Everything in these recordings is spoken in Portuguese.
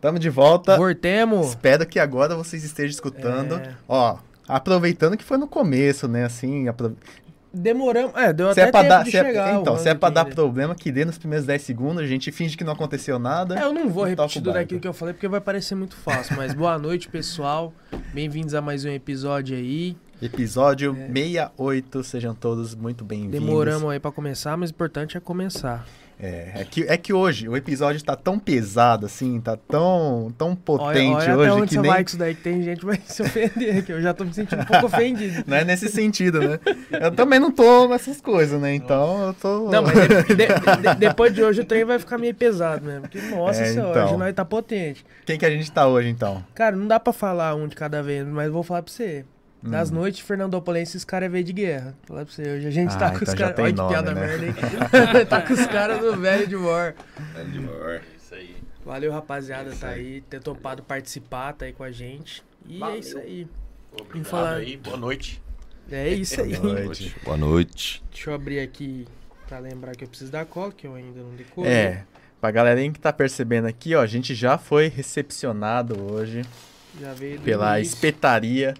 Tamo de volta. Voltemos. Espero que agora vocês estejam escutando. É. Ó, aproveitando que foi no começo, né? Assim, apro... Demoramos. É, deu se até é tempo dar, de é- chegar. então, se é pra dar problema, que dê nos primeiros 10 segundos, a gente finge que não aconteceu nada. É, eu não vou repetir tudo aquilo que eu falei, porque vai parecer muito fácil. Mas boa noite, pessoal. Bem-vindos a mais um episódio aí. Episódio 68, sejam todos muito bem-vindos. Demoramos aí pra começar, mas o importante é começar. É, é que, é que hoje o episódio tá tão pesado, assim, tá tão, tão Olha, potente olha até hoje onde que você nem. vai com isso daí, que tem gente que vai se ofender, que eu já tô me sentindo um pouco ofendido. Não é nesse sentido, né? Eu também não tô nessas coisas, né? Então eu tô. Não, mas de- de- de- depois de hoje o trem vai ficar meio pesado mesmo. Porque, nossa É, senhora, então. hoje nós tá potente. Quem que a gente tá hoje, então? Cara, não dá pra falar um de cada vez, mas vou falar pra você. Das Hum. noites, Fernandopolense, esses caras é veio de guerra. Falar pra você, hoje a gente Ah, tá com então os caras. Olha que nome, piada né? merda, hein? tá com os caras do velho de war. Isso aí. Valeu, rapaziada, tá aí, ter topado participar, tá aí com a gente. E é Valeu. isso aí. Obrigado falar- aí, boa noite. É isso aí. Boa noite. Boa noite. Deixa eu abrir aqui pra lembrar que eu preciso da cola, que eu ainda não decorei. É, pra galerinha que tá percebendo aqui, ó, a gente já foi recepcionado hoje Já veio do pela início. Espetaria.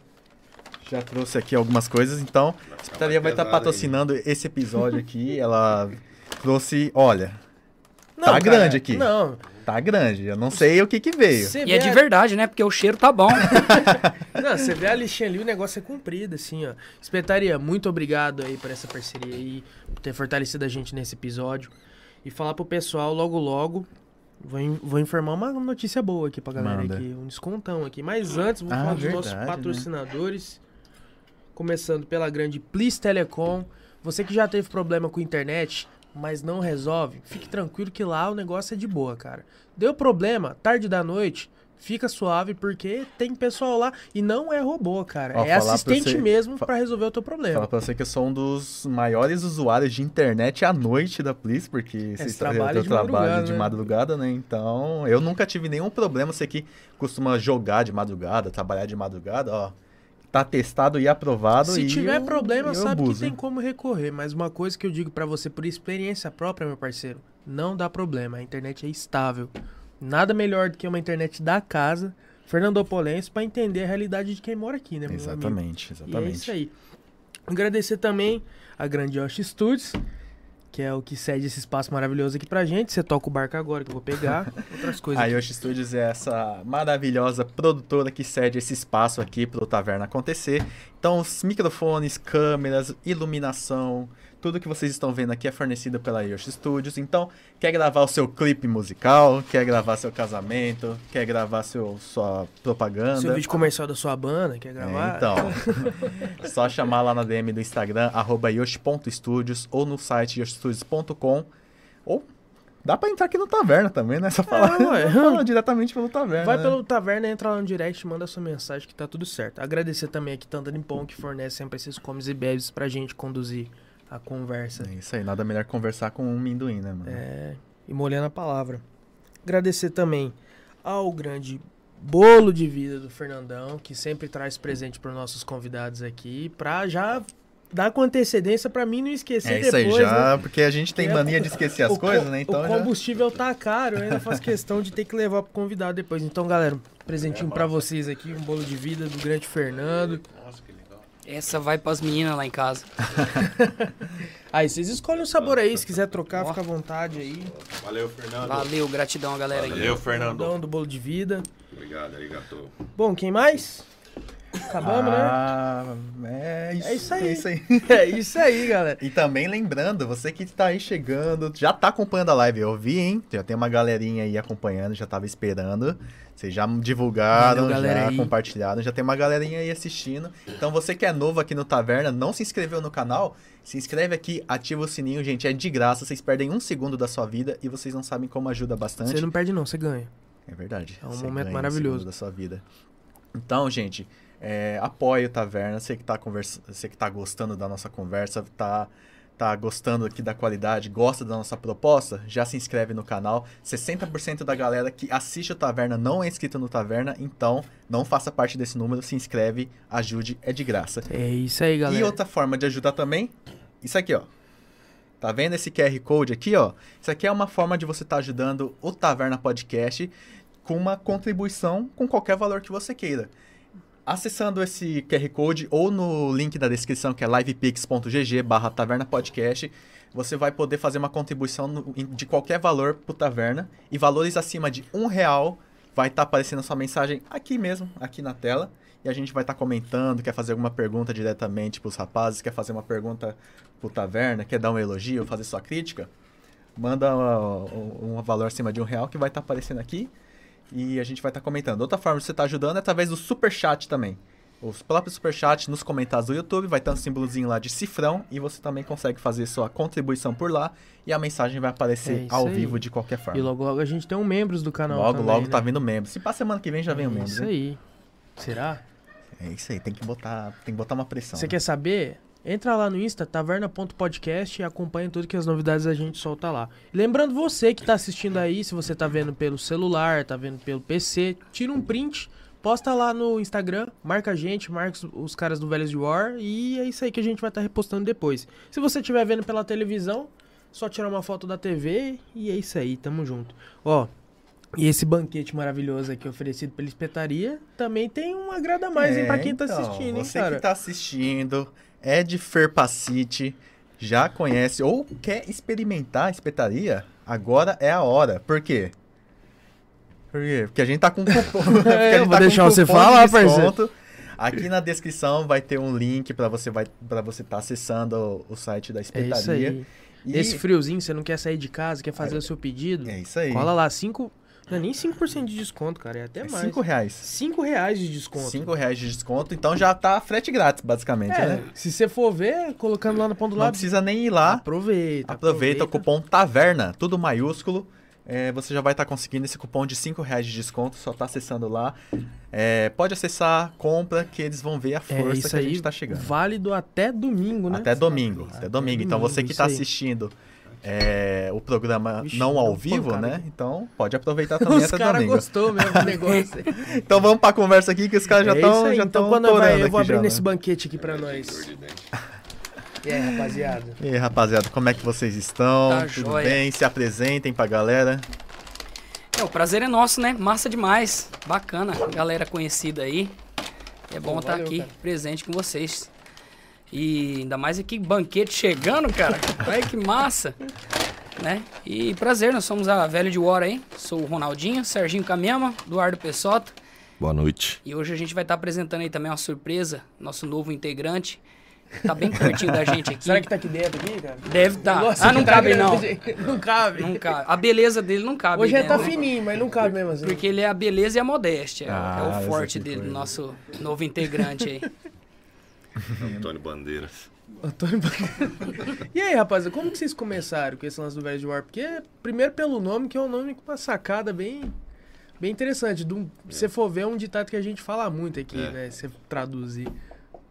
Já trouxe aqui algumas coisas, então a Espetaria vai estar patrocinando esse episódio aqui. Ela trouxe, olha, Não, tá cara, grande aqui. Não, tá grande. Eu não sei o que que veio. você E é vê de a- verdade, né? Porque o cheiro tá bom. Não, você vê a lixinha ali, o negócio é comprido, assim, ó. Espetaria, muito obrigado aí por essa parceria aí, por ter fortalecido a gente nesse episódio. E falar pro pessoal, logo logo, vou, in- vou informar uma notícia boa aqui pra galera Manda. aqui, um descontão aqui. Mas antes, vou Ah, falar dos verdade, nossos né? Começando pela grande Please Telecom. Você que já teve problema com internet, mas não resolve, fique tranquilo que lá o negócio é de boa, cara. Deu problema, tarde da noite, fica suave, porque tem pessoal lá e não é robô, cara. Ó, é falar pra assistente você- mesmo pra resolver o teu problema. Fala pra você que eu sou um dos maiores usuários de internet à noite da Please, porque vocês trabalha eu de trabalho madrugada, de né? madrugada, né? Então, eu nunca tive nenhum problema. Você que costuma jogar de madrugada, trabalhar de madrugada, ó. Tá testado e aprovado. Se e tiver eu- problema, eu sabe abuso. que tem como recorrer. Mas uma coisa que eu digo pra você por experiência própria, meu parceiro, não dá problema. A internet é estável. Nada melhor do que uma internet da casa, Fernandopolense, pra entender a realidade de quem mora aqui, né, meu amigo? Exatamente, E é exatamente. isso aí. Agradecer também a Grande Yoshi Studios, que é o que cede esse espaço maravilhoso aqui pra gente. Você toca o barco agora que eu vou pegar. Outras coisas. A. Yoshi Studios é essa maravilhosa produtora que cede esse espaço aqui pro Taverna acontecer. Então, os microfones, câmeras, iluminação, tudo que vocês estão vendo aqui é fornecido pela Yoshi Studios. Então, quer gravar o seu clipe musical, quer gravar seu casamento, quer gravar seu, sua propaganda. Seu vídeo comercial da sua banda, quer É, gravar? então, só chamar lá na DM do Instagram, arroba yoshi.studios ou no site yoshistudios.com ou dá pra entrar aqui no Taverna também, né? Só falar, ué. fala diretamente pelo Taverna. Vai né? pelo Taverna, entra lá no direct, manda sua mensagem que tá tudo certo. Agradecer também aqui Tanda Nippon, que fornece sempre esses comes e bebes pra gente conduzir a conversa. É isso aí, nada melhor conversar com um minduim, né, mano? É, e molhando a palavra. Agradecer também ao grande bolo de vida do Fernandão, que sempre traz presente para nossos convidados aqui, pra já dar com antecedência pra mim não esquecer É isso aí, depois, já, né? porque a gente tem é- mania de esquecer as coisas, né? Então o já... combustível tá caro, eu ainda faço questão de ter que levar pro convidado depois. Então, galera, presentinho pra vocês aqui, um bolo de vida do grande Fernando. Nossa. Essa vai pras meninas lá em casa. Aí, vocês escolhem o sabor aí, se quiser trocar, fica à vontade aí. Valeu, Fernando. Valeu, gratidão, galera aí. Valeu, Fernando. Fernandão do bolo de vida. Obrigado, arigato. Bom, quem mais? Acabamos, né? ah, é isso, É isso aí. É isso aí. É isso aí, galera. E também lembrando, você que tá aí chegando, já tá acompanhando a live, eu vi, hein? Já tem uma galerinha aí acompanhando, já tava esperando. Vocês já divulgaram, Valeu, já aí. compartilharam, já tem uma galerinha aí assistindo. Então você que é novo aqui no Taverna, não se inscreveu no canal, se inscreve aqui, ativa o sininho, gente, é de graça, vocês perdem um segundo da sua vida e vocês não sabem como ajuda bastante. Você não perde não, você ganha. É verdade. É um momento maravilhoso. segundo da sua vida. Então, gente, é, apoie o Taverna. Você que, tá conversa... você que tá gostando da nossa conversa, tá, tá gostando aqui da qualidade, gosta da nossa proposta, já se inscreve no canal. 60% da galera que assiste o Taverna não é inscrito no Taverna, então não faça parte desse número, se inscreve, ajude, é de graça. É isso aí, galera. E outra forma de ajudar também, isso aqui, ó. Tá vendo esse QR Code aqui, ó? Isso aqui é uma forma de você estar ajudando o Taverna Podcast com uma contribuição com qualquer valor que você queira. Acessando esse QR Code ou no link da descrição, que é livepix.gg barra taverna podcast, você vai poder fazer uma contribuição de qualquer valor pro Taverna. E valores acima de um real vai estar aparecendo a sua mensagem aqui mesmo, aqui na tela. E a gente vai estar comentando, quer fazer alguma pergunta diretamente pros rapazes, quer fazer uma pergunta pro Taverna, quer dar um elogio, fazer sua crítica. Manda uh, um valor acima de um real que vai estar aparecendo aqui. E a gente vai estar comentando. Outra forma de você estar ajudando é através do Super Chat também. Os próprios Super Chat nos comentários do YouTube vai ter um símbolozinho lá de cifrão e você também consegue fazer sua contribuição por lá e a mensagem vai É aparecer isso ao aí. vivo de qualquer forma. E logo, logo a gente tem um membros do canal logo, também, logo né? tá vindo membro. Se passa semana que vem já vem o É membro. Isso hein? aí. Será? É isso aí, tem que botar, tem que botar uma pressão. Você né? quer saber? Entra lá no Insta, taverna.podcast e acompanha tudo que as novidades a gente solta lá. Lembrando você que tá assistindo aí, se você tá vendo pelo celular, tá vendo pelo PC, tira um print, posta lá no Instagram, marca a gente, marca os- caras do Velhos de War e é isso aí que a gente vai estar repostando depois. Se você estiver vendo pela televisão, só tirar uma foto da TV e é isso aí, tamo junto. Ó, e esse banquete maravilhoso aqui oferecido pela espetaria também tem um agrada a mais, hein, pra quem tá então, assistindo, hein, Você cara? que tá assistindo, é de Ferpacite, já conhece ou quer experimentar a espetaria, agora é a hora. Por quê? Por quê? Porque a gente tá com cupom. É, gente eu vou tá deixar você cupom de falar, parceiro. Aqui na descrição vai ter um link para você vai para você estar acessando o, o site da É espetaria. isso aí. E- Nesse friozinho, você não quer sair de casa, quer fazer o seu pedido? É isso aí. Cola lá, 5. Não é nem 5% de desconto, cara. É até É mais. cinco reais. 5 reais de desconto. 5 reais de desconto, então já tá frete grátis, basicamente, É, né? se você for ver, colocando lá no ponto do Não lado. precisa nem ir lá. Aproveita, Aproveita o cupom TAVERNA, tudo maiúsculo. É, você já vai estar conseguindo esse cupom de 5 reais de desconto, só tá acessando lá. É, pode acessar, compra, que eles vão ver a É força isso que a gente tá chegando. Válido até domingo, né? Até domingo, até, Até domingo. Então domingo, você que tá aí. assistindo é, o programa Vixe, não ao vivo, pancada né? Então pode aproveitar também Os até caras domingo. gostou mesmo do negócio. Então vamos pra conversa aqui que os caras já é estão aí. já então tão quando vai, eu vou abrir já, nesse né? banquete aqui pra nós. E aí, rapaziada? E aí, rapaziada, como é que vocês estão? Tá Tudo jóia. bem? Se apresentem pra galera. É, o prazer é nosso, né? Massa demais. Bacana. Galera conhecida aí. É bom estar valeu, aqui cara. presente com vocês. E ainda mais aqui, banquete chegando, cara. Olha que massa. Né? E prazer, nós somos a Velho de War aí. Sou o Ronaldinho, Serginho Camema, Eduardo Pessota. Boa noite. E hoje a gente vai estar apresentando aí também uma surpresa, nosso novo integrante. Tá bem pertinho da gente aqui. Será que tá aqui dentro aqui, cara? Deve estar. Nossa, ah, não tá cabe grande, não. Não cabe. Não cabe. A beleza dele não cabe. Hoje ele tá dentro, né? fininho, mas não cabe mesmo assim. Porque ele é a beleza e a modéstia. é Ah, o forte essa que dele, coisa. nosso novo integrante aí. Antônio Bandeiras. Antônio Bandeira. E aí, rapaziada, como que vocês começaram com esse lance do Velho de War? Porque, primeiro pelo nome, que é um nome com uma sacada bem, bem interessante. Do, Se você for ver, é um ditado que a gente fala muito aqui, É. né? Se você traduzir.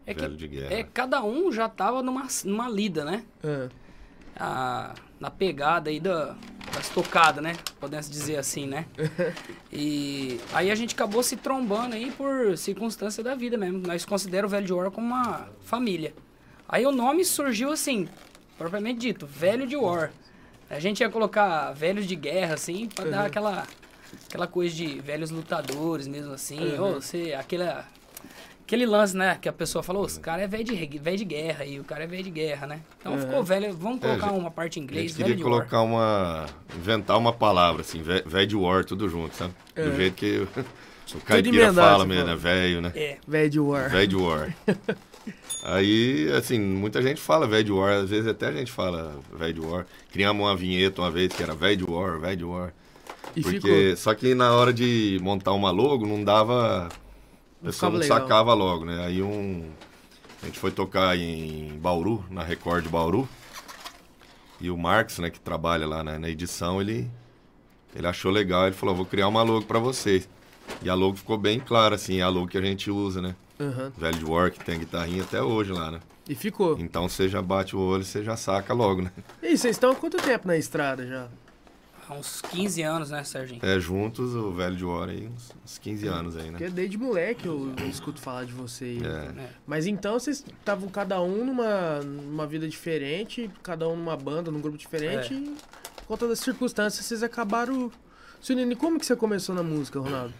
É que Velho de guerra. é, cada um já tava numa, numa lida, né? Ah, A- na pegada aí da, das tocadas, né? Podemos dizer assim, né? E aí a gente acabou se trombando aí por circunstância da vida mesmo. Nós consideramos o Velho de War como uma família. Aí o nome surgiu assim, propriamente dito, Velho de War. A gente ia colocar velhos de guerra, assim, pra dar aquela, aquela coisa de velhos lutadores mesmo assim. Uhum. Ou você, aquela, aquele lance, né? Que a pessoa falou, os cara é velho de, velho de guerra e o cara é velho de guerra, né? Então Uhum. ficou velho, vamos colocar gente- uma parte em A inglês, gente velho war. colocar uma. inventar uma palavra, assim, ve- velho de war, tudo junto, sabe? Do É. jeito que o caipira emendado, fala você mesmo, né? Velho, né? É, Velho de War. Velho de war. Aí, assim, muita gente fala velho de war, às vezes até a gente fala velho de war. Criamos uma vinheta uma vez que era velho de war, velho de war. E Porque, ficou. só que na hora de montar uma logo, não dava. A Não pessoa ficava não sacava logo, né? Aí um. A gente foi tocar em Bauru, na Record Bauru. E o Marcos, né, que trabalha lá na, na edição, ele, ele achou legal. Ele falou: vou criar uma logo pra vocês. E a logo ficou bem clara, assim, é a logo que a gente usa, né? Aham. Velho de War, que tem guitarrinha até hoje lá, né? E ficou. Então você já bate o olho, você já saca logo, né? E vocês estão há quanto tempo na estrada já? Há uns 15 anos, né, Serginho? É, juntos, o Velho de War aí, uns, uns 15 anos aí, né? Porque desde moleque eu, eu escuto falar de você. aí. É. É. Mas então vocês estavam cada um numa, numa vida diferente, cada um numa banda, num grupo diferente, É. e por conta das circunstâncias vocês acabaram Sunini, como que você começou na música, Ronaldo?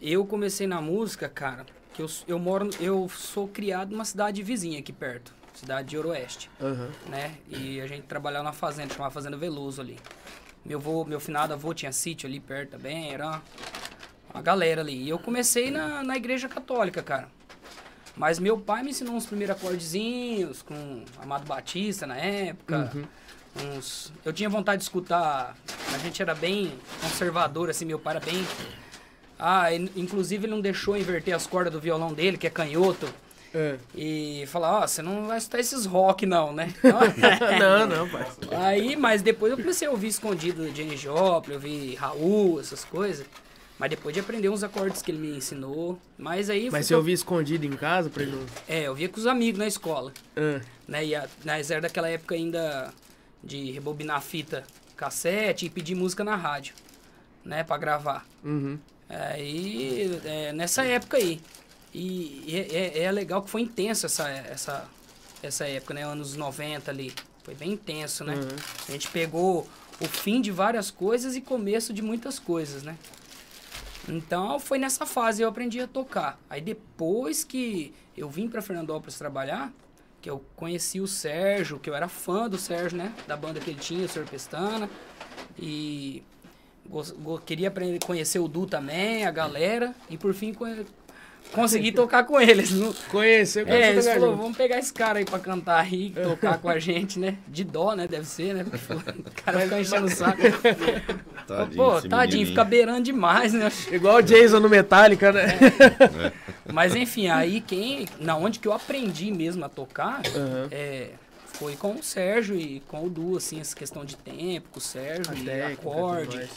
Eu comecei na música, cara, que eu, eu moro, eu sou criado numa cidade vizinha aqui perto, cidade de Oroeste, Aham. né? E a gente trabalhava na fazenda, chamava Fazenda Veloso ali. Meu avô, meu finado avô tinha sítio ali perto também, era uma, galera ali. E eu comecei na, na igreja católica, cara. Mas meu pai me ensinou uns primeiros acordezinhos com Amado Batista na época. Uns... Eu tinha vontade de escutar. A gente era bem conservador, assim, meu pai era bem. Ah, inclusive ele não deixou inverter as cordas do violão dele, que é canhoto. É. E falar, ó, você não vai escutar esses rock, não, né? não, não, pai. Aí, mas depois eu comecei a ouvir escondido Jenny Joplin, eu vi Raul, essas coisas. Mas depois de aprender uns acordes que ele me ensinou. Mas aí. Mas você ouvia escondido em casa pra ele não... É, eu via com os amigos na escola. Ah, Né? E a, nós era daquela época ainda de rebobinar fita cassete e pedir música na rádio, né? Pra gravar. uhum. Aí, é, nessa época aí. E, e é, é legal que foi intenso essa, essa, essa época, né? Anos 90 ali. Foi bem intenso, né? Uhum. A gente pegou o fim de várias coisas e começo de muitas coisas, né? Então foi nessa fase eu aprendi a tocar. Aí depois que eu vim para Fernandópolis trabalhar, que eu conheci o Sérgio, que eu era fã do Sérgio, né? Da banda que ele tinha, o Sr. Pestana. E queria aprender, conhecer o Du também, a galera. E por fim consegui tocar com eles. No- Conheceu, é, conheceu eles falaram, junto. vamos pegar esse cara aí pra cantar aí, tocar com a gente, né? De dó, né? Deve ser, né? O cara fica enchendo o saco. Tadinho, Pô, tadinho, fica beirando demais, né? Igual o Jason no Metallica, né? Mas enfim, aí quem. Na onde que eu aprendi mesmo a tocar Aham. é, foi com o Sérgio e com o Du, assim, essa questão de tempo, com o Sérgio, A e técnica acorde.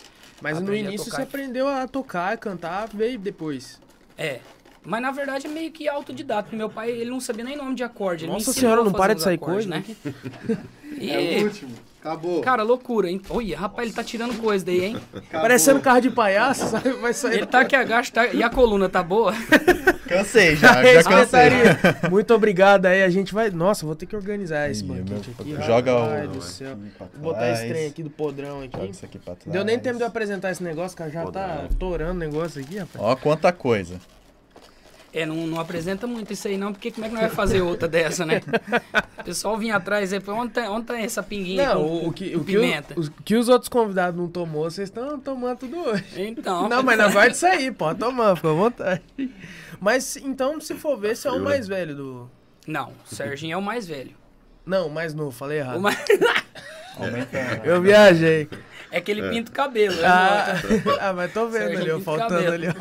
Mas no início você aprendeu a tocar, cantar, veio depois. É. Mas na verdade é meio que autodidata, meu pai ele não sabia nem nome de acorde. Nossa senhora, não para de sair acordes, coisa, né? E, É o último. Acabou. cara, loucura, hein? Olha, rapaz, ele tá tirando coisa daí, hein? Acabou. Parecendo carro de palhaço, sabe? Vai sair. Ele tá aqui agacho, tá... e a coluna tá boa? Cansei já, já cansei. Muito obrigado aí, a gente vai... Nossa, vou ter que organizar esse Ih, banquete meu- aqui. joga o- Ai, do céu. Vou botar esse trem aqui do podrão aqui. Joga isso aqui pra trás. Deu nem tempo de eu apresentar esse negócio, cara. Já Podrão. tá torando o negócio aqui, rapaz. Ó, quanta coisa. É, não, não apresenta muito isso aí não, porque como é que nós vai fazer outra dessa, né? O pessoal vinha atrás e falou, onde tá, onde tá essa pinguinha Não, com, o, o que, com o, que, o- pimenta? os, que os outros convidados não tomou, vocês estão tomando tudo hoje. Então, Não, mas não vai de sair, pode tomar, fica à vontade. Mas então, se for ver, você é o né? mais velho do. Não, o Serginho é o mais velho. Não, mais novo, falei errado. O mais... Eu viajei. É que ele pinta o cabelo, né? Ah, ah, mas tô vendo Serginho ali, ó, faltando cabelo. ali, ó.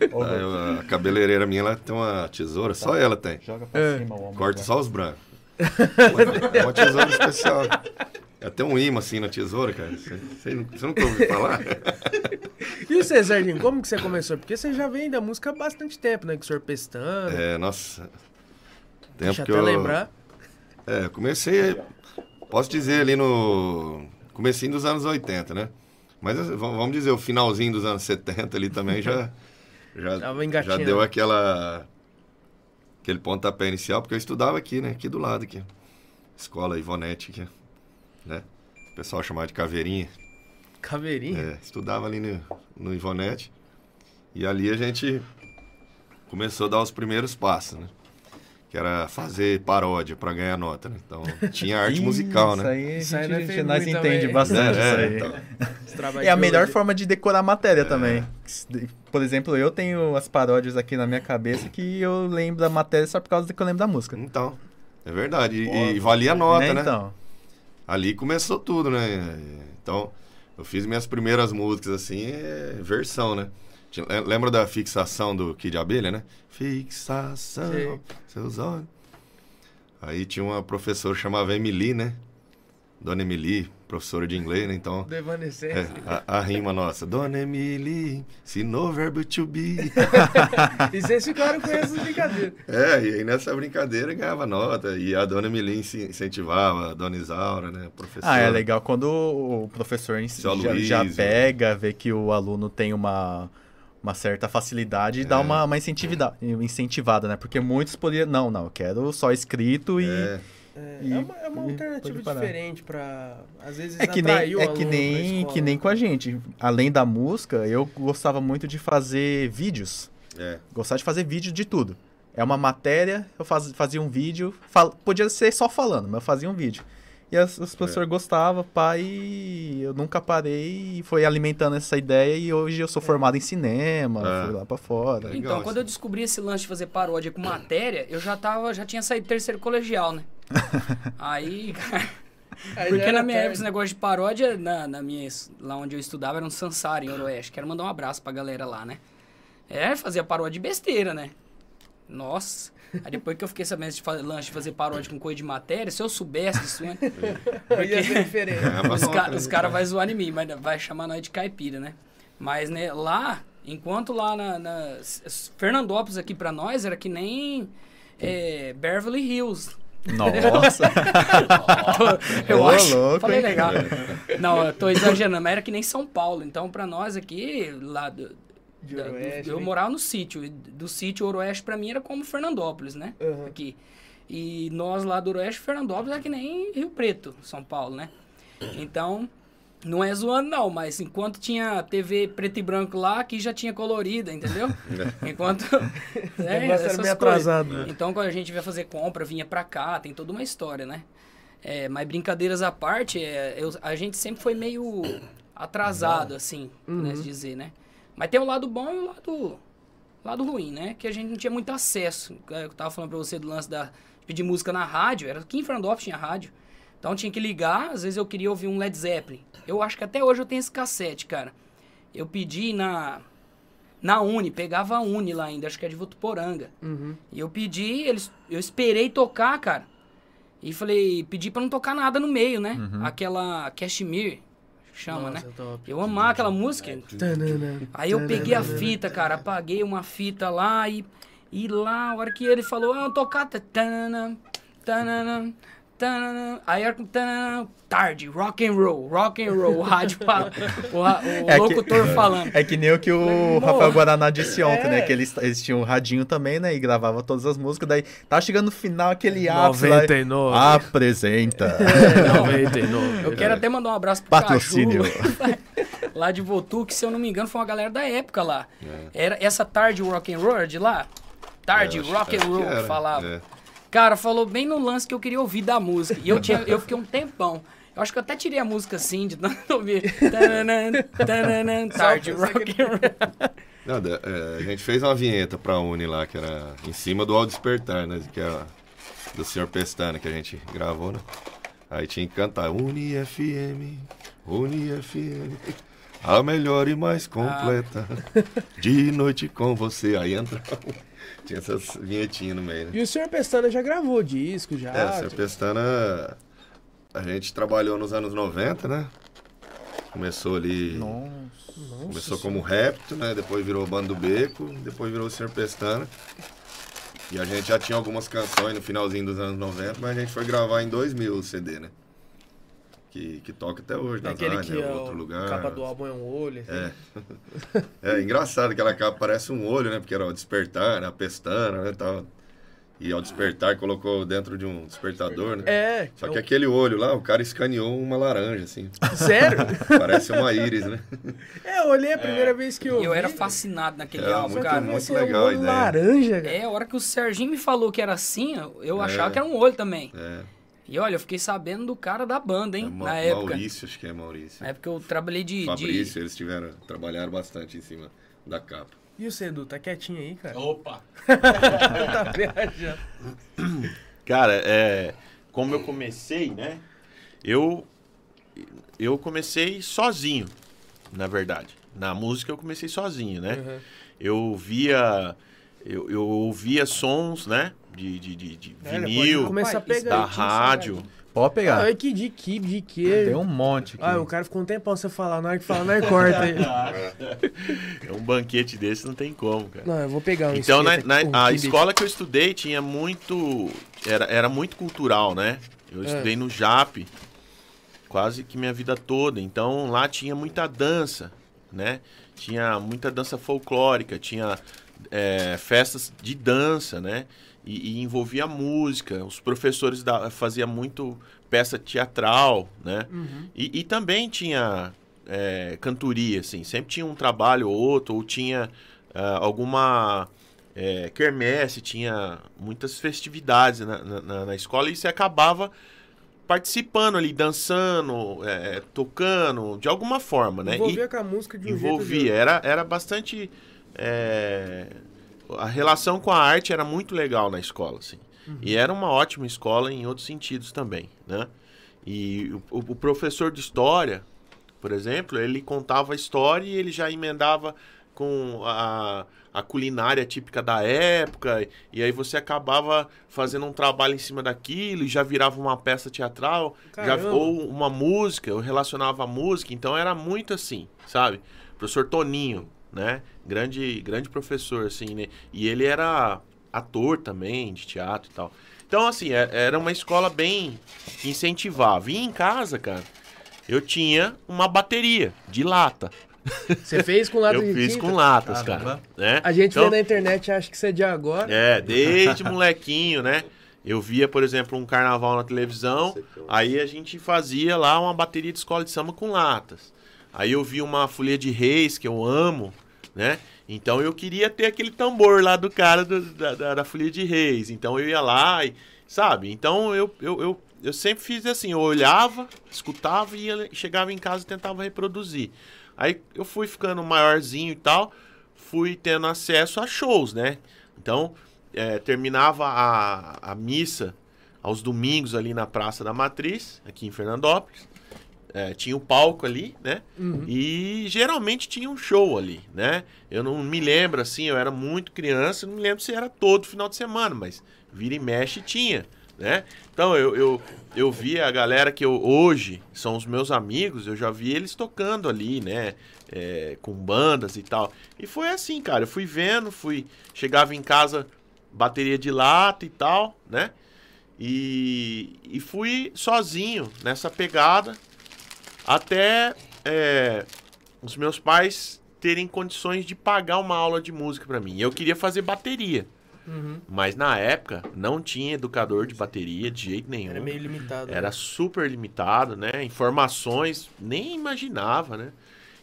Ah, a cabeleireira minha, ela tem uma tesoura, só ela tem. Joga pra É. cima o ombro. Corta vai. só os brancos. É uma tesoura especial. É até um imã assim na tesoura, cara. Você, você não- você nunca ouviu falar? E você, Serginho, como que você começou? Porque você já vem da música há bastante tempo, né? Com o senhor Pestana. É, nossa. Tempo Deixa que até eu. lembrar. É, eu comecei, posso dizer ali no comecinho dos anos 80, né? Mas vamos dizer, o finalzinho dos anos 70 ali também já já, Tava já deu aquela aquele pontapé inicial, porque eu estudava aqui, né? Aqui do lado aqui. Escola Ivonete aqui, né? O pessoal chamava de Caveirinha. Caveirinha. É, estudava ali no, no Ivonete. E ali a gente começou a dar os primeiros passos, né? Que era fazer paródia para ganhar nota, né? Então, tinha arte musical, Isso né? aí, a Isso aí gente- nós fez nós entende também. bastante É, isso aí. é, então. Esse trabalho É a melhor hoje. forma de decorar a matéria também. Por exemplo, eu tenho as paródias aqui na minha cabeça que eu lembro da matéria só por causa que eu lembro da música. Então, é verdade. E, Pô, e valia a nota, Né, né? Então, Ali começou tudo, né? Então, eu fiz minhas primeiras músicas assim, é versão, né? Lem- Lembra da fixação do Kid Abelha, né? Fixação, Sei. seus olhos. Aí tinha uma professora que chamava Emily, né? Dona Emily, professora de inglês, né? Então, Do Evanescence. é, a, a rima nossa. Dona Emily, ensinou o verbo to be. E vocês ficaram com essas brincadeiras. É, e aí nessa brincadeira ganhava nota. E a Dona Emily incentivava, a Dona Isaura, né? Professora. ah, é legal quando o professor já, Luiz, já né? pega, vê que o aluno tem uma, uma certa facilidade e dá É. uma, uma incentivida- incentivada, né? Porque muitos poderiam, não, não, eu quero só escrito e, É. É, E- é uma, é uma alternativa diferente pra, às vezes, É que nem, o é que nem, que nem com a gente. Além da música, eu gostava muito de fazer vídeos. É. Gostava de fazer vídeo de tudo. É uma matéria, eu faz- fazia um vídeo. fal- podia ser só falando, mas eu fazia um vídeo. E as, os professores gostavam, pai, e eu nunca parei e foi alimentando essa ideia. E hoje eu sou formado em cinema, É. fui lá pra fora. Legal Então, quando eu descobri esse lance de fazer paródia com matéria, eu já tava, já tinha saído do terceiro colegial, né? Aí, cara, porque na minha época esse negócio de paródia, na, na minha, lá onde eu estudava, era um Sansara, em Oroeste. Quero mandar um abraço pra galera lá, né? É, fazia paródia de besteira, né? Nossa. Aí depois que eu fiquei sabendo de fazer lanche, de fazer paródia com coisa de matéria, se eu soubesse disso, né? Ia ser diferente. Ganhava Os, nota, ca- né? os caras vão zoar em mim, mas vai chamar nós de caipira, né? Mas, né, lá, enquanto lá na, na Fernandópolis aqui pra nós era que nem é, Beverly Hills. Nossa! eu Ô, acho. louco, Falei legal. Não, eu tô exagerando, mas era que nem São Paulo. Então, pra nós aqui, lá do, De da- do- Oeste, eu né? morava no sítio. Do sítio Oroeste pra mim era como Fernandópolis, né? Aham. Aqui. E nós lá do Oeste, Fernandópolis é que nem Rio Preto, São Paulo, né? Então, não é zoando não, mas enquanto tinha TV preto e branco lá, aqui já tinha colorida, entendeu? Enquanto... É, era essas meio atrasado. né? Então, quando a gente ia fazer compra, vinha pra cá, tem toda uma história, né? É, mas brincadeiras à parte, é, eu- a gente sempre foi meio atrasado, assim, Uhum. né, se dizer, né? Mas tem o lado bom e o lado, lado ruim, né? Que a gente não tinha muito acesso. É, Eu tava falando pra você do lance da de pedir música na rádio, era aqui em Fernandópolis tinha rádio. Então tinha que ligar, às vezes eu queria ouvir um Led Zeppelin. Eu acho que até hoje eu tenho esse cassete, cara. Eu pedi na na Uni, pegava a Uni lá ainda, acho que é de Votuporanga. Uhum. E eu pedi, eles, eu esperei tocar, cara. E falei, pedi pra não tocar nada no meio, né? Aquela Cashmere, chama, Nossa, né? top. Eu amava aquela música. Aí eu peguei a fita, cara, apaguei uma fita lá e, e lá, a hora que ele falou, ah, tocar, tá, tanana, tanana, tanana. aí era com tanana, tarde, rock and roll, rock and roll, o rádio, fala, o, o É que- locutor falando. É que nem o que o Rafael. Guaraná disse ontem, É. né? Que eles, eles tinham um radinho também, né? E gravava todas as músicas. Daí tava chegando no final aquele ápice lá. 99. Apresenta. 99. Eu quero até mandar um abraço pro Patrocínio. Caju, lá de Votu, que se eu não me engano foi uma galera da época lá. É. Era essa tarde rock and roll era de lá? Tarde É, rock and que roll, falava. Cara, falou bem no lance que eu queria ouvir da música. E eu, tinha, eu fiquei um tempão. Eu acho que eu até tirei a música assim, de tanto ouvir. Tarde rock and roll. Não, é, a gente fez uma vinheta pra Uni lá, que era em cima do Ao Despertar, né? Que é do Sr. Pestana, que a gente gravou, né? Aí tinha que cantar Uni FM, Uni FM, a melhor e mais completa, de noite com você. Aí entra, tinha essas vinhetinhas no meio, né? E o senhor Pestana já gravou disco, já. É, o Sr. Pestana, a gente trabalhou nos anos 90, né? Começou ali... Nossa. Nossa Começou como Repto, né? Depois virou Bando do Beco, depois virou o Sr. Pestana. E a gente já tinha algumas canções no finalzinho dos anos 90, mas a gente foi gravar em 2000 o CD, né? Que, que toca até hoje, É na aquele que é outro o lugar. capa do álbum é um olho. assim. É. é engraçado, aquela capa parece um olho, né? Porque era o despertar, né? A pestana, né? Tal. E ao despertar colocou dentro de um despertador, né? É. Só é que um- aquele olho lá, o cara escaneou uma laranja, assim. Sério? Parece uma íris, né? É, eu olhei a primeira vez que eu Eu vi. era fascinado naquele É, álbum, muito cara. muito Esse é um legal a olho ideia. laranja, cara. É, a hora que o Serginho me falou que era assim, eu É. achava que era um olho também. É. E olha, eu fiquei sabendo do cara da banda, é hein, Ma- na época. Maurício, acho que é Maurício. Na época eu trabalhei de. de... Fabrício, eles tiveram, trabalharam bastante em cima da capa. E o Cedu, tá quietinho aí, cara? Opa! tá viajando. Cara, é, como eu comecei, né? Eu eu comecei sozinho, na verdade. Na música eu comecei sozinho, né? Uhum. Eu via eu, eu ouvia sons, né? De, de, de, de É, vinil, da rádio. Pode pegar. Ah, que de que, de que. Tem um monte aqui. Ah, o cara ficou um tempão sem falar. Na hora que falar, nós corta aí. É um banquete desse não tem como, cara. Não, eu vou pegar um Então, na, na- aqui. Um a escola que eu estudei tinha muito. Era, era muito cultural, né? Eu É. estudei no JAP quase que minha vida toda. Então lá tinha muita dança. né? Tinha muita dança folclórica, tinha é, festas de dança, né? E, e envolvia música. Os professores da, fazia muito peça teatral, né? E, e também tinha é, cantoria, assim. Sempre tinha um trabalho ou outro, ou tinha ah, alguma é, quermesse, tinha muitas festividades na, na, na escola e você acabava participando ali, dançando, é, tocando, de alguma forma, né? E- Envolvia com a música de um jeito ou de envolvia. Era, era bastante. é, a relação com a arte era muito legal na escola, assim. E era uma ótima escola em outros sentidos também, né? E o, o professor de história, por exemplo, ele contava a história e ele já emendava com a, a culinária típica da época, e aí você acabava fazendo um trabalho em cima daquilo e já virava uma peça teatral, já, ou uma música, eu relacionava a música, então era muito assim, sabe? Professor Toninho, né? Grande, grande professor, assim, né? E ele era ator também, de teatro e tal. Então, assim, é- era uma escola bem que incentivava. E em casa, cara, eu tinha uma bateria de lata. Você fez com lata eu de fiz tinta? com latas, Caramba. cara. Né? A gente Então, vê na internet acha que isso é de agora. É, desde molequinho, né? Eu via, por exemplo, um carnaval na televisão, aí a gente fazia lá uma bateria de escola de samba com latas. Aí eu vi uma folia de reis, que eu amo, né? Então eu queria ter aquele tambor lá do cara do- da, da, da folia de reis. Então eu ia lá e, sabe? Então eu, eu, eu, eu sempre fiz assim, eu olhava, escutava e ia, chegava em casa e tentava reproduzir. Aí eu fui ficando maiorzinho e tal, fui tendo acesso a shows, né? Então, é, terminava a, a missa aos domingos ali na Praça da Matriz, aqui em Fernandópolis. É, tinha o palco ali, né? E geralmente tinha um show ali, né? Eu não me lembro, assim, eu era muito criança, não me lembro se era todo final de semana, mas vira e mexe tinha, né? Então eu, eu, eu vi a galera que eu, hoje são os meus amigos, eu já vi eles tocando ali, né? É, com bandas e tal. E foi assim, cara, eu fui vendo, fui. Chegava em casa, bateria de lata e tal, né? E, e fui sozinho nessa pegada até é, os meus pais terem condições de pagar uma aula de música pra mim. Eu queria fazer bateria, Uhum. mas na época não tinha educador de bateria de jeito nenhum. Era meio limitado. Era né? super limitado, né? Informações nem imaginava, né?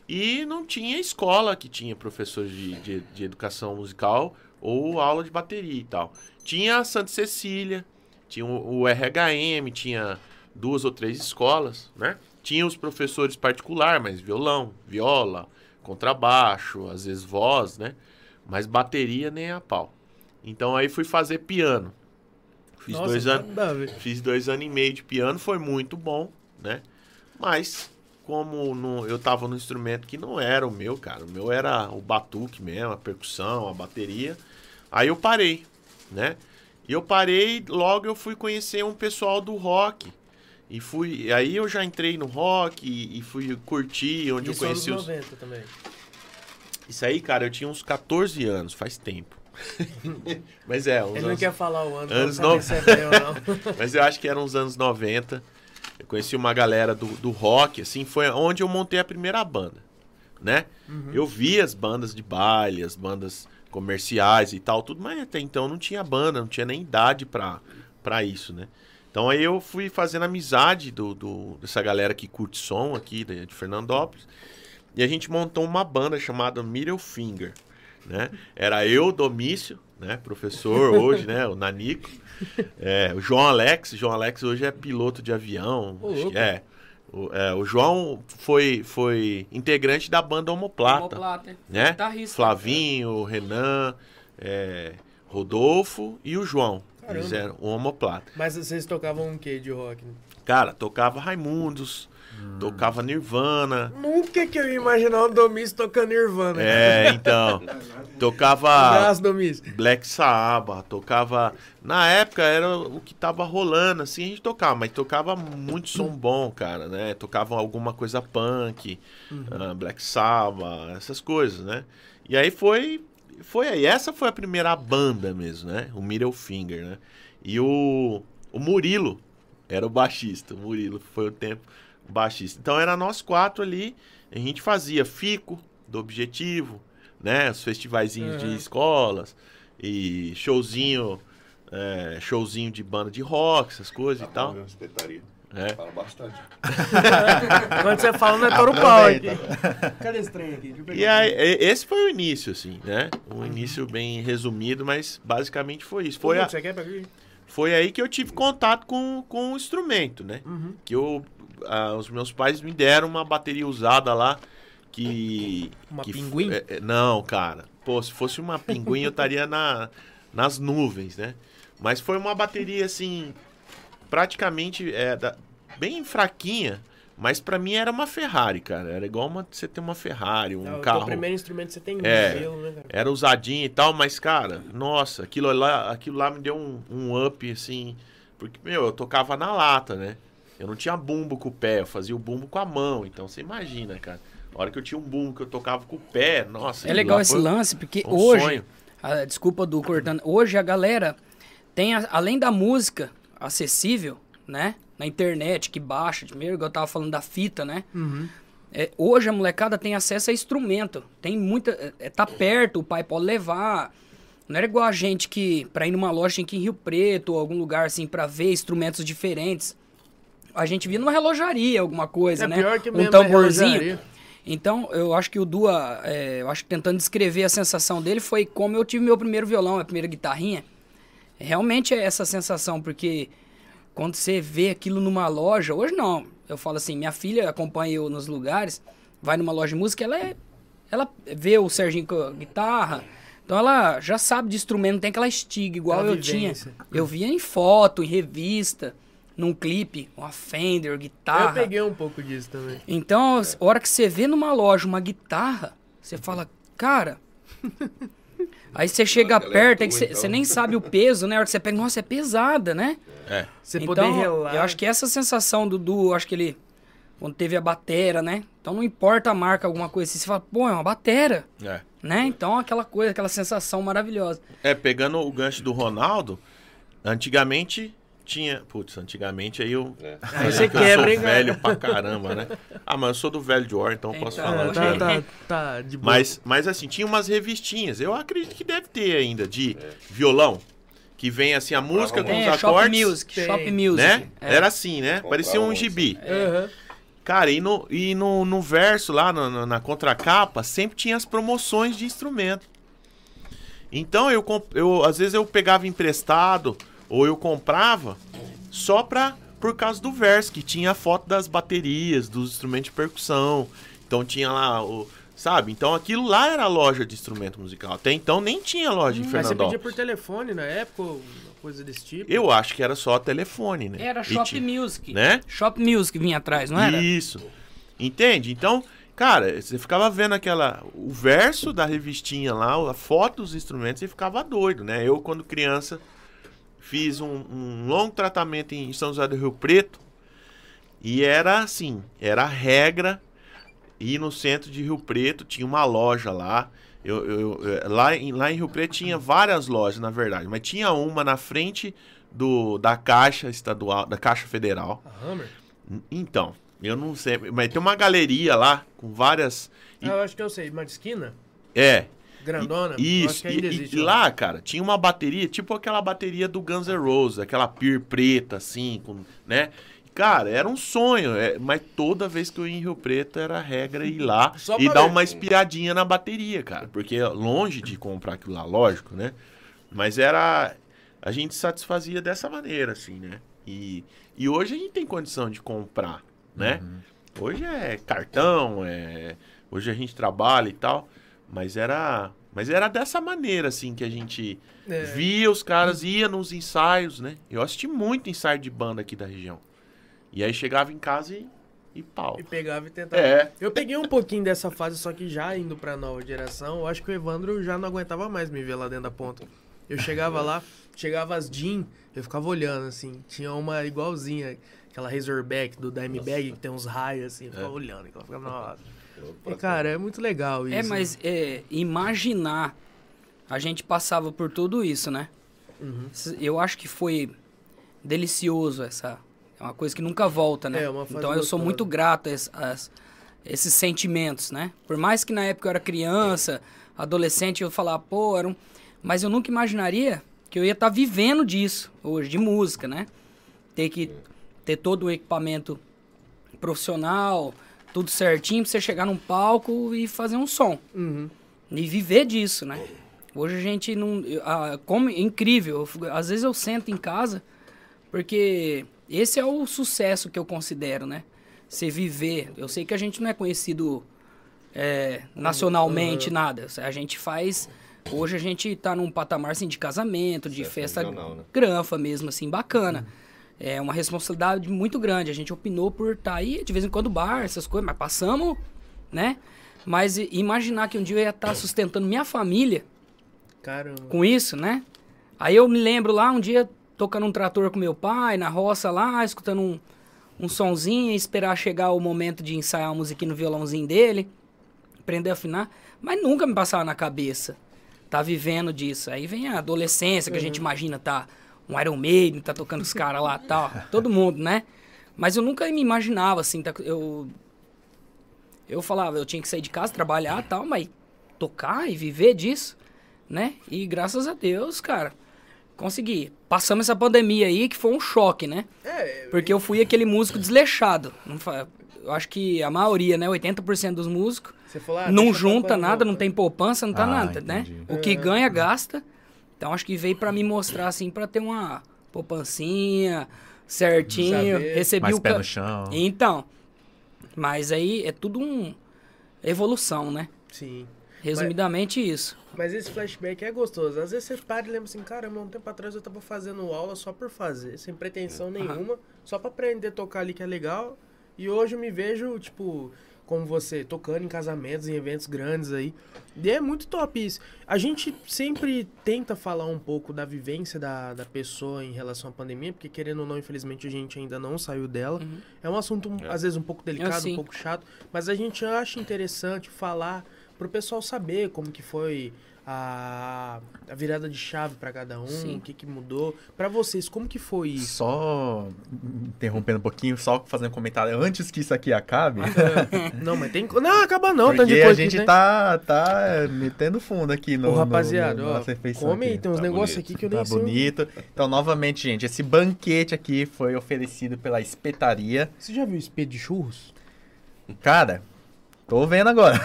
E não tinha escola que tinha professores de, de, de educação musical ou aula de bateria e tal. Tinha a Santa Cecília, tinha o, o RHM, tinha duas ou três escolas, né? Tinha os professores particular, mas violão, viola, contrabaixo, às vezes voz, né? Mas bateria nem a pau. Então aí fui fazer piano. Fiz Nossa, dois anos. nada a ver. Fiz dois anos e meio de piano, foi muito bom, né? Mas, como não- eu tava no instrumento que não era o meu, cara, o meu era o batuque mesmo, a percussão, a bateria. Aí eu parei, né? E eu parei, logo eu fui conhecer um pessoal do rock. E fui. Aí eu já entrei no rock e, e fui curtir, onde Isso eu anos conheci os. 90 também. Isso aí, cara, eu tinha uns 14 anos, faz tempo. Mas é, uns Ele não anos- quer falar o ano, anos não saber se é não. Mas eu acho que eram os anos 90. Eu conheci uma galera do, do rock, assim, foi onde eu montei a primeira banda, né? Eu vi as bandas de baile, as bandas comerciais e tal, tudo, mas até então não tinha banda, não tinha nem idade pra, pra isso, né? Então aí eu fui fazendo amizade do, do- dessa galera que curte som aqui de, de Fernandópolis. E a gente montou uma banda chamada Middle Finger, né? Era eu, Domício, né? Professor hoje, né? O Nanico. É, o João Alex. João Alex hoje é piloto de avião. Louco. É. O, é, o João foi, foi integrante da banda Homoplata, Homoplata, né? Guitarrista. Flavinho, Renan, é, Rodolfo e o João. Eles Caramba. eram o Homoplata. Mas vocês tocavam um quê de rock? Cara, tocava Raimundos, tocava Nirvana. Nunca que eu ia imaginar um Domício tocando Nirvana. É, então. Tocava. Black Sabbath, tocava. Na época era o que tava rolando, assim, a gente tocava, mas tocava muito som bom, cara, né? Tocava alguma coisa punk, ah, Black Sabbath, essas coisas, né? E aí foi. Foi aí. Essa foi a primeira banda mesmo, né? O Middle Finger, né? E o, o Murilo era o baixista. O Murilo foi o tempo baixista. Então era nós quatro ali. A gente fazia Fico, do Objetivo, né? Os festivaizinhos de escolas e showzinho, é, showzinho de banda de rock, essas coisas e tal. Espetaria. É. Fala bastante. Quando você fala, não é touro pau aqui. Cadê esse trem aqui? Deixa eu pegar E aí, aqui. esse foi o início, assim, né? Um início bem resumido, mas basicamente foi isso. Foi, a- foi aí que eu tive contato com, com o instrumento, né? Uhum. Que eu, ah, os meus pais me deram uma bateria usada lá que... Uma que pinguim? é, é, não, cara. Pô, se fosse uma pinguim eu estaria na, nas nuvens, né? Mas foi uma bateria, assim, praticamente é, da- bem fraquinha. Mas pra mim era uma Ferrari, cara. Era igual uma, você ter uma Ferrari, um Ah, o carro... teu primeiro instrumento você tem É. modelo, né, cara? Era usadinho e tal, mas, cara, nossa, aquilo lá, aquilo lá me deu um, um up, assim. Porque, meu, eu tocava na lata, né? Eu não tinha bumbo com o pé, eu fazia o bumbo com a mão. Então você imagina, cara. A hora que eu tinha um bumbo que eu tocava com o pé, nossa. É legal esse lance, porque um hoje, a, desculpa do cortando, hoje a galera tem, a- além da música acessível, né? Na internet, que baixa, primeiro igual eu tava falando da fita, né? Uhum. É, hoje a molecada tem acesso a instrumento. Tem muita. É, é, tá perto, o pai pode levar. Não era igual a gente que, pra ir numa loja, tinha que ir em Rio Preto ou algum lugar assim, pra ver instrumentos diferentes. A gente via numa relojaria, alguma coisa, É né? pior que um é tamborzinho. Então, eu acho que o Dua, é, eu acho que tentando descrever a sensação dele foi como eu tive meu primeiro violão, a primeira guitarrinha. Realmente é essa sensação, porque quando você vê aquilo numa loja, hoje não. Eu falo assim, minha filha acompanha eu nos lugares, vai numa loja de música, ela é, ela vê o Serginho com a guitarra, então ela já sabe de instrumento, não tem aquela estiga igual Aquela eu tinha. vivência. Eu via em foto, em revista, num clipe, uma Fender, guitarra. Eu peguei um pouco disso também. Então, a hora que você vê numa loja uma guitarra, você fala, cara. Aí você chega ela é perto, tua, você, então. nem sabe o peso, né? A hora que você pega, nossa, é pesada, né? É. Você então, poder relar. eu acho que essa sensação do Du, acho que ele, quando teve a batera, né? Então não importa a marca, alguma coisa assim, você fala, pô, é uma batera, É. né? Então aquela coisa, aquela sensação maravilhosa. É, pegando o gancho do Ronaldo, antigamente tinha. Putz, antigamente aí eu. Aí eu você sou quebra, hein, cara? velho pra caramba, né? Ah, mas eu sou do velho de War, então eu posso Então, falar Ah, tá, tá, tá de boa. Mas, mas assim, tinha umas revistinhas. Eu acredito que deve ter ainda, de violão. Que vem assim, a música com Tem, os é, Shop acordes. Music, Tem. Shop Music. Né? É. Era assim, né? Comprava Parecia um gibi. Aham. Cara, e no, e no, no verso lá, na, na, na contracapa, sempre tinha as promoções de instrumento. Então, eu, eu às vezes eu pegava emprestado ou eu comprava só pra, por causa do verso, que tinha a foto das baterias, dos instrumentos de percussão. Então tinha lá o. Sabe? Então aquilo lá era a loja de instrumento musical. Até então nem tinha loja em Mas você Fernandópolis. pedia por telefone na época, ou uma coisa desse tipo? Eu acho que era só telefone, né? Era Shop tinha- Music. Né? Shop Music vinha atrás, não era? Isso. Entende? Então, cara, você ficava vendo aquela. O verso da revistinha lá, a foto dos instrumentos, e ficava doido, né? Eu, quando criança, fiz um, um longo tratamento em São José do Rio Preto. E era assim, era regra ir no centro de Rio Preto, tinha uma loja lá. Eu, eu- eu- lá, em, lá em Rio Preto tinha várias lojas, na verdade, mas tinha uma na frente do, da Caixa Estadual, da Caixa Federal. A Hammer? Então, eu não sei, mas tem uma galeria lá com várias. Ah, eu acho que eu sei. Uma esquina? É. Grandona? Acho Isso. E, e- existe. e lá, cara, tinha uma bateria, tipo aquela bateria do Guns N' Roses, aquela pir preta, assim, com, né? Cara, era um sonho, é, mas toda vez que eu ia em Rio Preto era regra ir lá Só e dar ver. uma espiadinha na bateria, cara. Porque longe de comprar aquilo lá, lógico, né? Mas era. A gente satisfazia dessa maneira, assim, né? E, e hoje a gente tem condição de comprar, né? Hoje é cartão, é, hoje a gente trabalha e tal, mas era, mas era dessa maneira assim que a gente É. via os caras, ia nos ensaios, né? Eu assisti muito ensaio de banda aqui da região. E aí chegava em casa e, e pau. E pegava e tentava. É. Eu peguei um pouquinho dessa fase, só que já indo pra nova geração, eu acho que o Evandro já não aguentava mais me ver lá dentro da ponta. Eu chegava lá, chegava as Jean, eu ficava olhando, assim. Tinha uma igualzinha, aquela Razorback do Dimebag, que tem uns raios, assim. Eu ficava olhando, ela ficava, nossa. E, cara, é muito legal isso. É, mas é, imaginar. A gente passava por tudo isso, né? Uhum. Eu acho que foi delicioso essa. É uma coisa que nunca volta, né? É, uma fase então eu sou muito grato a, a es- esses sentimentos, né? Por mais que na época eu era criança, adolescente, eu falava, pô, era um... mas eu nunca imaginaria que eu ia estar vivendo disso hoje, de música, né? Ter que ter todo o equipamento profissional, tudo certinho pra você chegar num palco e fazer um som. Uhum. E viver disso, né? Hoje a gente não. ah, como, é incrível. eu às vezes eu sento em casa, porque esse é o sucesso que eu considero, né? Você viver. Eu sei que a gente não é conhecido é, nacionalmente, nada. A gente faz. Hoje a gente tá num patamar assim, de casamento, de festa regional, né? granfa mesmo, assim, bacana. É uma responsabilidade muito grande. A gente opinou por estar aí, de vez em quando, bar, essas coisas, mas passamos, né? Mas imaginar que um dia eu ia estar sustentando minha família Caramba. com isso, né? Aí eu me lembro lá, um dia, tocando um trator com meu pai, na roça lá, escutando um, um sonzinho, esperar chegar o momento de ensaiar uma musiquinha no violãozinho dele, aprender a afinar, mas nunca me passava na cabeça tá vivendo disso. Aí vem a adolescência, que a gente imagina, tá um Iron Maiden, tá tocando os caras lá tal, todo mundo, né? Mas eu nunca me imaginava, assim, tá, eu... Eu falava, eu tinha que sair de casa, trabalhar tal, mas tocar e viver disso, né? E graças a Deus, cara, consegui. Passamos essa pandemia aí, que foi um choque, né? É, Porque eu fui aquele músico desleixado. Não Eu acho que a maioria, né? 80% dos músicos você falou, ah, não junta nada, não tem poupança, não tá Ah, nada, né? entendi. O que ganha, gasta. Então acho que veio pra me mostrar, assim, pra ter uma poupancinha certinho. Recebi Mais o pé ca- no chão. Então, mas aí é tudo um evolução, né? Sim. Resumidamente isso. Mas esse flashback é gostoso. Às vezes você para e lembra assim, caramba, um tempo atrás eu tava fazendo aula só por fazer, sem pretensão nenhuma, só pra aprender a tocar ali que é legal. E hoje eu me vejo, tipo, como você, tocando em casamentos, em eventos grandes aí. E é muito top isso. A gente sempre tenta falar um pouco da vivência da, da pessoa em relação à pandemia, porque querendo ou não, infelizmente a gente ainda não saiu dela. Uhum. É um assunto, É. às vezes, um pouco delicado, sim. um pouco chato, mas a gente acha interessante falar pro pessoal saber como que foi a, a virada de chave pra cada um, Sim. o que que mudou. Pra vocês, como que foi isso? Só interrompendo um pouquinho, só fazendo um comentário antes que isso aqui acabe. não, mas tem... Não, acaba não, tá de porque a coisa que gente tá, tá metendo fundo aqui no. Ô, rapaziada, no, no, ó, come aqui. tem uns Tá negócios bonito. aqui que eu nem Tá sei. bonito. Então, novamente, gente, esse banquete aqui foi oferecido pela espetaria. Você já viu espeto de churros? Cara, tô vendo agora.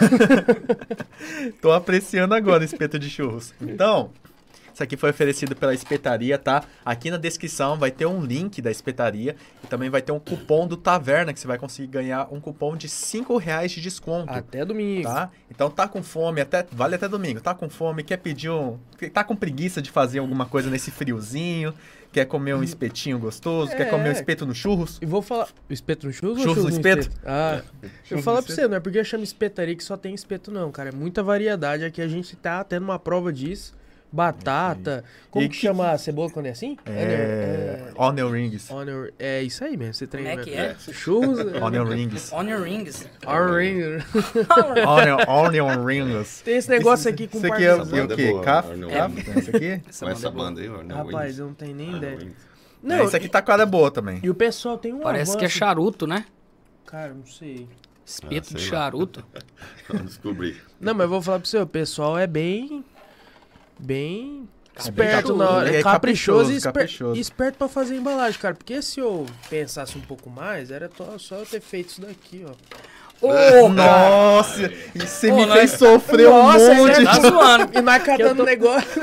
tô apreciando agora o espeto de churros. Então, isso aqui foi oferecido pela espetaria, tá? Aqui na descrição vai ter um link da espetaria e também vai ter um cupom do Taverna que você vai conseguir ganhar um cupom de 5 reais de desconto. Até domingo. Tá? Então tá com fome, até vale até domingo. Tá com fome, quer pedir um, tá com preguiça de fazer alguma coisa nesse friozinho, quer comer um espetinho gostoso, quer comer um É. espeto no churros? E vou falar. O espeto no churros, Churros ou no churros espeto? Ah, eu Churros vou falar pra espeto? você, não é porque chama espetaria que só tem espeto, não, cara. É muita variedade. Aqui a gente tá tendo uma prova disso. Batata. Como E que que- chama a cebola quando é assim? É, onion rings. Honor. É isso aí mesmo. Você treina. Como é que é? Churros. Onion rings. Onion rings. Onion, onion rings. Tem esse negócio aqui com Isso aqui é, parmesão. e o é quê? boa, Caf? Onion Caf? rings. Isso aqui? Essa essa é banda aí, ó. New Rapaz, Wings. eu não tenho nem ideia. Não, É, isso aqui tá com cara boa também. E o pessoal tem um Parece que é charuto, né? Cara, não sei. Espeto Ah, de charuto. Vamos descobrir. Não, mas eu vou falar pra você, o pessoal é bem. Bem. É bem Esperto na caprichoso, hora. é É caprichoso, caprichoso, e esper- caprichoso. esperto pra fazer embalagem, cara. Porque se eu pensasse um pouco mais, era só eu ter feito isso daqui, ó. Cara. Nossa, e você Ô, me nós- fez sofrer Nossa, um monte. é- Tá zoando. E nós catando negócio.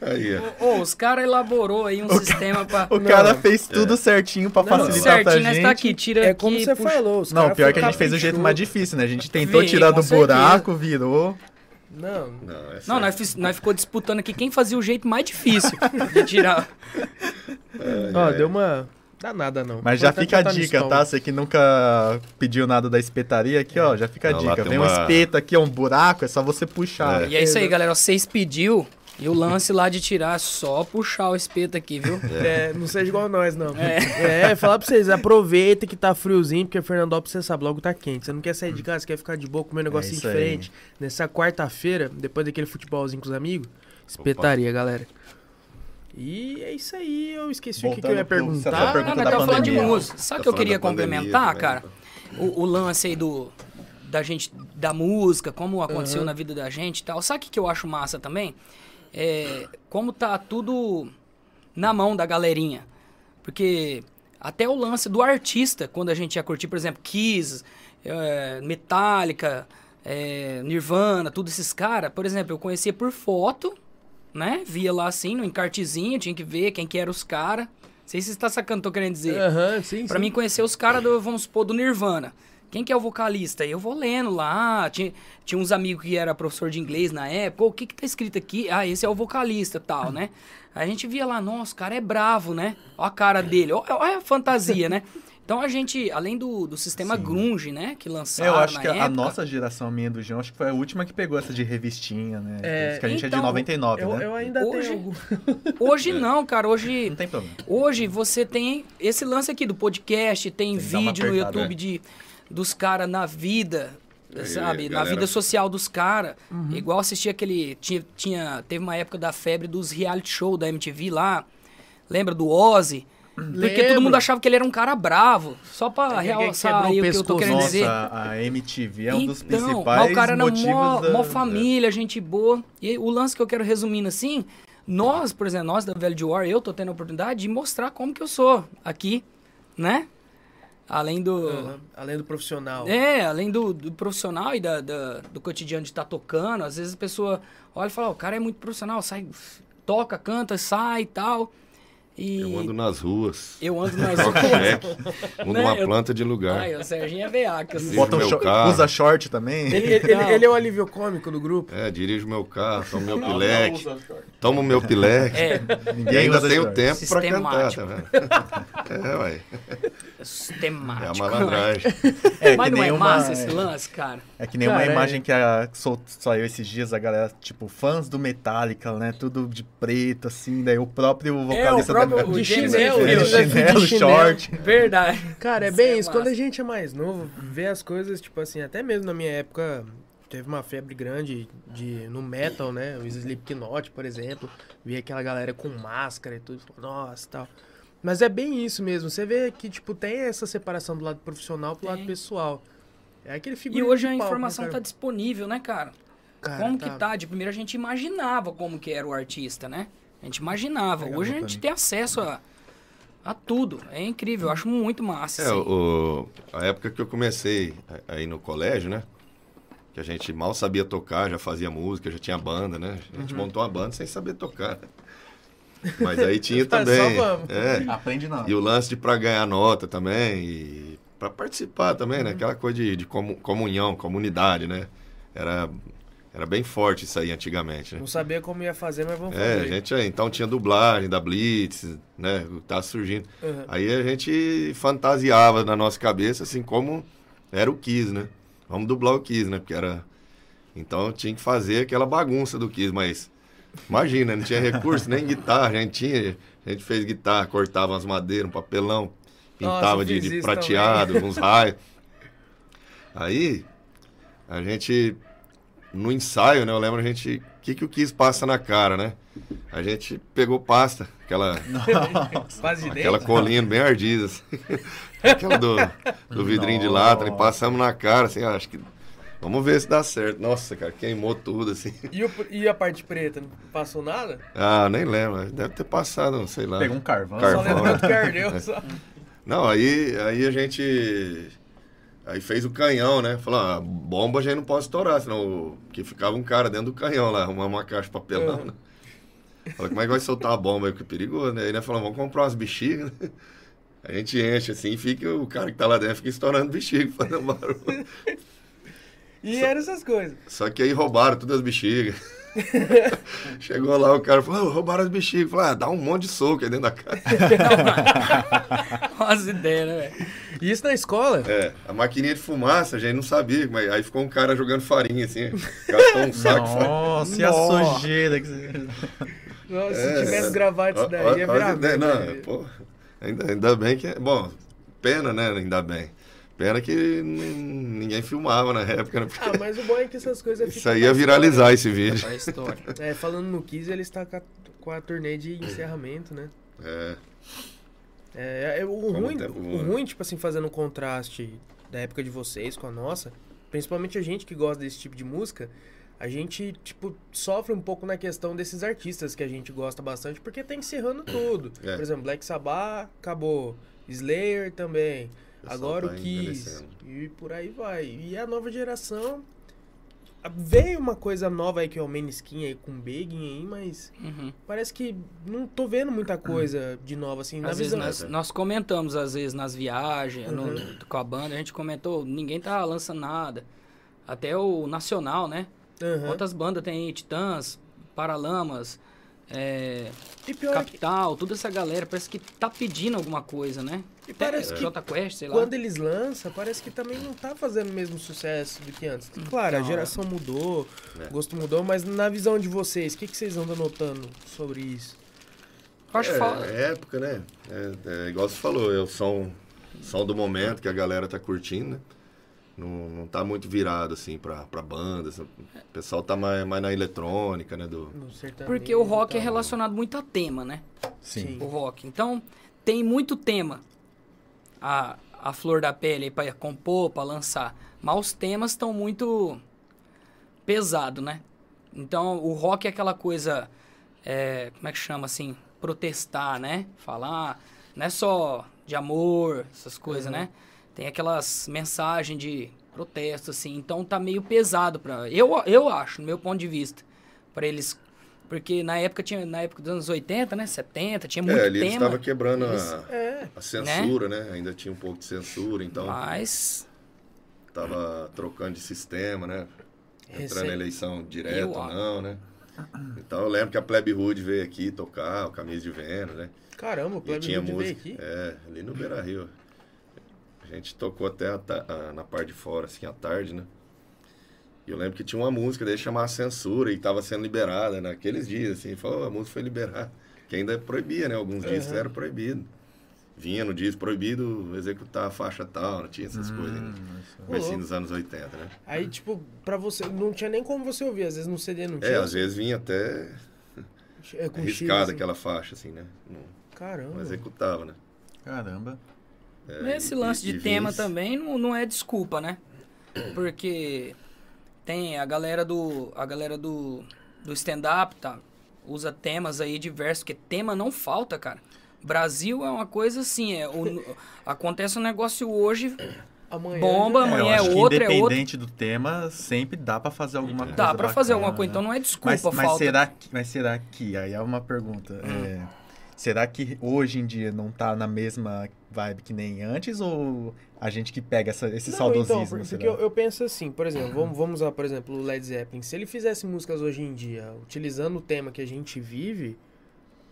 Aí, ó. Ô, os caras elaborou aí um sistema pra... O cara fez tudo certinho pra Não, facilitar pra certinho, nós gente. tá aqui, tira É aqui, como você puxa. falou. Os Não, pior foi que a gente fez do jeito mais difícil, né? A gente tentou Vem, tirar do certeza. buraco, virou. Não, Não, é Não, nós, fiz- nós ficou disputando aqui quem fazia o jeito mais difícil de tirar. ó, deu uma. Dá nada não. Mas já Importante fica a é dica, tá? Você que nunca pediu nada da espetaria aqui, ó, já fica a Não, dica. tem Vem um uma- espeto aqui, ó, um buraco, é só você puxar. É. E é isso aí, galera. Vocês pediu e o lance lá de tirar é só puxar o espeto aqui, viu? É, não seja igual nós, não. É. É, falar pra vocês, aproveita que tá friozinho, porque Fernandópolis, você sabe, logo tá quente. Você não quer sair de casa, você quer ficar de boa, comer um negocinho isso aí. diferente. Nessa quarta-feira, depois daquele futebolzinho com os amigos, espetaria, galera. E é isso aí, eu esqueci o que, que eu ia Voltando pro- você perguntar. Não, perguntando nós da tava falando de música. Sabe o Tá que eu queria complementar, também, cara? né? o, o lance aí do da gente da música, como aconteceu na vida da gente e tal. Sabe o que, que eu acho massa também? É, como tá tudo na mão da galerinha. Porque até o lance do artista, quando a gente ia curtir, por exemplo, Kiss, é, Metallica, é, Nirvana, todos esses caras, por exemplo, eu conhecia por foto, né? Via lá assim, no encartezinho, tinha que ver quem que eram os caras. Não sei se você tá sacando o que eu tô querendo dizer. Aham, sim, Pra sim. mim conhecer os caras vamos supor, do Nirvana. Quem que é o vocalista? Eu vou lendo lá. Tinha, tinha uns amigos que era professor de inglês na época. "Ô, O que que tá escrito aqui? Ah, esse é o vocalista tal, né? Aí a gente via lá, nossa, o cara é bravo, né? Ó a cara dele, ó a fantasia, né? Então a gente, além do, do sistema grunge, né? Que lançaram Eu acho na que a- a época, nossa geração, minha e do João, acho que foi a última que pegou essa de revistinha, né? É, Isso que a gente é então, de 99, Eu, né? eu ainda Hoje- tenho. Hoje não, cara. Hoje Não tem problema. Hoje você tem esse lance aqui do podcast, tem Tem vídeo no apertada, YouTube é. de, dos caras na vida, Aí, sabe? Na galera- vida social dos caras. Igual assistir aquele. Tinha, tinha, teve uma época da febre dos reality show da MTV lá. Lembra do Ozzy? Porque Lembro. todo mundo achava que ele era um cara bravo. Só pra É, realçar aí o o que eu tô querendo Nossa, dizer. a MTV é um dos Então, principais o cara era mó, da... mó família, gente boa. E o lance que eu quero resumindo assim, nós, por exemplo, nós da Velho de War, eu tô tendo a oportunidade de mostrar como que eu sou aqui, né? Além do... Aham, Além do profissional. É, além do, do profissional e da, da- do cotidiano de estar tocando, às vezes a pessoa olha e fala, "Ó, o cara é muito profissional, sai, toca, canta, sai e tal. E Eu ando nas ruas. eu ando nas ruas. Mudo Né, uma eu- planta de lugar. Ai, o Serginho é veaco, assim. Bota um meu short- carro. usa short também. Ele, ele- Não. ele é o alívio cômico do grupo. É, dirijo meu carro, tomo meu pileque. Tomo meu pileque. É, E Ninguém ainda tenho short. tempo pra cantar, tá? É, ué. É a sistemático. malandragem. É Mas que não nem é uma- massa esse lance, cara? É que nem Cara, uma é. imagem que a, sol- saiu esses dias, a galera, tipo, fãs do Metallica, né? Tudo de preto, assim, daí o próprio vocalista próprio- da o De James chinelo, é, de chinelo, chinelo. short. Verdade. Cara, é Isso bem é isso. Quando a gente é mais novo, vê as coisas, tipo assim, até mesmo na minha época, teve uma febre grande de, no metal, né? O Slipknot, por exemplo. Via aquela galera com máscara e tudo. Nossa, tal. Mas é bem isso mesmo. Você vê que, tipo, tem essa separação do lado profissional pro lado Tem. pessoal. É aquele E figurino hoje de a palco, né, informação cara? tá disponível, né, cara? Cara, como que tá? De primeiro a gente imaginava como que era o artista, né? A gente imaginava. Pega Hoje a gente tem acesso a, a tudo. É incrível. Eu acho muito massa. É, assim. o, a época que eu comecei aí no colégio, né? Que a gente mal sabia tocar, já fazia música, já tinha banda, né? A gente montou uma banda sem saber tocar. Mas aí tinha Só também. vamos. É, Aprende não. e o lance de pra ganhar nota também e pra participar também, né? Aquela coisa de, de comu- comunhão, comunidade, né? Era, era bem forte isso aí antigamente, né? Não sabia como ia fazer, mas vamos É, fazer. a gente, então tinha dublagem da Blitz, né? Tá surgindo. Uhum. Aí a gente fantasiava na nossa cabeça, assim, como era o Kiss, né? Vamos dublar o Kiss, né? Porque era... Então tinha que fazer aquela bagunça do Kiss, mas... Imagina, não tinha recurso, nem guitarra, a gente tinha... A gente fez guitarra, cortava as madeiras, um papelão, pintava eu de, de prateado, uns raios. Aí, a gente... No ensaio, né? Eu lembro a gente... O que, que o Kiss passa na cara, né? A gente pegou pasta, aquela... De Aquela colinha bem ardida, assim. Aquela do, do vidrinho de lata, e passamos na cara, assim, acho que. Vamos ver se dá certo. Nossa, cara, queimou tudo, assim. E, o- e a parte preta? Não passou nada? Ah, nem lembro. Deve ter passado, sei lá. Pegou um carvão. Carvão. Só que ardeu. Só. Não, aí, aí a gente. Aí fez o canhão, né? Falou, ah, bomba a gente não pode estourar, senão. Que ficava um cara dentro do canhão lá, arrumando uma caixa de papelão, Uhum. né? Falei, como é que vai soltar a bomba aí? Que é perigoso, né? Aí nós falamos, vamos comprar umas bexigas. né? A gente enche assim e fica, o cara que tá lá dentro fica estourando bexiga, fazendo barulho. E eram essas coisas. Só que aí roubaram todas as bexigas. Chegou lá, o cara falou, "Ah, roubaram as bexigas. Falei, ah, dá um monte de soco aí dentro da casa. Olha as ideias, né, velho? E isso na escola? É, a maquininha de fumaça, a gente não sabia, mas aí ficou um cara jogando farinha, assim, gastou um saco de farinha. Nossa, e a Nossa. sujeira que você... Nossa, É, se tivesse gravado isso daí, Ó, ó, ia virar. ideias, meme, não, né? pô, ainda, ainda bem que. é- Bom, pena, né? Ainda bem. Pena que ninguém filmava na época, né? Porque Ah, mas o bom é que essas coisas isso aí ia história. viralizar esse vídeo. História. É, falando no Kiss, ele está com a, turnê de encerramento, né? É, É, é, o, Como ruim, o tempo o voa. ruim, tipo assim, fazendo um contraste da época de vocês com a nossa, principalmente a gente que gosta desse tipo de música, a gente, tipo, sofre um pouco na questão desses artistas que a gente gosta bastante, porque tá encerrando tudo. É. Por exemplo, Black Sabbath acabou, Slayer também, agora tá o Kiss, envelhecendo. e por aí vai. E a nova geração... Veio uma coisa nova aí que é o Meniskin aí com Begin aí, mas Uhum. parece que não tô vendo muita coisa de nova assim na Às vezes nós, nós comentamos, às vezes, nas viagens, no- Uhum. com a banda, a gente comentou, ninguém tá lançando nada. Até o Nacional, né? Quantas bandas tem aí? Titãs, Paralamas, é, é que Capital, toda essa galera parece que tá pedindo alguma coisa, né? E parece que Jota Quest, sei lá. quando eles lançam, parece que também não tá fazendo o mesmo sucesso do que antes. Claro, a Então, geração mudou, É. o gosto mudou, mas na visão de vocês, o que, que vocês andam notando sobre isso? Eu acho é, fa- é época, né? É, é igual você falou, é o som, som do momento que a galera tá curtindo, né? Não, não tá muito virado, assim, pra, pra bandas. O pessoal tá mais, mais na eletrônica, né? Do, Porque o rock é relacionado muito a tema, né? Sim. O rock. Então, tem muito tema. A, a flor da pele pra compor, pra lançar. Mas os temas estão muito pesado, né? Então, o rock é aquela coisa, é, como é que chama assim? Protestar, né? Falar, não é só de amor, essas coisas, Uhum. né? Tem aquelas mensagens de protesto, assim. Então, tá meio pesado pra... Eu, eu acho, no meu ponto de vista, pra eles... Porque na época, tinha, na época dos anos 80, né? 70, tinha muito é, ali eles tema. estavam quebrando Eles- a, É, a censura, né? Ainda tinha um pouco de censura, então Mas... tava trocando de sistema, né? Entrando na eleição direta Eu ou não, né? Então eu lembro que a Plebe Hood veio aqui tocar, o Camisa de Vênus, né? caramba, o Plebe Hood veio aqui. É, ali no Beira Rio. A gente tocou até a a- na parte de fora, assim, à tarde, né? E eu lembro que tinha uma música daí chamada Censura e tava sendo liberada naqueles dias, assim. Falou, a música foi liberada. Que ainda proibia, né? Alguns discos Uhum. eram proibidos. Vinha no disco proibido executar a faixa tal, não tinha Hum, essas coisas. Né? Comecinho dos anos 80, né? Aí, tipo, pra você, não tinha nem como você ouvir, às vezes no CD não tinha. É, às vezes vinha até é, com arriscada assim. aquela faixa, assim, né? Não, Caramba. não executava, né? Caramba. É, Esse e- lance e de tema também não, não é desculpa, né? Porque tem a galera do a galera do, do stand-up, tá? Usa temas aí diversos, porque tema não falta, cara. Brasil é uma coisa assim, é, o- acontece um negócio hoje, Amanhã Bomba, já- amanhã eu é que outro, é outro. independente do tema, sempre dá pra fazer alguma coisa dá pra fazer alguma coisa, então né? não é desculpa, mas, mas falta. será que, mas será que, aí é uma pergunta, Hum. é, será que hoje em dia não tá na mesma vibe que nem antes, ou a gente que pega essa, esse Não, saudosismo, então, porque eu, eu penso assim, por exemplo, vamos, vamos usar, por exemplo, o Led Zeppelin. Se ele fizesse músicas hoje em dia, utilizando o tema que a gente vive,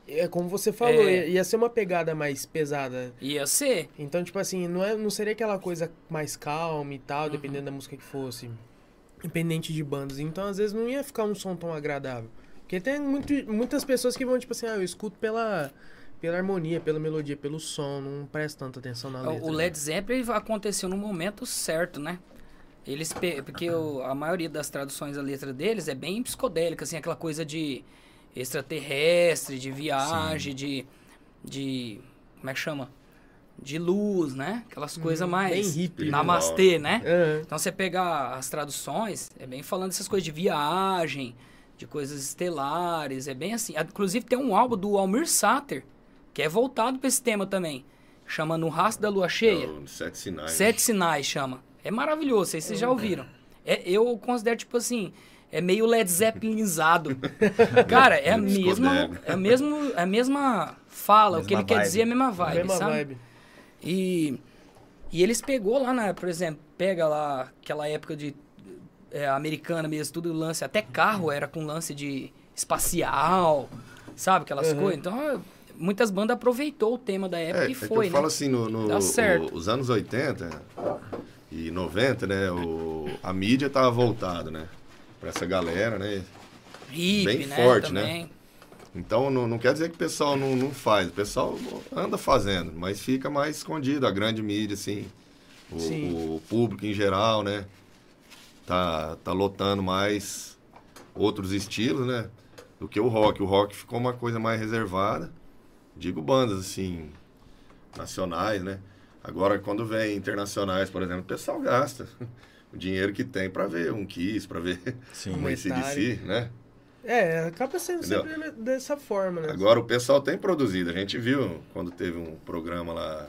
é como você falou, É. ia, ia ser uma pegada mais pesada. Ia ser. Então, tipo assim, não, é, não seria aquela coisa mais calma e Uhum. tal, dependendo da música que fosse. Independente de bandas. Então, às vezes, não ia ficar um som tão agradável. Porque tem muito, muitas pessoas que vão, tipo assim, ah, eu escuto pela, pela harmonia, pela melodia, pelo som, não presto tanta atenção na letra. O Led Zeppelin aconteceu no momento certo, né? Eles porque o- a maioria das traduções da letra deles é bem psicodélica, assim, aquela coisa de extraterrestre, de viagem, de de como é que chama? De luz, né? Aquelas coisas mais bem hippie, né? namastê, né? Aham. Então você pegar as traduções, é bem falando dessas coisas de viagem, de coisas estelares, é bem assim. Inclusive tem um álbum do Almir Sater, que é voltado para esse tema também, chama No Rastro da Lua Cheia. É, Sete Sinais. Sete Sinais chama. É maravilhoso, se vocês já ouviram. É, eu considero, tipo assim, é meio Led Zeppelinizado. Cara, é a Meio mesma, é a, mesmo, é a mesma fala, o que Mesma ele quer vibe. dizer é a mesma vibe, Mesma sabe? vibe. E, e eles pegou lá, na, por exemplo, pega lá aquela época de é, americana mesmo, tudo lance, até carro era com lance de espacial, sabe? Aquelas Uhum. coisas. Então, é, muitas bandas aproveitou o tema da época É, e é que foi, eu né? falo assim, no, no- Dá certo. o- os anos 80 e 90, né, o, a mídia tava voltada, né, pra essa galera, né, Hippie, bem né? forte, né? também. então não, não quer dizer que o pessoal não, não faz, o pessoal anda fazendo, mas fica mais escondido, a grande mídia, assim, o, Sim. o público em geral, né, tá, tá lotando mais outros estilos, né, do que o rock, o rock ficou uma coisa mais reservada, digo bandas, assim, nacionais, né, Agora, quando vem internacionais, por exemplo, o pessoal gasta o dinheiro que tem para ver um Kiss, para ver Sim. um ACDC, né? É, acaba sendo Entendeu? sempre dessa forma, né? Agora o pessoal tem produzido. A gente viu quando teve um programa lá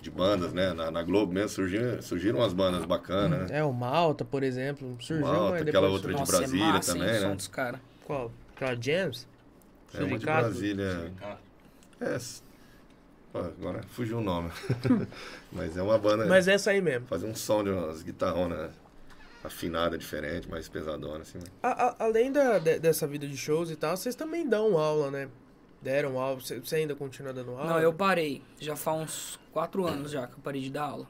de bandas, né? Na, na Globo mesmo, surgiram, surgiram umas bandas bacanas, né? É, o Malta, por exemplo, surgiu, Malta, mas aquela depois outra de Nossa, Brasília é massa, também, hein, né? dos caras. Qual? Aquela James? É uma de? Brasília. É. pô, agora fugiu o nome. Mas é uma banda. Mas é essa aí mesmo. Fazer um som de umas guitarronas afinadas, diferente, mais pesadona, assim. né? A- a- além da, de- dessa vida de shows e tal, vocês também dão aula, né? Deram aula. Você ainda continua dando aula? Não, eu parei. Já faz uns quatro anos já que eu parei de dar aula.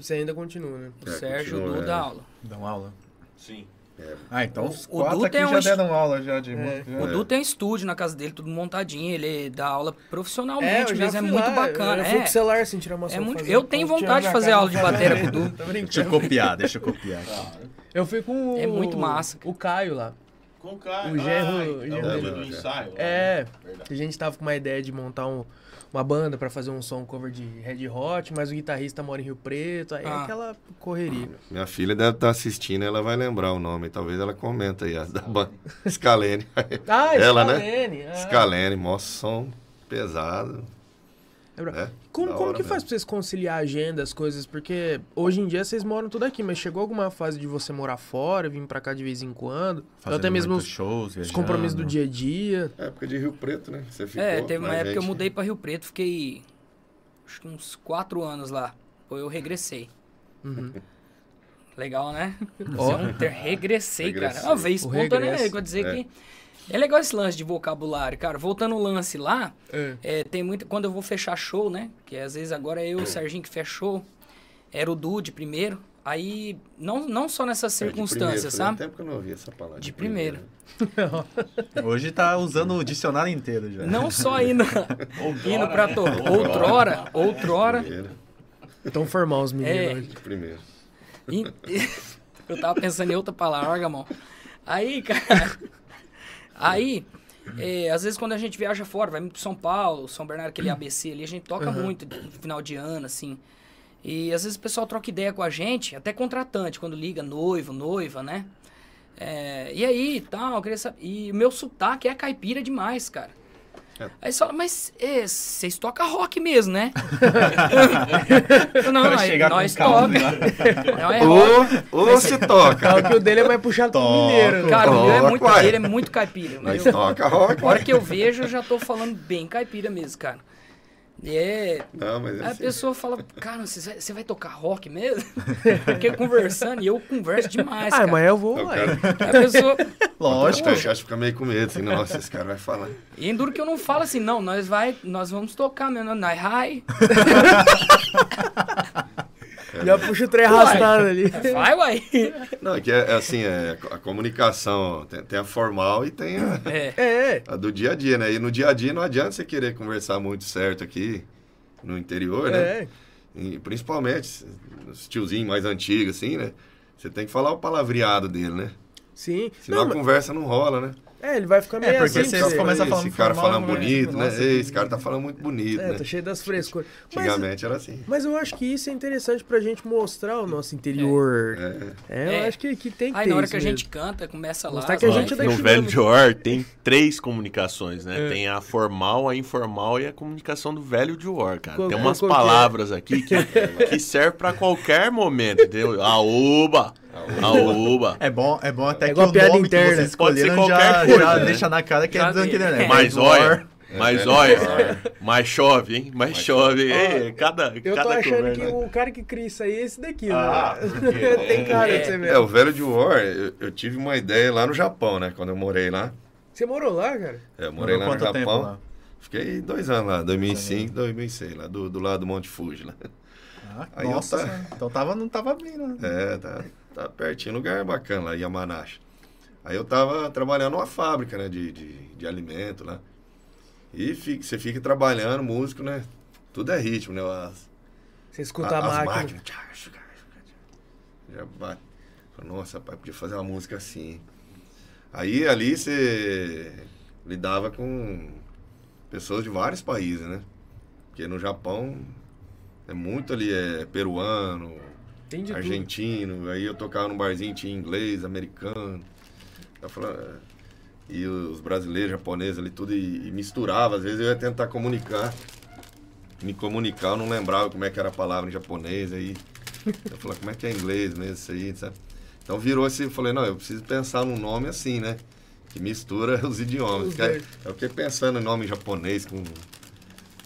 Você ainda continua, né? O É, Sérgio continua, Du é. dá aula. Dão aula. Sim. Ah, então O- os o quatro Du aqui tem já um est- deram aula já de É. música. O Du tem um estúdio na casa dele, tudo montadinho. Ele dá aula profissionalmente mesmo. É fui muito lá, bacana. Eu fui É. com o celular assim, tirar uma É foto, muito- eu tenho vontade de fazer aula de bateria com o Du. Tô Deixa eu brincando. copiar, deixa eu copiar aqui. Eu fui com o... É muito massa. O Caio lá. Com o cara. O genro- Ah, então, ensaio. É, Verdade. a gente tava com uma ideia de montar um- uma banda pra fazer um som cover de Red Hot, mas o guitarrista mora em Rio Preto, aí é Ah. aquela correria. Minha filha deve estar assistindo, ela vai lembrar o nome. Talvez ela comenta aí, a da banda. Scalene. Ah, Ela, né? Scalene, ah. Scalene, mostra som pesado. É né? Como, como hora que faz pra vocês conciliar a agenda, as coisas? Porque hoje em dia vocês moram tudo aqui, mas chegou alguma fase de você morar fora, vir pra cá de vez em quando? Fazendo até mesmo os, shows, os compromissos do dia a dia. Época de Rio Preto, né? Você ficou. É, teve uma época que eu mudei pra Rio Preto, fiquei acho que uns quatro anos lá. Depois eu regressei. Uhum. Legal, né? Ó. Ó, ter regressei, Regressei. cara. Uma vez O espontânea, regresso. quer dizer É. que é legal esse lance de vocabulário, cara. Voltando o lance lá, É. é, tem muito quando eu vou fechar show, né? Que às vezes agora é eu e o Serginho que fechou. Era o Dude primeiro. Aí não não só nessas É, de circunstâncias, primeiro, sabe? tempo que eu não ouvi essa palavra. De primeiro. Hoje tá usando o dicionário inteiro já. Não só indo, indo pra to... outrora, outrora. Primeiro, Tão formal os meninos É. hoje. de primeiro. E- Eu tava pensando em outra palavra, larga a mão. Aí, cara. Aí, é, às vezes quando a gente viaja fora, vai pro São Paulo, São Bernardo, aquele ABC ali, a gente toca muito no final de ano, assim. E às vezes o pessoal troca ideia com a gente, até contratante, quando liga, noivo, noiva, né? É, e aí, tal, queria saber. E o meu sotaque é caipira demais, cara. É. Aí você fala, mas é, vocês tocam rock mesmo, né? não, Vai nós, toca. Não é. Ou, ou se toca. Que o dele é mais puxado pro mineiro. né? Cara, o meu é muito caipira, é muito caipira. Eu- toca rock. a hora que eu vejo, eu já tô falando bem caipira mesmo, cara. E é. Não, mas é Aí a assim. pessoa fala, cara, você vai, você vai tocar rock mesmo? Porque conversando, e eu converso demais, Ah, cara. mas eu vou O lá. cara, A pessoa. Lógico. o cara fica meio com medo, assim, nossa, esse cara vai falar. E duro que eu não falo assim, não, nós vai, nós vamos tocar mesmo, nós high. Já puxa o trem arrastado ali. Vai, uai. Não, é que é, é assim, é, a comunicação tem, tem a formal e tem a, É. É, a do dia a dia, né? E no dia a dia não adianta você querer conversar muito certo aqui no interior, né? é. E principalmente os tiozinhos mais antigos, assim, né? Você tem que falar o palavreado dele, né? Sim. Senão Não, a mas- conversa não rola, né? É, ele vai ficar meio É, porque assim. você pra começa Esse falando cara formal, falando né? bonito, né? Nossa, esse cara tá falando muito bonito, É, né? tá cheio das frescuras. Mas, Antigamente era assim. mas eu acho que isso é interessante pra gente mostrar o nosso interior. É. É, eu É. acho que, que tem que Aí ter na hora que a mesmo. gente canta, começa lá. Mostrar que a gente é daqui no. Velho de Or tem três comunicações, né? É. Tem a formal, a informal e a comunicação do Velho de Or, cara. Qual- tem umas qual que é? palavras aqui que, que serve pra qualquer momento, entendeu? A uba, a uba. É bom, é bom até É que o piada nome interna. que vocês escolheram qualquer já, coisa, já né? deixa na cara que é Já do vi. internet. Mas War. olha, mas olha, mas chove, hein? Mas chove. Ei, cada, Eu tô cada achando conversa. que o cara que cria isso aí é esse daqui, Ah, né? tem cara É. de ser É, mesmo. o velho de War, eu, eu tive uma ideia lá no Japão, né? Quando eu morei lá. Você morou lá, cara? É, eu morei Morou lá no quanto tempo Japão. lá? Fiquei dois anos lá, 2005, 2006, lá do, do lado do Monte Fuji. Lá. Ah, Aí eu nossa, tá- senhora. então tava, não tava vindo. né? É, tá, tá pertinho, lugar bacana lá, Yamanashi. Aí eu tava trabalhando numa fábrica, né, de, de, de alimento lá. E fica- você fica trabalhando, músico, né? Tudo é ritmo, né? As, Você escuta a, as máquina. máquinas. Já bate. Nossa, pai, podia fazer uma música assim. hein?" Aí ali você lidava com pessoas de vários países, né? Porque no Japão É muito ali, é peruano, Tem de tudo. argentino. Aí eu tocava num barzinho, tinha inglês, americano. Falava, é, e os brasileiros, japoneses ali, tudo, e, e misturava. Às vezes eu ia tentar comunicar. Me comunicar, eu não lembrava como é que era a palavra em japonês. Aí eu falava, como é que é inglês mesmo isso aí, sabe? Então virou assim, eu falei, não, eu preciso pensar num nome assim, né? Que mistura os idiomas. Os é, eu fiquei pensando em nome japonês com,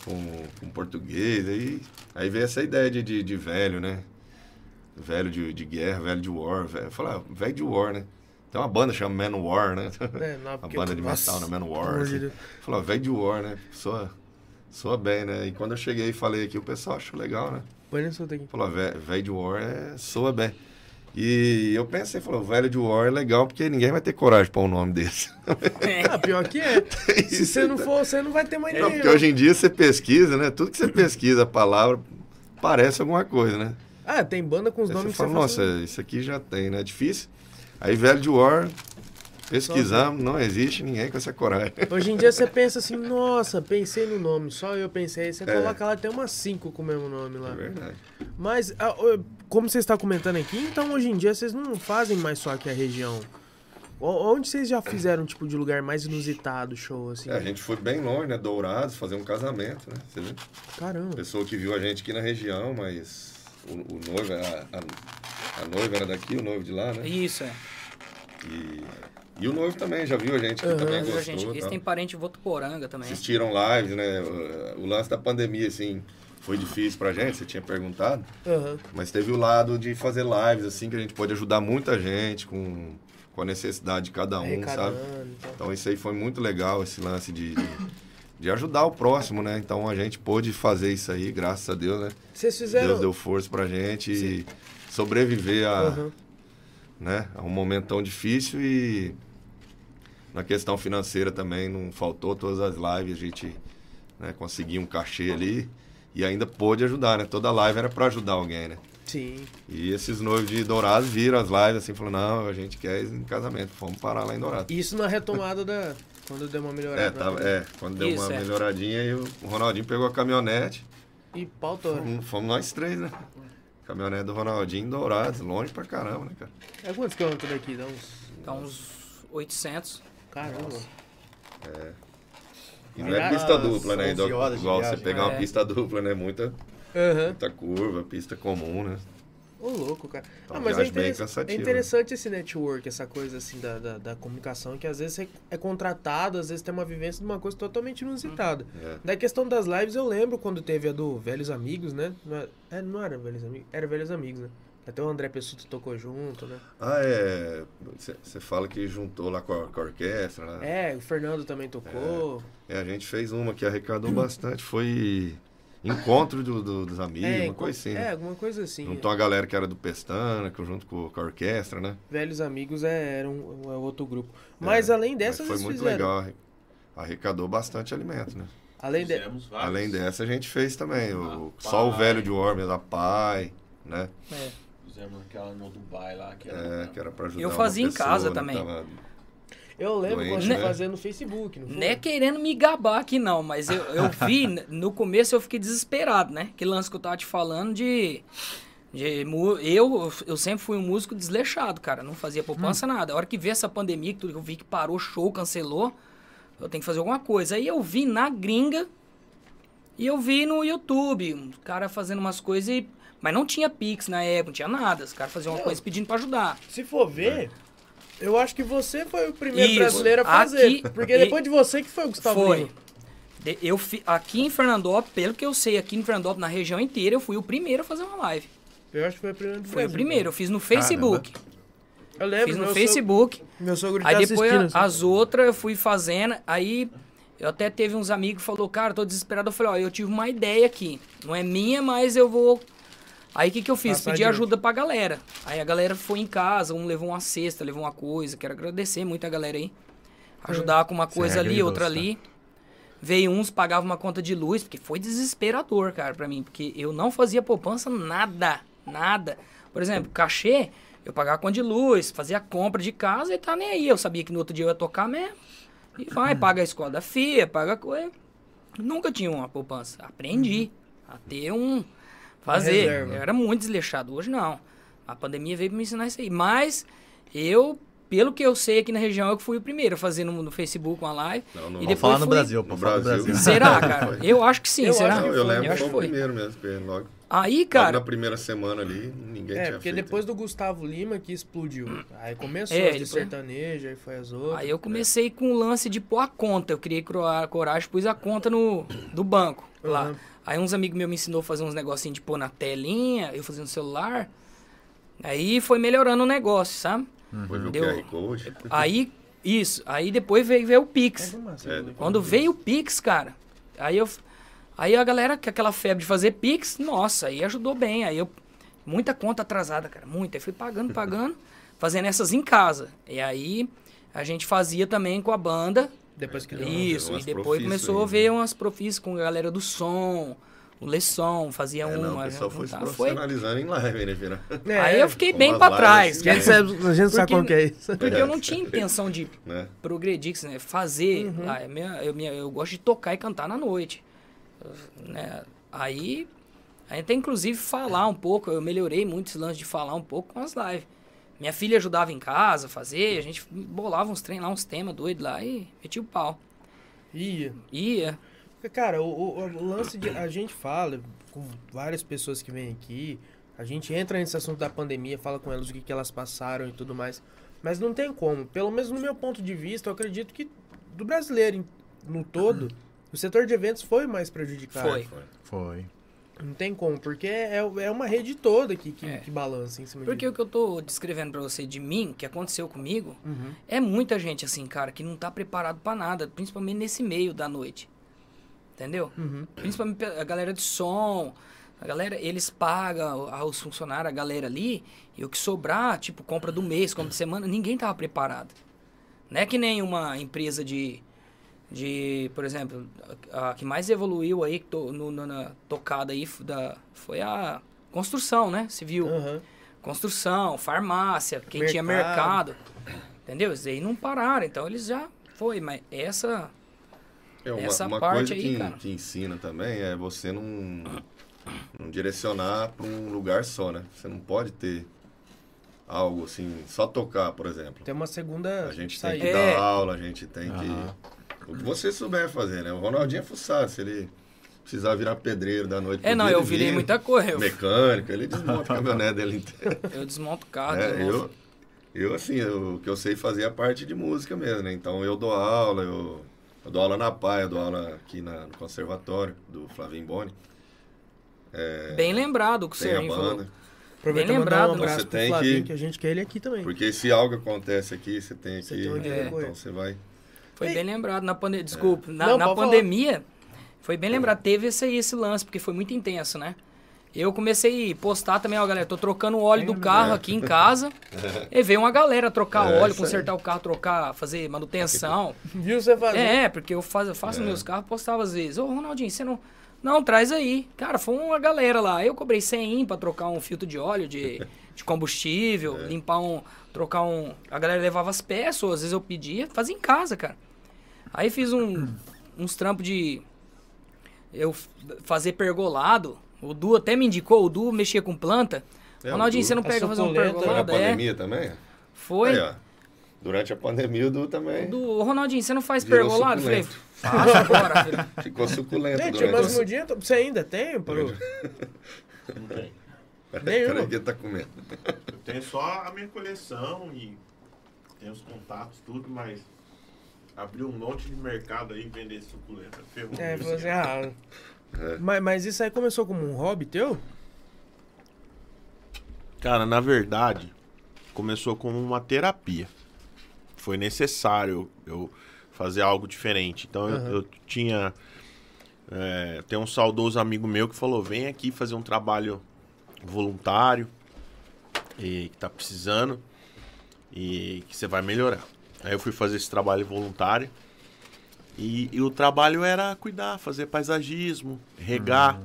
com, com português. Aí, aí veio essa ideia de, de, de velho, né? Velho de, de guerra, velho de war. Velho. Falei, ah, velho de war, né? Tem uma banda chamada Manowar, né? É, não, Uma banda de metal, né? Manowar. amor de Assim. Falou, velho de war, né? Soa, soa bem, né? E quando eu cheguei e falei aqui, o pessoal achou legal, né? Falou, "Vé- velho de war é, soa bem. E eu pensei, falou, velho de war é legal porque ninguém vai ter coragem para um nome desse. Ah, pior que é. Se você não for, você não vai ter mais Não, ninguém. porque hoje em dia você pesquisa, né? Tudo que você pesquisa a palavra parece alguma coisa, né? Ah, tem banda com os Aí você nomes fala, você nossa, fala, isso aqui já tem, né? É difícil. Aí velho de war, pesquisamos, não existe ninguém com essa coragem. Hoje em dia você pensa assim, nossa, pensei no nome, só eu pensei. Você É. coloca lá, tem umas cinco com o mesmo nome lá. É verdade. Mas, como você está comentando aqui, então hoje em dia vocês não fazem mais só aqui a região. Onde vocês já fizeram um tipo de lugar mais inusitado, show, assim? É, a gente foi bem longe, né? Dourados, fazer um casamento, né? Você viu? Caramba. Pessoa que viu a gente aqui na região, mas o, o noivo, a, a, a noiva era daqui, o noivo de lá, né? Isso, é. E, e o noivo também, já viu a gente aqui Aham. também, gostou. gente, eles têm parente em Votuporanga também. Assistiram lives, né? O, o lance da pandemia, assim, foi difícil pra gente, você tinha perguntado. Aham. Mas teve o lado de fazer lives, assim, que a gente pode ajudar muita gente com, com a necessidade de cada um, Arrecadando sabe? e tal. Então isso aí foi muito legal, esse lance de, de, de ajudar o próximo, né? Então a gente pôde fazer isso aí, graças a Deus, né? Vocês fizeram. Deus deu força pra gente e sobreviver a, Aham. né, a um momento tão difícil e na questão financeira também não faltou todas as lives, a gente né, conseguiu um cachê ali e ainda pôde ajudar, né? Toda live era para ajudar alguém, né? Sim. E esses noivos de Dourados viram as lives assim, falaram, não, a gente quer em casamento, vamos parar lá em Dourados. Isso na retomada da. Quando deu uma melhorada. É, tava, é, quando deu Isso, uma é. melhoradinha, e o Ronaldinho pegou a caminhonete, E pau tora. fomos, fomos nós três, né? Caminhonete do Ronaldinho Dourados, longe pra caramba, né, cara? É quantos quilômetros daqui? Dá uns. Dá uns 800. Caramba. E não é pista as dupla, né? 11 horas de Igual você pegar uma É. pista dupla, né? Muita, Aham. muita curva, pista comum, né? Ô, louco, cara. Então, ah, mas é, cansativa, é interessante esse network, essa coisa assim da, da, da comunicação, que às vezes você é contratado, às vezes tem uma vivência de uma coisa totalmente inusitada. É. Da questão das lives, eu lembro quando teve a do Velhos Amigos, né? Não, é, é, não era Velhos Amigos? Era Velhos Amigos, né? Até o André Pessuto tocou junto, né? Ah, é. Você fala que juntou lá com a, com a orquestra, né? É, o Fernando também tocou. É, a gente fez uma que arrecadou bastante. Foi encontro do- do- dos amigos, É, uma coisa assim. é, né? alguma coisa assim. Juntou a galera que era do Pestana, que junto com, com a orquestra, né? Velhos Amigos é, era um, é outro grupo. Mas É, além mas dessas, foi muito fizeram. legal. arre- Arrecadou bastante alimento, né? Além de... Fizemos vários. Além dessa, a gente fez também. O, Ah, só o velho de Worms, a pai, né? É. Fizemos aquela no Dubai lá. Que É, era, que era pra ajudar Eu uma fazia em casa né, também. tava- Eu lembro Doente, quando você né? fazia no Facebook, não foi? Não é querendo me gabar aqui, não, mas eu, eu vi, no começo eu fiquei desesperado, né? Que lance que eu tava te falando de. de eu, eu sempre fui um músico desleixado, cara. Não fazia poupança, nada. A hora que veio essa pandemia, que tudo eu vi que parou, show, cancelou, eu tenho que fazer alguma coisa. Aí eu vi na gringa e eu vi no YouTube, um cara fazendo umas coisas e. Mas não tinha Pix na época, não tinha nada. Os caras faziam uma coisa pedindo pra ajudar. Se for ver, eu acho que você foi o primeiro Isso. brasileiro a fazer. Aqui- porque depois de você que foi o Gustavo Foi. Lima. Eu fi- aqui em Fernandópolis, pelo que eu sei, aqui em Fernandópolis, na região inteira, eu fui o primeiro a fazer uma live. Eu acho que foi o primeiro Foi o primeiro, eu fiz no Facebook. Eu lembro, Fiz no meu Facebook. Sogro, meu sogro Aí depois a- as outras eu fui fazendo. Aí eu até teve uns amigos que falou, cara, tô desesperado. Eu falei, ó, eu tive uma ideia aqui. Não é minha, mas eu vou. Aí o que, que eu fiz? Passar Pedi ajuda pra galera. Aí a galera foi em casa, um levou uma cesta, levou uma coisa. Quero agradecer muito a galera aí. Ajudar com uma coisa ali, outra ali. Veio uns, pagava uma conta de luz, porque foi desesperador, cara, pra mim. Porque eu não fazia poupança nada, nada. Por exemplo, cachê, eu pagava conta de luz, fazia compra de casa e tá nem aí. Eu sabia que no outro dia eu ia tocar mesmo. E vai, paga a escola da filha, paga coisa. Nunca tinha uma poupança. Aprendi a ter um, Fazer. Reserva. Eu era muito desleixado. Hoje não. A pandemia veio pra me ensinar isso aí. Mas eu, pelo que eu sei aqui na região, eu que fui o primeiro a fazer no, no Facebook uma live. Não, não. E depois falar no fui- Brasil, No pô. Fala no Brasil. Brasil. Será, cara? Eu acho que sim, Eu será? acho que Não, eu lembro eu que acho foi o primeiro mesmo, logo, Aí, logo cara, na primeira semana ali, ninguém É, tinha porque feito. depois do Gustavo Lima que explodiu. Aí começou É, as de sertanejo, aí foi as outras. Aí eu comecei com o lance de pôr a conta. Eu criei coragem, pus a conta no do banco lá. Uhum. Aí uns amigos meus me ensinou a fazer uns negocinhos de pôr na telinha, eu fazia no celular. Aí foi melhorando o negócio, sabe? Foi ver o Deu- QR Code. Aí, isso. Aí depois veio, veio o Pix. Assim, É, né? Quando veio o Pix, cara, aí eu. Aí a galera, com aquela febre de fazer Pix, nossa, aí ajudou bem. Aí eu. Muita conta atrasada, cara, muita. Aí fui pagando, pagando, fazendo essas em casa. E aí a gente fazia também com a banda. Depois que deu. Isso, e depois começou aí, a ver umas profis com a galera do som, o Lesson, fazia É, uma. não, o pessoal foi se juntava, foi. profissionalizando em live, né, Vira? É, Aí eu fiquei bem lives trás. assim, A gente sabe, a gente sabe Porque- como que é isso. Porque eu não tinha intenção de Né? progredir, né? fazer. Uhum. Ah, é minha- eu, minha- eu gosto de tocar e cantar na noite. Né? Aí, aí até inclusive falar um pouco, eu melhorei muito esse lance de falar um pouco com as lives. Minha filha ajudava em casa a fazer, a gente bolava uns treinos lá, uns temas doidos lá e metia o pau. Ia. Ia. Cara, o, o- o lance de. A gente fala com várias pessoas que vêm aqui, a gente entra nesse assunto da pandemia, fala com elas o que, que elas passaram e tudo mais. Mas não tem como. Pelo menos no meu ponto de vista, eu acredito que do brasileiro no todo, o setor de eventos foi mais prejudicado. Foi. Foi. Não tem como, porque é, é uma rede toda que, que, É. que balança em cima Porque de... o que eu tô descrevendo pra você de mim, que aconteceu comigo, Uhum. é muita gente assim, cara, que não tá preparado pra nada, principalmente nesse meio da noite. Entendeu? Uhum. Principalmente a galera de som. A galera, eles pagam a- os funcionários, a galera ali, e o que sobrar, tipo, compra do mês, compra de semana, ninguém tava preparado. Não é que nem uma empresa de, de por exemplo, a, a que mais evoluiu aí to- no- no- na tocada aí da, foi a construção, né? Civil. Aham. Construção, farmácia, quem tinha Mercado. mercado. Entendeu? Isso aí não pararam, então eles já foi, mas essa É uma, Essa uma parte coisa aí, que, cara. que ensina também é você não, não direcionar para um lugar só, né? Você não pode ter algo assim, só tocar, por exemplo. Tem uma segunda A gente tem que É. dar aula, a gente tem Aham. que. O que você souber fazer, né? O Ronaldinho é fuçado, se ele precisar virar pedreiro da noite É, não, dia, eu virei vira. muita coisa. Eu, Mecânico, ele desmonta a caminhonete dele inteira. eu desmonto o carro. É, desmonto- eu, eu, assim, eu- o que eu sei fazer é a parte de música mesmo, né? Então eu dou aula, eu, eu dou aula na PAI, eu dou aula aqui na- no conservatório do Flavinho Boni. Bem lembrado o que a Serginho falou. banda. Aproveita Bem mandar lembrado, um né? abraço Você pro tem Flavinho, que- que... a gente quer ele aqui também. Porque se algo acontece aqui, você tem Você que. tem onde é, então você vai. Foi Ei. bem lembrado na pandemia. Desculpa, na, Não, na pode falar. pandemia, foi bem lembrado. Teve esse, esse lance, porque foi muito intenso, né? Eu comecei a postar também, ó, galera, tô trocando o óleo do carro aqui em casa. E veio uma galera trocar É, óleo, isso aí. consertar o carro, trocar, fazer manutenção. Viu você fazer? É, porque eu faço, eu faço É. meus carros, postava às vezes. Ô, Ronaldinho, você não. Não, traz aí. Cara, foi uma galera lá. Eu cobrei 100 pra trocar um filtro de óleo de, de combustível, É. limpar um. trocar um. A galera levava as peças, ou às vezes eu pedia, fazia em casa, cara. Aí fiz um, uns trampos de. Eu fazer pergolado. O Du até me indicou, o Du mexia com planta. É, o Ronaldinho, você não A pega fazer um suculenta. Foi na pergolado? É. pandemia também? Foi. Aí, ó. Durante a pandemia, o Du também Do Ronaldinho, você não faz Virou pergolado? Falei, faz agora, filho. ficou suculento. Gente, durante mas no dia... Você ainda tem, Paru? Não tem. Nenhum. Peraí que tá comendo. Eu tenho só a minha coleção e tenho os contatos, tudo, mas abrir um monte de mercado aí e vender suculenta. Ferrou. É, falou assim, ah... É. Mas, mas isso aí começou como um hobby teu? Cara, na verdade, começou como uma terapia. Foi necessário eu fazer algo diferente. Então eu- Aham. eu, tinha. É, tem um saudoso amigo meu que falou: vem aqui fazer um trabalho voluntário e que tá precisando e que você vai melhorar. Aí eu fui fazer esse trabalho voluntário e, e o trabalho era cuidar, fazer paisagismo, regar,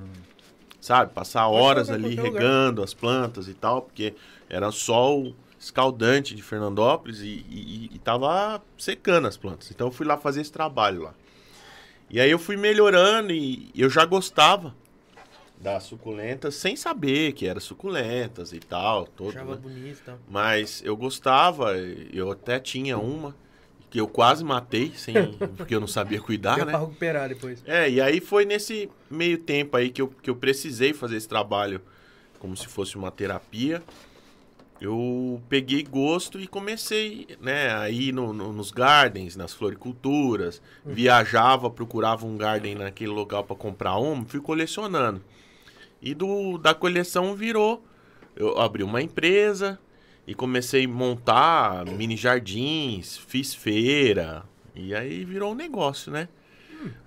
sabe? Passar horas ali qualquer lugar. regando as plantas e tal, porque era sol escaldante de Fernandópolis e, e, e tava secando as plantas. Então eu fui lá fazer esse trabalho lá. E aí eu fui melhorando e eu já gostava das suculentas sem saber que era suculentas e tal. Todo, Achava né? bonito e tal. Mas eu gostava, eu até tinha uma que eu quase matei, sem, porque eu não sabia cuidar, né? pra recuperar depois. É, e aí foi nesse meio tempo aí que eu, que eu precisei fazer esse trabalho como se fosse uma terapia. Eu peguei gosto e comecei, né, a ir no, no- nos gardens, nas floriculturas, viajava, procurava um garden naquele local para comprar um, fui colecionando. E do, da coleção virou, eu abri uma empresa e comecei a montar mini jardins, fiz feira, e aí virou um negócio, né?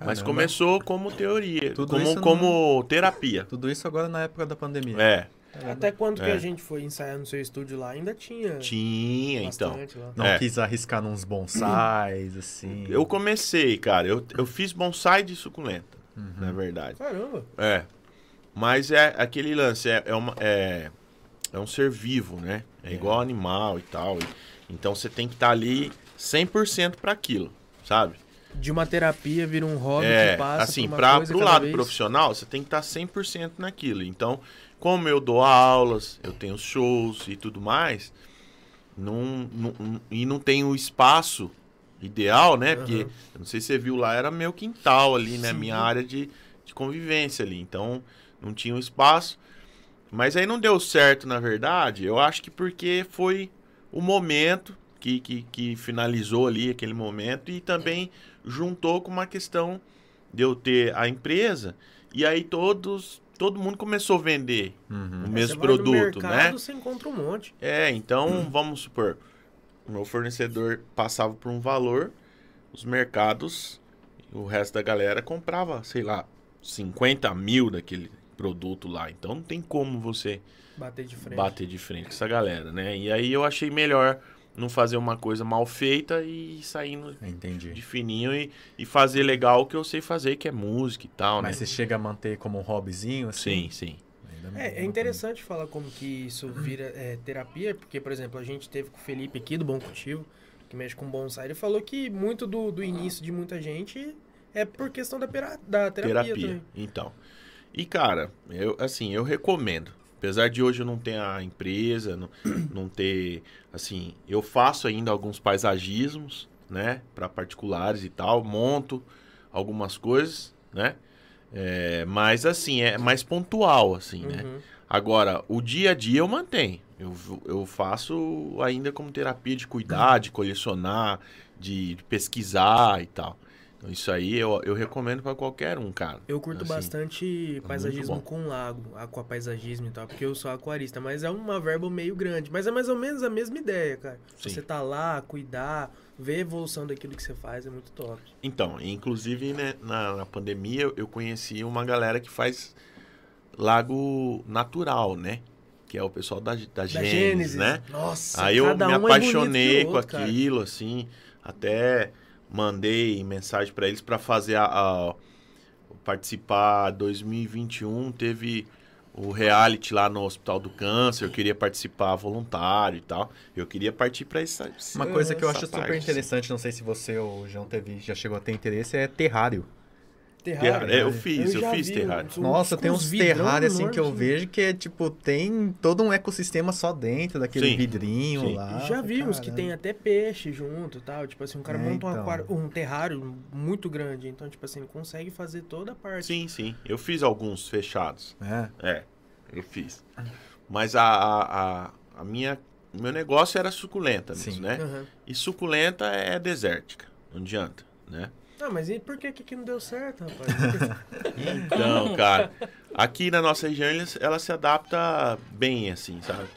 Mas Caramba. começou como teoria, Tudo como, não- como terapia. Tudo isso agora na época da pandemia. É, Até quando que É. a gente foi ensaiar no seu estúdio lá, ainda tinha tinha, então. lá. Não É. quis arriscar nos bonsais, assim. Eu comecei, cara, eu, eu fiz bonsai de suculenta, Uhum. na verdade. Caramba. É. Mas é aquele lance, é, é, uma, é, é um ser vivo, né? É, igual animal e tal. então você tem que estar ali 100% para aquilo, sabe? De uma terapia vira um hobby É, que passa assim, para coisa pro lado vez. profissional, você tem que estar 100% naquilo. Então, como eu dou aulas, eu tenho shows e tudo mais, não, não- e não tenho o espaço ideal, né? Porque, não sei se você viu lá, era meu quintal ali, né? Sim. Minha área de, de convivência ali. Então, não tinha um espaço. Mas aí não deu certo, na verdade. Eu acho que porque foi o momento que, que, que finalizou ali aquele momento e também juntou com uma questão de eu ter a empresa e aí todos todo mundo começou a vender Uhum. o mesmo produto, mercado, né? Você encontra um monte. É, então vamos supor, o meu fornecedor passava por um valor, os mercados, o resto da galera comprava, sei lá, 50 mil daquele produto lá. Então não tem como você Bater de frente. bater de frente com essa galera, né? E aí eu achei melhor não fazer uma coisa mal feita e saindo Entendi. de fininho e, e fazer legal o que eu sei fazer, que é música e tal, Mas né? você chega a manter como um hobbyzinho, assim? Sim, sim. Ainda É, é interessante falar como que isso vira é, terapia, porque, por exemplo, a gente teve com o Felipe aqui, do Bom Cultivo, que mexe com bonsai, ele falou que muito do, do início de muita gente é por questão da, pera- da terapia, terapia. também. Então. E, cara, eu, assim, eu recomendo. Apesar de hoje eu não ter a empresa, não, não ter. Assim, eu faço ainda alguns paisagismos, né? Para particulares e tal. Monto algumas coisas, né? É, mas, assim, é mais pontual, assim, né? Uhum. Agora, o dia a dia eu mantenho. Eu, eu faço ainda como terapia de cuidar, de colecionar, de pesquisar e tal. Isso aí eu, eu recomendo para qualquer um, cara. Eu curto Assim, bastante paisagismo muito com lago, aquapaisagismo e tal, porque eu sou aquarista, mas é uma verba meio grande. Mas é mais ou menos a mesma ideia, cara. Sim. Você tá lá, cuidar, ver a evolução daquilo que você faz, é muito top. Então, inclusive né, na, na pandemia eu- conheci uma galera que faz lago natural, né? Que é o pessoal da, da, Da Gênesis, Gênesis, né? Nossa, Aí eu me é bonito apaixonei o com outro, cara. aquilo, assim, até mandei mensagem para eles para fazer a, a- participar 2021 teve o reality lá no Hospital do Câncer, eu queria participar voluntário e tal. Eu queria partir para essa Uma coisa que eu acho super parte, assim. interessante, não sei se você ou o João teve, já chegou a ter interesse, é terrário. Terrário, é, eu fiz, eu, já fiz vi terrário. Nossa, tem uns terrários assim que eu enormes, vejo que é tipo, tem todo um ecossistema só dentro daquele Sim, vidrinho sim. lá. Já vi uns que tem até peixe junto e tal. Tipo assim, um cara É, monta um, então. aquário, um terrário muito grande. Então, tipo assim, ele consegue fazer toda a parte. Sim, sim. Eu fiz alguns fechados. É. É, eu fiz. Mas a, a, a, a minha. O meu negócio era suculenta mesmo, Sim. né? Aham. E suculenta é desértica. Não adianta, né? Ah, mas e por que que aqui não deu certo, rapaz? Então, cara, aqui na nossa região ela, se adapta bem, assim, sabe?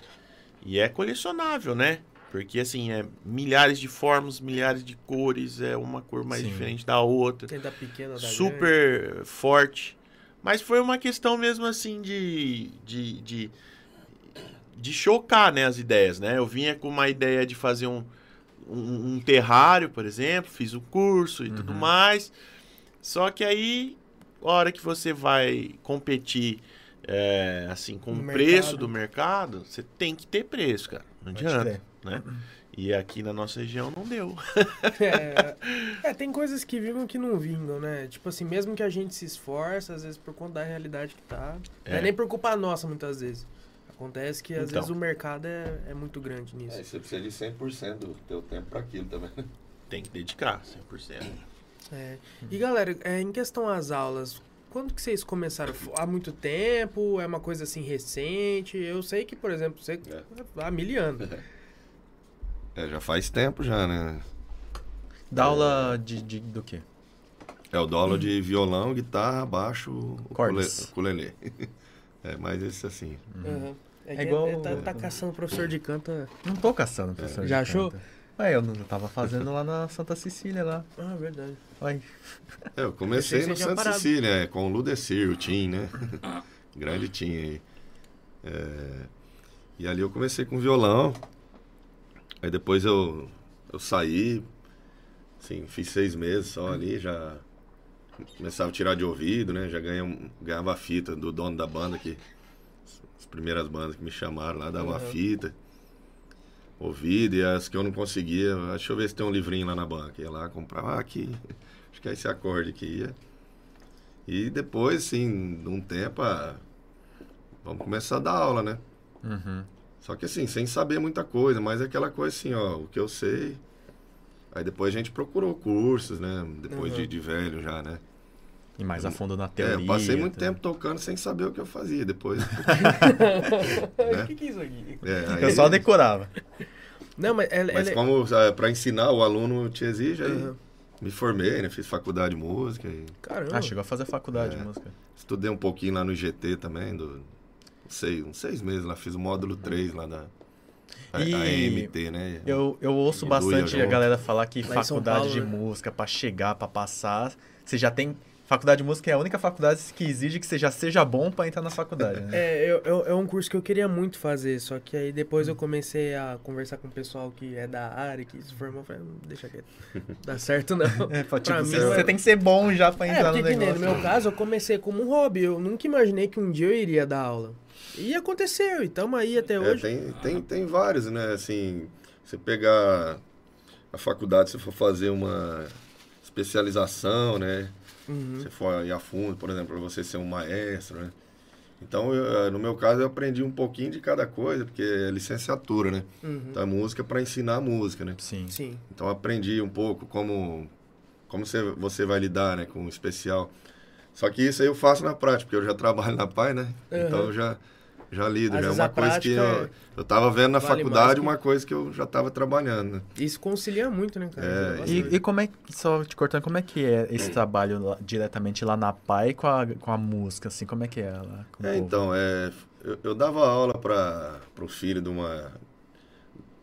E é colecionável, né? Porque, assim, é milhares de formas, milhares de cores, é uma cor mais Sim. diferente da outra. Tem da pequena, da grande. super forte. Mas foi uma questão mesmo assim de, de, de, de chocar né, as ideias, né? Eu vinha com uma ideia de fazer um, um, um terrário, por exemplo, fiz o curso e tudo Uhum. mais. Só que aí, a hora que você vai competir é, assim com No o preço mercado. do mercado, você tem que ter preço, cara. Não Pode adianta, né? E aqui na nossa região não deu. É, é, tem coisas que vingam que não vingam, né? Tipo assim, mesmo que a gente se esforce, às vezes por conta da realidade que tá. Não é É. nem por culpa nossa, muitas vezes. Acontece que às Então. vezes o mercado é, é muito grande nisso. É, você precisa de 100% do teu tempo para aquilo também. Tem que dedicar 100%. É. E galera, é, em questão às aulas, quando que vocês começaram? Há muito tempo? É uma coisa assim recente? Eu sei que, por exemplo, você É. há mil anos. É, já faz tempo já, né? Dá aula de, de- do quê? É o dólar de violão, guitarra, baixo, ukulele. É mais esse assim. Uhum. É, É que igual- é- tá, tá caçando professor de canto. é- Não tô caçando, professor. Já de achou? canto. Ué, eu não eu tava fazendo lá na Santa Cecília lá. Ah, verdade. Ué. É, eu comecei no Santa parado. Cecília, é, com o Ludecir, o Tim, né? Grande Tim aí. É, e ali eu comecei com violão. Aí depois eu, eu saí, assim, fiz seis meses só ali, já começava a tirar de ouvido, né? Já ganhei um- ganhava a fita do dono da banda, que as primeiras bandas que me chamaram lá, dava Uhum. fita. Ouvido, e as que eu não conseguia, deixa eu ver se tem um livrinho lá na banca. Ia lá, comprava, ah, aqui, acho que é esse acorde que ia. E depois, assim, de um tempo, ah, vamos começar a dar aula, né? Uhum. Só que assim, sem saber muita coisa, mas é aquela coisa assim, ó, o que eu sei. Aí depois a gente procurou cursos, né? Depois Uhum. de, de velho já, né? E mais a fundo na É, teoria. eu passei muito tá? tempo tocando sem saber o que eu fazia depois. O que, que é isso aqui? É, aí- Eu só decorava. Não, mas ela, Mas ela- como para ensinar o aluno te exige, aí Uhum. me formei, né? Fiz faculdade de música e Caramba. Ah, chegou a fazer faculdade É. de música. estudei um pouquinho lá no IGT também, do, não sei, uns seis meses lá, fiz o módulo 3 lá da a, E a EMT, né? Eu, eu ouço E bastante a galera falar que Lá faculdade Paulo, de né? música, pra chegar, pra passar, você já tem. Faculdade de música é a única faculdade que exige que você já seja bom pra entrar na faculdade, né? É, eu, eu- é um curso que eu queria muito fazer, só que aí depois eu comecei a conversar com o pessoal que é da área, que se formou, eu falei, "Hum, deixa quieto. Dá certo não. É, pra, tipo, Pra você, mim, você eu- tem que ser bom já pra É, entrar porque no que nem negócio. no meu caso, eu comecei como um hobby. Eu nunca imaginei que um dia eu iria dar aula. E aconteceu, e tamo aí até É, hoje. tem, tem, tem vários, né? Assim, você pegar a faculdade, se for fazer uma especialização, né? Uhum. Se for ir a fundo, por exemplo, para você ser um maestro, né? Então, eu, no meu caso, eu aprendi um pouquinho de cada coisa, porque é licenciatura, né? Uhum. Então, a música para ensinar a música, né? Sim. Sim. Então, aprendi um pouco como, como você, você vai lidar né, com o especial. Só que isso aí eu faço na prática, porque eu já trabalho na PAI, né? Então, Uhum. eu já, já lido. Já é uma a coisa que eu, é- eu tava vendo na vale faculdade, que- uma coisa que eu já tava trabalhando, né? Isso concilia muito, né, cara? É, Ajuda bastante. E, e como é que, só te cortando, como é que é esse trabalho lá- diretamente lá na PAI com a, com a música, assim, como é que é lá? com o É, então, é, eu, eu dava aula para o filho de uma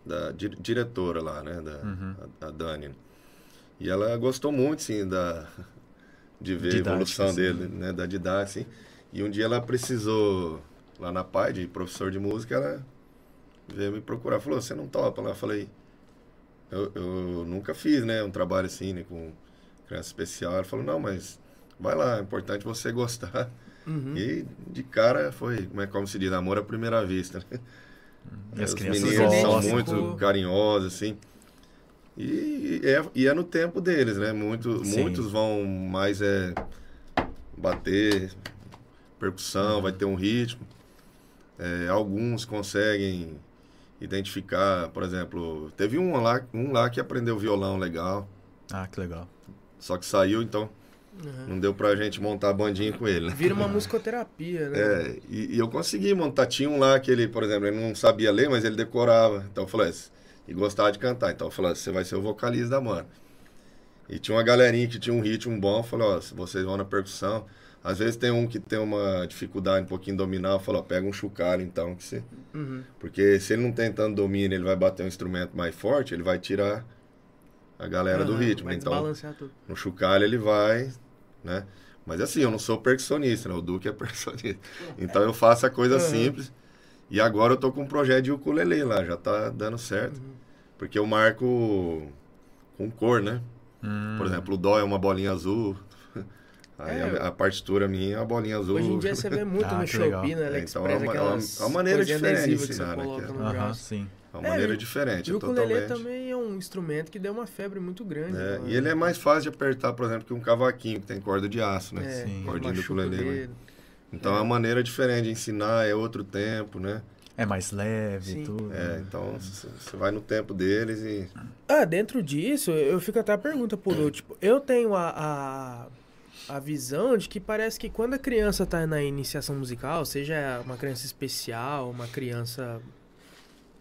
da di- diretora lá, né, da Uhum. a, a Dani. E ela gostou muito, sim, da de ver Didática, a evolução assim. dele, né, da didática, assim. E um dia ela precisou lá na PAI de professor de música, ela veio me procurar, falou: "Você não topa?" Lá eu falei: eu, eu nunca fiz, né, um trabalho assim, né, com criança especial. Ela falou: "Não, mas vai lá, é importante você gostar." Uhum. E de cara foi, como é como se diz, amor à primeira vista, né? E as crianças são muito carinhosos, assim. E é, e é no tempo deles, né? Muito, Sim. muitos vão mais é, bater, percussão, Uhum. vai ter um ritmo. É, alguns conseguem identificar, por exemplo, teve um lá, um lá que aprendeu violão legal, Ah, que legal. só que saiu, então Uhum. não deu pra gente montar a bandinha com ele, né? Vira uma musicoterapia, né? É, e, e eu consegui montar. Tinha um lá que ele, por exemplo, ele não sabia ler, mas ele decorava. Então eu falei, assim, e gostava de cantar. Então eu falei, você vai ser o vocalista da banda. E tinha uma galerinha que tinha um ritmo bom. Eu falei, ó, se vocês vão na percussão. Às vezes tem um que tem uma dificuldade um pouquinho em dominar. Eu falo, ó, pega um chocalho então. Que você... Uhum. Porque se ele não tem tanto domínio, ele vai bater um instrumento mais forte, ele vai tirar a galera do Aham, ritmo. Vai Então tudo. no chocalho ele vai, né? Mas assim, eu não sou percussionista, né? O Duque é percussionista. Então eu faço a coisa Aham. simples. E agora eu tô com um projeto de ukulele lá, já tá dando certo. Uhum. Porque eu marco com cor, né? Hum. Por exemplo, o dó é uma bolinha azul. Aí É. a, a partitura minha é uma bolinha azul. Hoje em dia você vê muito Ah, no. Shopee, no É, então é uma- é uma- aquelas é uma maneira diferente de adesivas que você ensinar, né, coloca que é- no Aham, braço. sim. É uma É, maneira e- diferente, E é o ukulele totalmente. também é um instrumento que deu uma febre muito grande. É, e ele é mais fácil de apertar, por exemplo, que um cavaquinho, que tem corda de aço, né? É, Sim. Cordinha do ukulele. né? Então é uma maneira diferente de ensinar, é outro tempo, né? É mais leve Sim. e tudo. É, né? então você vai no tempo deles e. Ah, dentro disso, eu fico até a pergunta, Pudu. Tipo, eu tenho a, a, a visão de que parece que quando a criança tá na iniciação musical, seja uma criança especial, uma criança.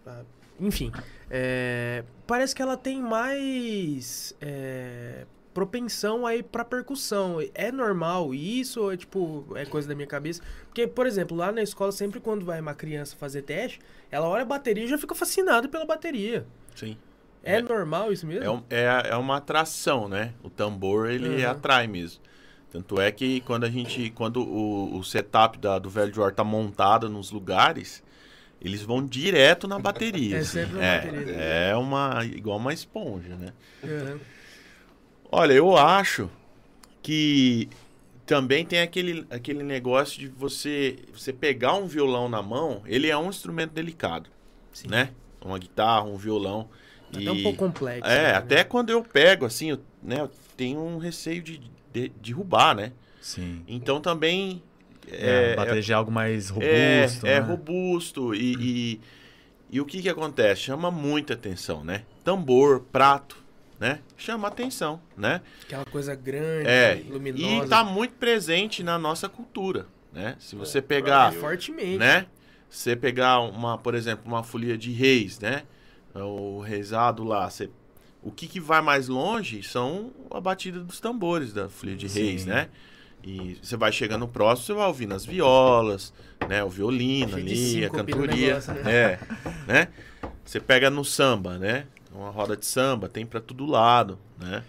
ah, Enfim, é, parece que ela tem mais é, propensão aí pra percussão. É normal isso ou é tipo, é coisa da minha cabeça? Porque, por exemplo, lá na escola, sempre quando vai uma criança fazer teste, ela olha a bateria e já fica fascinada pela bateria. Sim. É, É. normal isso mesmo? É, é, é uma atração, né? O tambor, ele Uhum. atrai mesmo. Tanto é que quando a gente, quando o, o setup da, do velho Dior tá montado nos lugares, eles vão direto na bateria. É sempre na é, bateria. É uma, igual uma esponja, né? Uhum. Olha, eu acho que também tem aquele, aquele negócio de você, você pegar um violão na mão, ele é um instrumento delicado, Sim. né? Uma guitarra, um violão. Até um pouco complexo. É, né? até quando eu pego, assim, eu, né, eu tenho um receio de, de derrubar, né? Sim. Então também. É, É, bater já algo mais é, robusto. é né? robusto e, e, e o que que acontece? Chama muita atenção, né? Tambor, prato, né? Chama atenção, né? Aquela coisa grande, É, luminosa. e tá muito presente na nossa cultura, né? Se você pegar, fortemente. né? Você pegar uma, por exemplo, uma folia de reis, né? O reisado lá, você... o que, que vai mais longe são a batida dos tambores da Sim. reis, né? E você vai chegando próximo, você vai ouvindo as violas, né? O violino ali, a cantoria, negócio, né? é, né? Você pega no samba, né? Uma roda de samba, tem pra todo lado, né?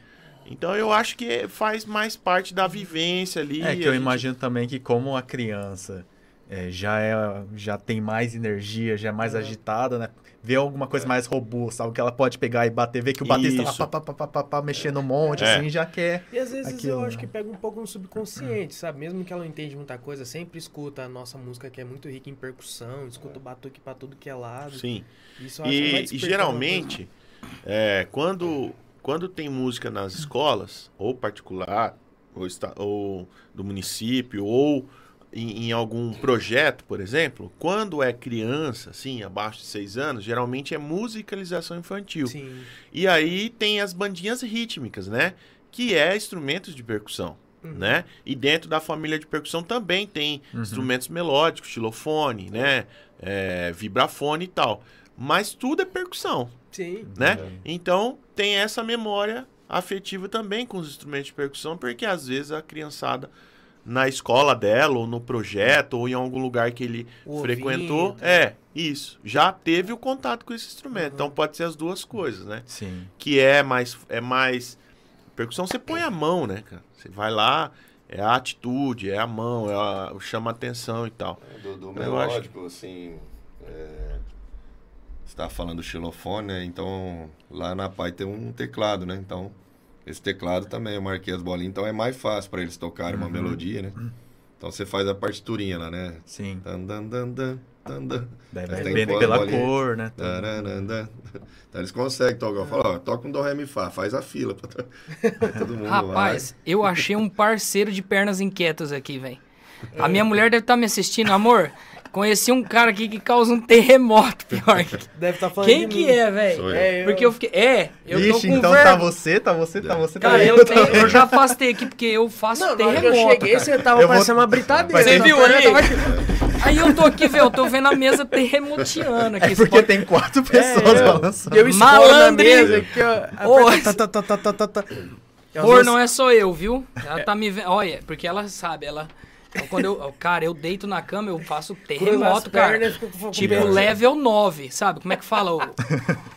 Então eu acho que faz mais parte da vivência ali. É que eu gente- imagino também que como a criança é, já é já tem mais energia, já é mais agitada, né? Vê alguma coisa mais robusta, algo que ela pode pegar e bater, ver que o batista lá Isso. pá, pá, pá, pá, pá, pá, mexendo um monte, É. assim, já quer. E às vezes Aquilo, eu acho né? que pega um pouco no subconsciente, sabe? Mesmo que ela não entende muita coisa, sempre escuta a nossa música que é muito rica em percussão, escuta o batuque pra tudo que é lado. Sim. Isso acho E, e geralmente, é, quando, quando tem música nas escolas, ou particular, ou, esta- ou do município, ou em, em algum projeto, por exemplo, quando é criança, assim, abaixo de seis anos, geralmente é musicalização infantil. Sim. E aí tem as bandinhas rítmicas, né? Que é instrumentos de percussão, Uhum. né? E dentro da família de percussão também tem instrumentos melódicos, xilofone, né? É, vibrafone e tal. Mas tudo é percussão, Sim. né? Então tem essa memória afetiva também com os instrumentos de percussão, porque às vezes a criançada na escola dela, ou no projeto, ou em algum lugar que ele O frequentou, é, isso, já teve o contato com esse instrumento. Uhum. Então pode ser as duas coisas, né? Sim. que é mais é mais percussão você põe a mão né cara você vai lá é a atitude é a mão é a, chama a atenção e tal Do, do Eu acho melódico, assim. É... Você tá falando do xilofone, né? Então lá na Pai tem um teclado, né? Então esse teclado também eu marquei as bolinhas, então é mais fácil para eles tocarem uma melodia, né? Então você faz a partiturinha lá, né? Sim. Dan, dan, dan, dan, dan. Deve Aí é tem bem bola- pela bolinha. cor, né? tudo. Taranandan. Então eles conseguem tocar. Fala, ó, toca um do ré mi fá, faz a fila todo mundo Rapaz, eu achei um parceiro de pernas inquietas aqui, velho. A minha mulher deve estar me assistindo, amor. Conheci um cara aqui que causa um terremoto, pior. que- Deve estar falando Quem de que mim. é, velho? Eu. É, eu- Porque eu fiquei. É, eu tô Ixi, com então tá você, tá você, tá você, tá Cara, eu. eu, tenho- eu já afastei aqui porque eu faço Não, que eu terremoto. cheguei, cara. você tava Eu vou- parecendo uma britadeira. Você Tá viu tava- Aí eu tô aqui, velho, eu tô vendo a mesa terremoteando aqui. É porque Pode- tem quatro pessoas É, eu- balançando. Eu mesa aqui, ó. Tá, tá, tá, tá, tá, tá. E Cor vezes- não é só eu, viu? Ela tá me vendo. Olha, porque ela sabe, ela. Então, Quando eu. Cara, eu deito na cama, eu faço terremoto, cara. pernas, com Tipo, level 9, sabe? Como é que fala? O...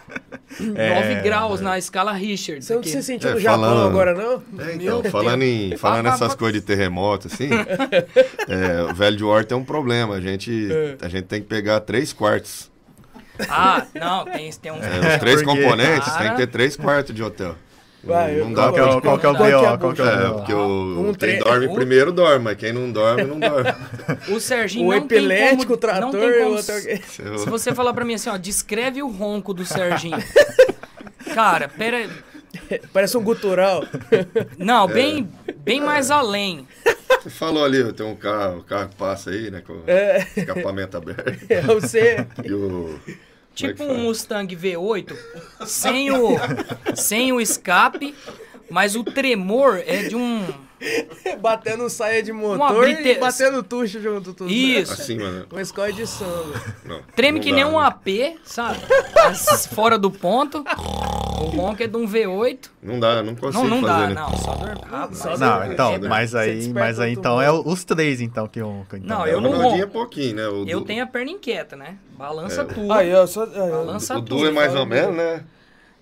9 É. graus na escala Richards. Você não se sentiu É, no Japão falando- agora, não? É, Meu então, falando, em, falando nessas coisas de terremoto, assim, é, o velho de War tem um problema. A gente, a gente tem que pegar três quartos. Ah, não, tem, tem uns. É, os três componentes Cara. tem que ter três quartos de hotel. Vai, não dá Qual que é o, qual que é o é B.O.? Qual que é o É, porque o, Um quem tre- dorme um- primeiro dorme, mas quem não dorme, não dorme. O Serginho O não tem como, o trator não tem e o como outro... Eu- Se você falar pra mim assim, ó, descreve o ronco do Serginho. Cara, pera. Parece um gutural. Não, bem, bem mais além. Você falou ali, tem um carro, o carro que passa aí, né? Com É, escapamento aberto. é você. E o. Tipo é que um? Mustang V8, sem o, sem o escape, mas o tremor é de um. Batendo saia de motor brite- e batendo tucho junto. Tudo. Isso. Assim, mano. Uma escola de samba. Não, Treme não que dá, nem um né? AP, sabe? As- Fora do ponto. O ronco é de um V8. Não dá, não consigo Não, não fazer. dá, né? não. Só dormir. Ah, Não, então, mas aí, mas aí então é o- os três então que roncam. Então. Não, É, eu o não é pouquinho, né? O Eu Du- tenho a perna inquieta, né? Balança É. tudo. Aí, ó, só... aí, ó. Balança O Du tudo. é mais ou menos, né?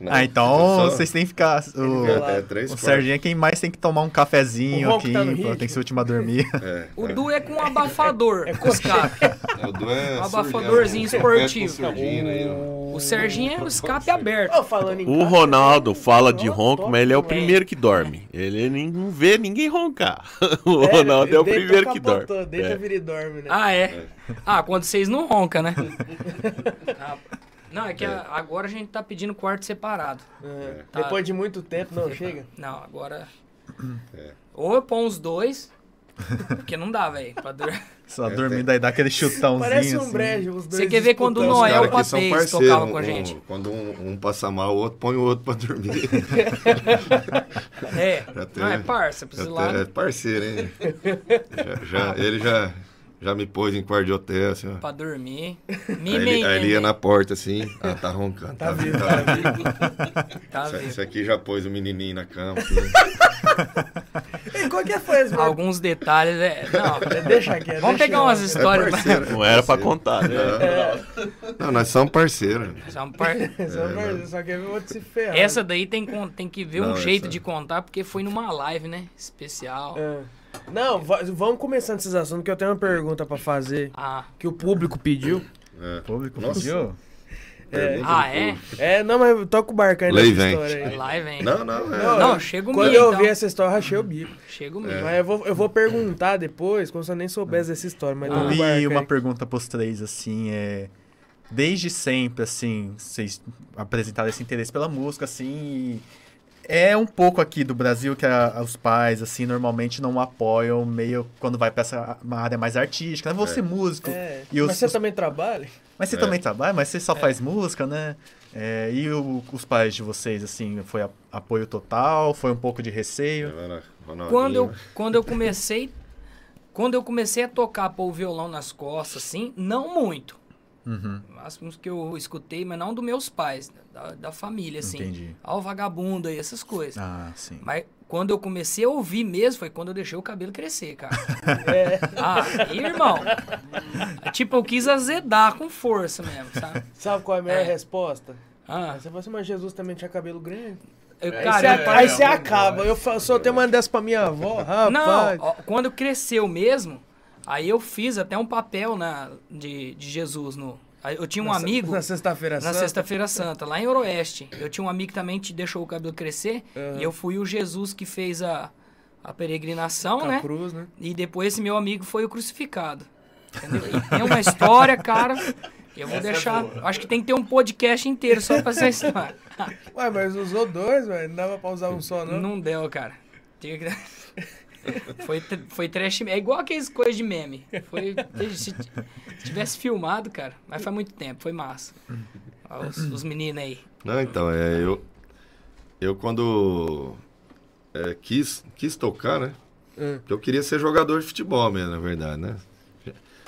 Não, Ah, então só- vocês têm que ficar. O, É, é, três o. Serginho é quem mais tem que tomar um cafezinho aqui, tá pô, tem que ser o último a dormir. É, O é. Du é com um abafador. É escape. É, o Du é Um abafadorzinho? Você esportivo. com. O Serginho é o escape aberto. Ó, falando em O Ronaldo fala de ronco, mas ele é o primeiro que dorme. Ele não vê ninguém roncar. O É, Ronaldo é o primeiro que dorme. É. vira e dorme, né? Ah, é? Ah, quando vocês não roncam, né? Não, é que a- agora a gente tá pedindo quarto separado. É. Tá. Depois de muito tempo, não chega. Não, agora. É. Ou eu ponho os dois, porque não dá, velho. dur- Só É, dormir, tem- daí dá aquele chutãozinho. Parece um assim. brejo, os dois Você quer ver quando o Noel parceiros, tocava um- com a um- gente. Quando um, um passa mal, o outro põe o outro pra dormir. É, Já tem- não, é parça, Já precisa tem- lá é parceiro, hein? Já- já- ele já, já me pôs em quarto de hotel, assim, ó. pra dormir. Aí Me ele, aí ele ia na porta, assim, ah, tá roncando. Tá, vivo, tá vivo. Tá Esse- vendo? Esse aqui já pôs o menininho na cama. assim. E qual que foi esse Alguns detalhes, é. Não, Deixa aqui. vamos pegar umas histórias. É parceiro. Não era pra contar, né? Não, nós somos parceiros. São par- Só, só quer ver o outro se ferrar. Essa daí tem, tem que ver Não, um jeito essa- de contar, porque foi numa live, né? Especial. É. Não, va- vamos começando esses assuntos que eu tenho uma pergunta pra fazer Ah, que o público pediu. É. O público Nossa. pediu? Pergunta ah é? É, não, mas toca o barco aí nessa vem. história aí. Live, hein? Não, não, é. Não, Não, chega o Quando milho, eu então. ouvi essa história, eu rachei o bico. Chega o milho. Mas eu vou, eu vou perguntar depois, como se eu nem soubesse dessa história. Mas o E uma aí. pergunta pros três, assim, é. Desde sempre, assim, vocês apresentaram esse interesse pela música, assim, e é um pouco aqui do Brasil que a- os pais, assim, normalmente não apoiam meio quando vai pra essa uma área mais artística, né? Vou ser músico. É, E os- mas você os- também trabalha? Mas você É. também trabalha, mas você só faz música, né? É, e o- os pais de vocês, assim, foi a- apoio total? Foi um pouco de receio? Quando eu, quando eu comecei. Quando eu comecei a tocar pôr o violão nas costas, assim, não muito. Uhum, Máximos que eu escutei, mas não dos meus pais, da, da família, assim. entendi. Ao vagabundo e essas coisas. Ah, sim. Mas quando eu comecei a ouvir mesmo, foi quando eu deixei o cabelo crescer, cara. É. Ah, e, irmão. Tipo, eu quis azedar com força mesmo, sabe? Sabe qual é a melhor É. resposta? Ah, Aí você fala assim, mas Jesus também tinha cabelo grande. eu, Aí cara, você, eu aí você acaba. Eu fa- só tenho uma dessa pra minha avó, rapaz. Não, ó, quando cresceu mesmo, aí eu fiz até um papel na, de, de Jesus no. Eu tinha um Na- amigo Na sexta-feira na santa. Sexta-feira Santa, lá em Oroeste. Eu tinha um amigo que também te deixou o cabelo crescer. Aham. E eu fui o Jesus que fez a, a peregrinação, Com a né? cruz, né? E depois esse meu amigo foi o crucificado. Entendeu? E tem uma história, cara. Eu vou deixar. acho que tem que ter um podcast inteiro só pra essa história. Ué, mas usou dois, velho. Não dava pra usar um só, não? Não deu, cara. Tinha que- Foi, foi trash. É igual aqueles coisas de meme. Foi, se, se tivesse filmado, cara. Mas faz muito tempo, foi massa. Os, os meninos aí. Não, então, é, eu, eu quando é, quis, quis tocar, né? Hum. Porque eu queria ser jogador de futebol mesmo, na verdade, né?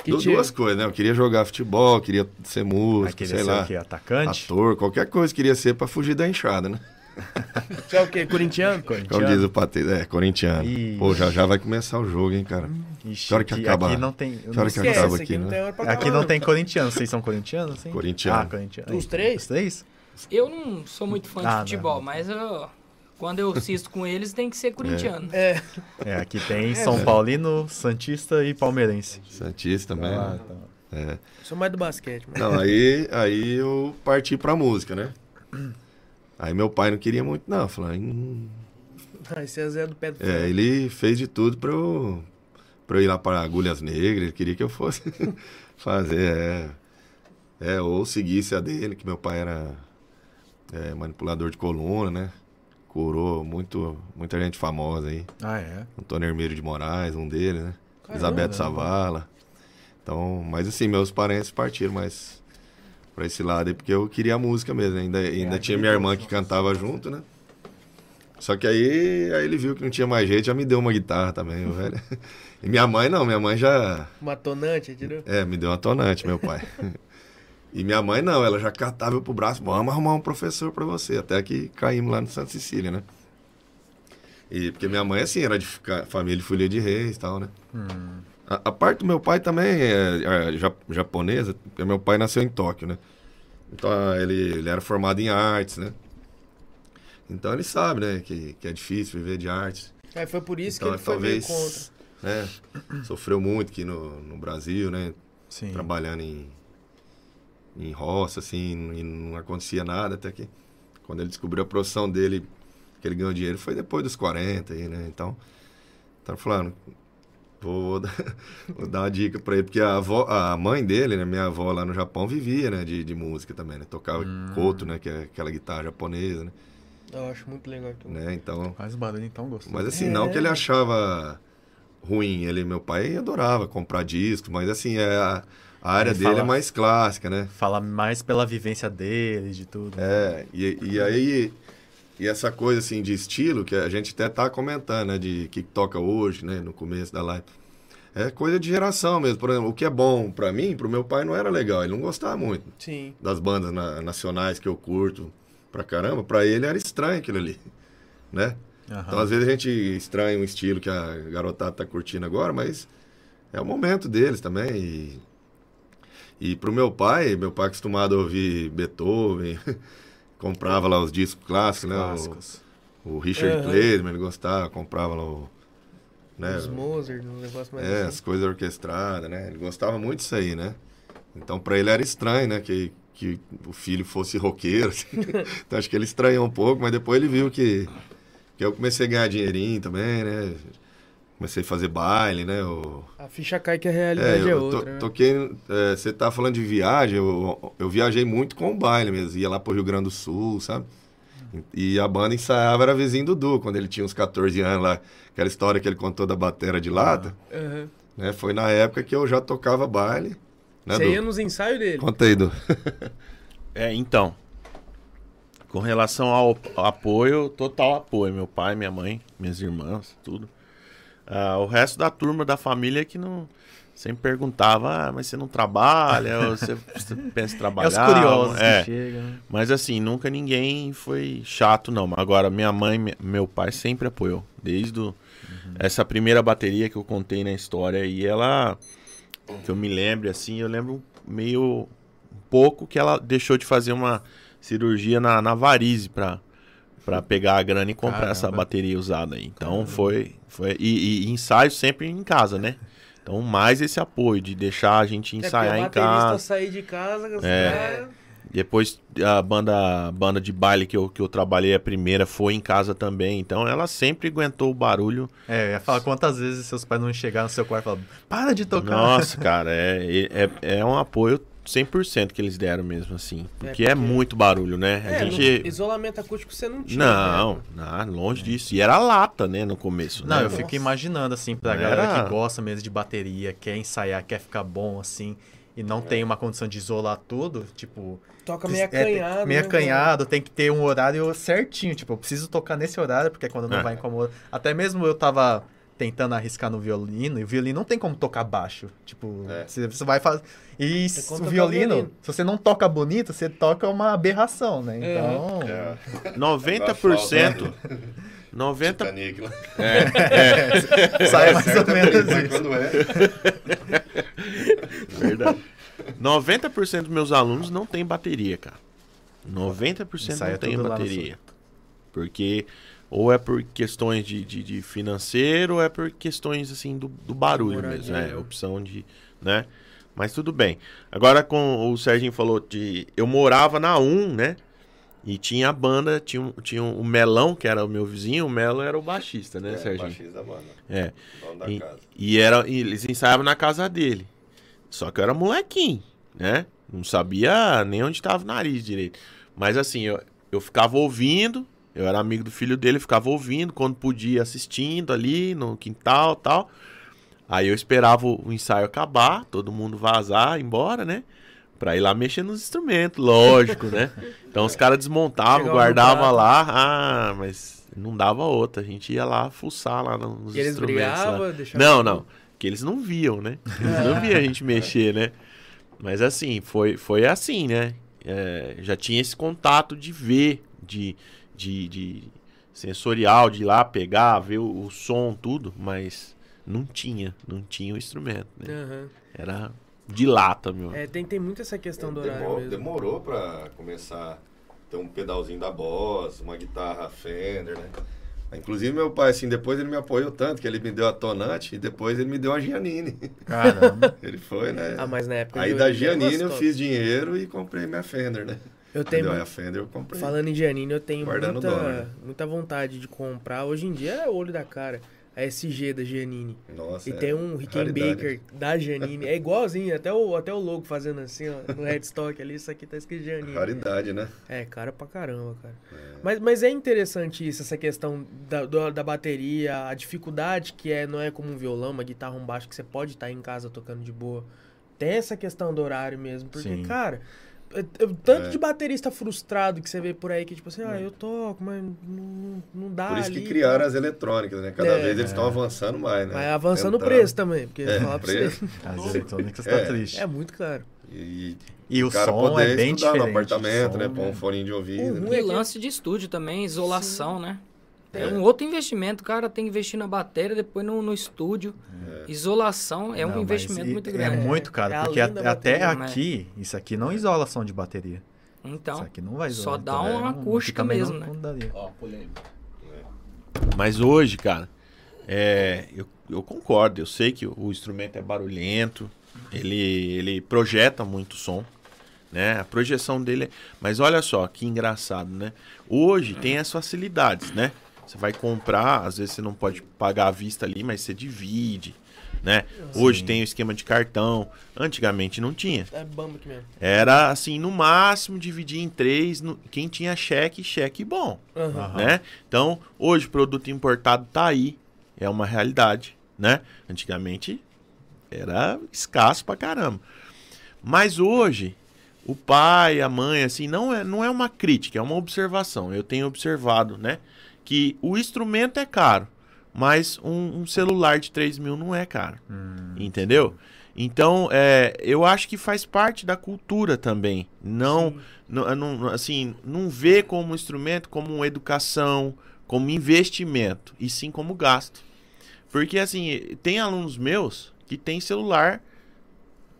Du- duas coisas, né? Eu queria jogar futebol, queria ser músico, querer sei ser lá, o quê? Atacante? ator, qualquer coisa queria ser pra fugir da enxada, né? Você é o quê? Corintiano? Como diz Corintiano? o Patê, é, corintiano. Ih. Pô, já já vai começar o jogo, hein, cara. Ixi, Que hora que aqui, acaba? aqui não tem. Que não hora que acaba aqui, não né? pra Aqui acabar, não tem corintiano. Vocês são corintianos, sim? Corintiano. Ah, corintiano. Os três? Os três? Eu não sou muito fã Ah, de não. futebol, mas eu, quando eu assisto com eles tem que ser corintiano. É. É, aqui tem São Paulino, Santista e Palmeirense. Santista também. Ah, tá. Sou mais do basquete, mano. Não, aí, aí eu parti pra música, né? Aí meu pai não queria muito, não. Falou, hum. Você é Zé do pé do É, ele fez de tudo pra eu, pra eu ir lá para Agulhas Negras. Ele queria que eu fosse fazer, é. É, ou seguisse a dele, que meu pai era é, manipulador de coluna, né? Curou muito, muita gente famosa aí. Ah, é? Antônio Hermeiro de Moraes, um deles, né? Caramba. Elizabeth Savala. Então, mas assim, meus parentes partiram mais pra esse lado aí, porque eu queria a música mesmo. Ainda, ainda tinha minha irmã que cantava junto, né? Só que aí, aí ele viu que não tinha mais jeito, já me deu uma guitarra também, o velho. E minha mãe não, minha mãe já. Uma tonante, entendeu? É, me deu uma tonante, meu pai. E minha mãe não, ela já catava eu pro braço, vamos arrumar um professor pra você. Até que caímos lá no Santa Cecília, né? E porque minha mãe, assim, era de ficar- família de folia de reis e tal, né? A, a parte do meu pai também é, é ja- japonesa, porque meu pai nasceu em Tóquio, né? Então ele, ele era formado em artes, né? Então ele sabe, né, que, que é difícil viver de artes. Aí foi por isso então que ele foi meio talvez, contra. né, sofreu muito aqui no, no Brasil, né? Sim. trabalhando em, em roça, assim, e não acontecia nada, até que quando ele descobriu a profissão dele, que ele ganhou dinheiro, foi depois dos 40 aí, né? Então, tá falando, vou, vou dar, vou dar uma dica pra ele, porque a, avó, a mãe dele, né, minha avó lá no Japão, vivia, né, de, de música também, né? Tocava koto, né, que é aquela guitarra japonesa, né? Eu acho muito legal. Então. né? Então, Faz barulho então, gostoso. mas assim, É. não que ele achava ruim. Ele, meu pai adorava comprar discos, mas assim, é, a, a área Ele dele é fala- mais clássica, né? Fala mais pela vivência dele, de tudo. É, e, e aí, e essa coisa assim de estilo, que a gente até tá comentando, né, de que toca hoje, né, no começo da live. É coisa de geração mesmo. Por exemplo, o que é bom pra mim, pro meu pai não era legal, ele não gostava muito Sim. das bandas na- nacionais que eu curto pra caramba, pra ele era estranho aquilo ali, né? Aham. Então, às vezes a gente estranha um estilo que a garotada tá curtindo agora, mas é o momento deles também. E, e pro meu pai, meu pai acostumado a ouvir Beethoven, comprava lá os discos clássicos, né? Clássicos. O, o Richard. Clayton, ele gostava, comprava lá o... Né? Os Mozart, um negócio mais É, assim. as coisas orquestradas, né? Ele gostava muito disso aí, né? Então, pra ele era estranho, né? Que, que o filho fosse roqueiro. assim. então, acho que ele estranhou um pouco, mas depois ele viu que, que eu comecei a ganhar dinheirinho também, né? Comecei a fazer baile, né? O, A ficha cai que a é, realidade é, eu to- outra. né? toquei... é, você tá falando de viagem, eu, eu viajei muito com o baile mesmo. Ia lá pro Rio Grande do Sul, sabe? E a banda ensaiava, era vizinho do Du, quando ele tinha uns 14 anos lá. Aquela história que ele contou da batera de lata. Aham. Né? Foi na época que eu já tocava baile. Né, Você Du? ia nos ensaios dele? Conta aí, Du. É, então. Com relação ao apoio, total apoio. Meu pai, minha mãe, minhas irmãs, tudo. Ah, o resto da turma, da família que não. Sempre perguntava, ah, mas você não trabalha? Você, você pensa em É trabalhar? os curiosos É. que chegam. né? Mas assim, nunca ninguém foi chato, não. Agora, minha mãe meu pai sempre apoiou. Desde o- essa primeira bateria que eu contei na história. E ela, que eu me lembre assim, eu lembro meio um pouco que ela deixou de fazer uma cirurgia na, na varize pra, pra pegar a grana e comprar essa Caramba. bateria usada aí. Então foi. foi e, e ensaio sempre em casa, né? Então, mais esse apoio de deixar a gente É ensaiar o em baterista casa. sair de casa, É. Depois a banda, a banda de baile que eu, que eu trabalhei a primeira foi em casa também. Então ela sempre aguentou o barulho. É, eu ia falar quantas vezes seus pais não chegaram no seu quarto e falaram, para de tocar. Nossa, cara, é, é, é um apoio 100% que eles deram mesmo, assim. Porque é, porque- muito barulho, né? A É, gente. no isolamento acústico você não tinha. Não, né? não, longe disso. E era lata, né, no começo. Não, né? eu fico imaginando, assim, pra Era- galera que gosta mesmo de bateria, quer ensaiar, quer ficar bom, assim, e não tem uma condição de isolar tudo, tipo... Toca meio é, acanhado. meio né, acanhado, tem que ter um horário certinho, tipo, eu preciso tocar nesse horário, porque é quando não É. vai incomodar. Até mesmo eu tava tentando arriscar no violino, e o violino não tem como tocar baixo, tipo, É. você, você vai fazer... E o violino, violino. se você não toca bonito, você toca uma aberração, né? É. Então... É. 90%. 90%. Titanic lá. Sai mais ou menos isso. quando é. Verdade. 90% dos meus alunos não tem bateria, cara. 90% Ensaia não tem bateria. Porque ou é por questões de, de, de financeiro, ou é por questões assim do, do barulho Moradia, mesmo. É, né? opção de. né? Mas tudo bem. Agora, com o Serginho falou de. Eu morava na 1, né? E tinha a banda, tinha, tinha o Melão, que era o meu vizinho, o Melo era o baixista, né, é, Serginho? baixista da banda. É. Dono da E, casa. e era, e eles ensaiavam na casa dele. Só que eu era molequinho, né? Não sabia nem onde estava o nariz direito. Mas assim, eu, eu ficava ouvindo, eu era amigo do filho dele, ficava ouvindo, quando podia assistindo ali no quintal tal. Aí eu esperava o, ensaio acabar, todo mundo vazar, embora, né? Pra ir lá mexer nos instrumentos, lógico, né? Então os caras desmontavam, guardavam lá, ah, mas não dava outra. A gente ia lá fuçar lá no- nos E eles instrumentos. brigavam. Não, não. Que eles não viam, né? Eles não viam a gente mexer, né? Mas assim, foi, foi assim, né? É, já tinha esse contato de ver, de, de, de sensorial, de ir lá pegar, ver o, o som, tudo, mas não tinha, não tinha o instrumento, né? Aham. Era de lata, meu. É, tem, tem muito essa questão do horário Demor- mesmo. Demorou pra começar a ter um pedalzinho da Boss, uma guitarra Fender, né? Inclusive meu pai, assim, depois ele me apoiou tanto que ele me deu a Tonante e depois ele me deu a Giannini. Caramba. Ele foi, né? Ah, mas na época... Aí da eu Giannini eu fiz dinheiro e comprei minha Fender, né? Eu tenho... Fender eu comprei. Falando em Giannini, eu tenho Guardando muita, dólar, né? muita vontade de comprar. Hoje em dia é olho da cara. A SG da Giannini. Nossa, E é tem um Rickenbacker da Giannini. É igualzinho, até o, até o logo fazendo assim, ó, no headstock ali. Isso aqui tá escrito Giannini. Raridade, né? É, cara pra caramba, cara. Mas, mas é interessante isso, essa questão da, do- da bateria, a dificuldade que é, não é como um violão, uma guitarra, um baixo, que você pode estar em casa tocando de boa. Tem essa questão do horário mesmo, porque, Sim. cara, é- é tanto É. de baterista frustrado que você vê por aí, que tipo assim, ah, eu toco, mas não, não dá Por isso que ali, criaram tá? as eletrônicas, né? Cada É. vez eles estão avançando mais, né? Mas avançando o Tentando. preço também, porque É, falar pra preço. você, As eletrônicas É. tá triste. é muito caro. E, E o cara som poder é bem diferente. no apartamento, o né? som Pôr um é- foninho de ouvido. Né? E lance de estúdio também, isolação, né? É, É. um outro investimento. O cara tem que investir na bateria, depois no, no estúdio. Isolação é um Não, mas investimento muito É grande. muito caro, É porque a- até bateria, né? aqui, isso aqui não isola som de bateria. Então, isso aqui não vai só isolar. dá então, uma não- acústica mesmo, não, né? Ó, polêmica. Mas hoje, cara, é, eu, eu concordo. Eu sei que o instrumento é barulhento, ele, ele projeta muito som, né? A projeção dele é... Mas olha só, que engraçado, né? Hoje tem as facilidades, né? Você vai comprar, às vezes você não pode pagar à vista ali, mas você divide, né? Hoje tem o esquema de cartão. Antigamente não tinha. É bamba aqui mesmo. Era assim, no máximo dividir em três. no- quem tinha cheque, cheque bom. Aham. né? Então, hoje o produto importado tá aí, é uma realidade, né? Antigamente era escasso pra caramba. Mas hoje, o pai, a mãe, assim, não é, não é uma crítica, é uma observação. Eu tenho observado, né? Que o instrumento é caro, mas um, um celular de 3 mil não é caro. Entendeu? Então, é, eu acho que faz parte da cultura também. Não, não, não- assim, não vê como instrumento, como uma educação, como investimento, e sim como gasto. Porque, assim, tem alunos meus que têm celular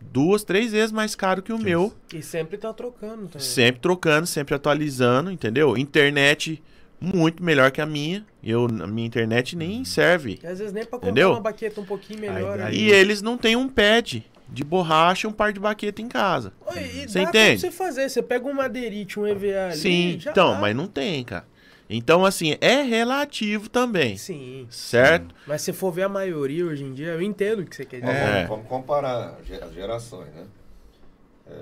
duas, três vezes mais caro que o meu, E sempre tá trocando também. sempre trocando, sempre atualizando, entendeu? Internet muito melhor que a minha. Eu, a minha internet nem serve. E às vezes nem pra comprar Entendeu? uma baqueta um pouquinho melhor. Aí- ali. E eles não têm um pad de borracha e um par de baqueta em casa. Oi, Você entende? pra você fazer. Você pega um madeirite, um EVA ali. Sim, já então, dá. mas não tem, cara. Então, assim, é relativo também, Sim. certo? Mas se for ver a maioria hoje em dia, eu entendo o que você quer dizer. É. Vamos, vamos comparar as gerações, né? É,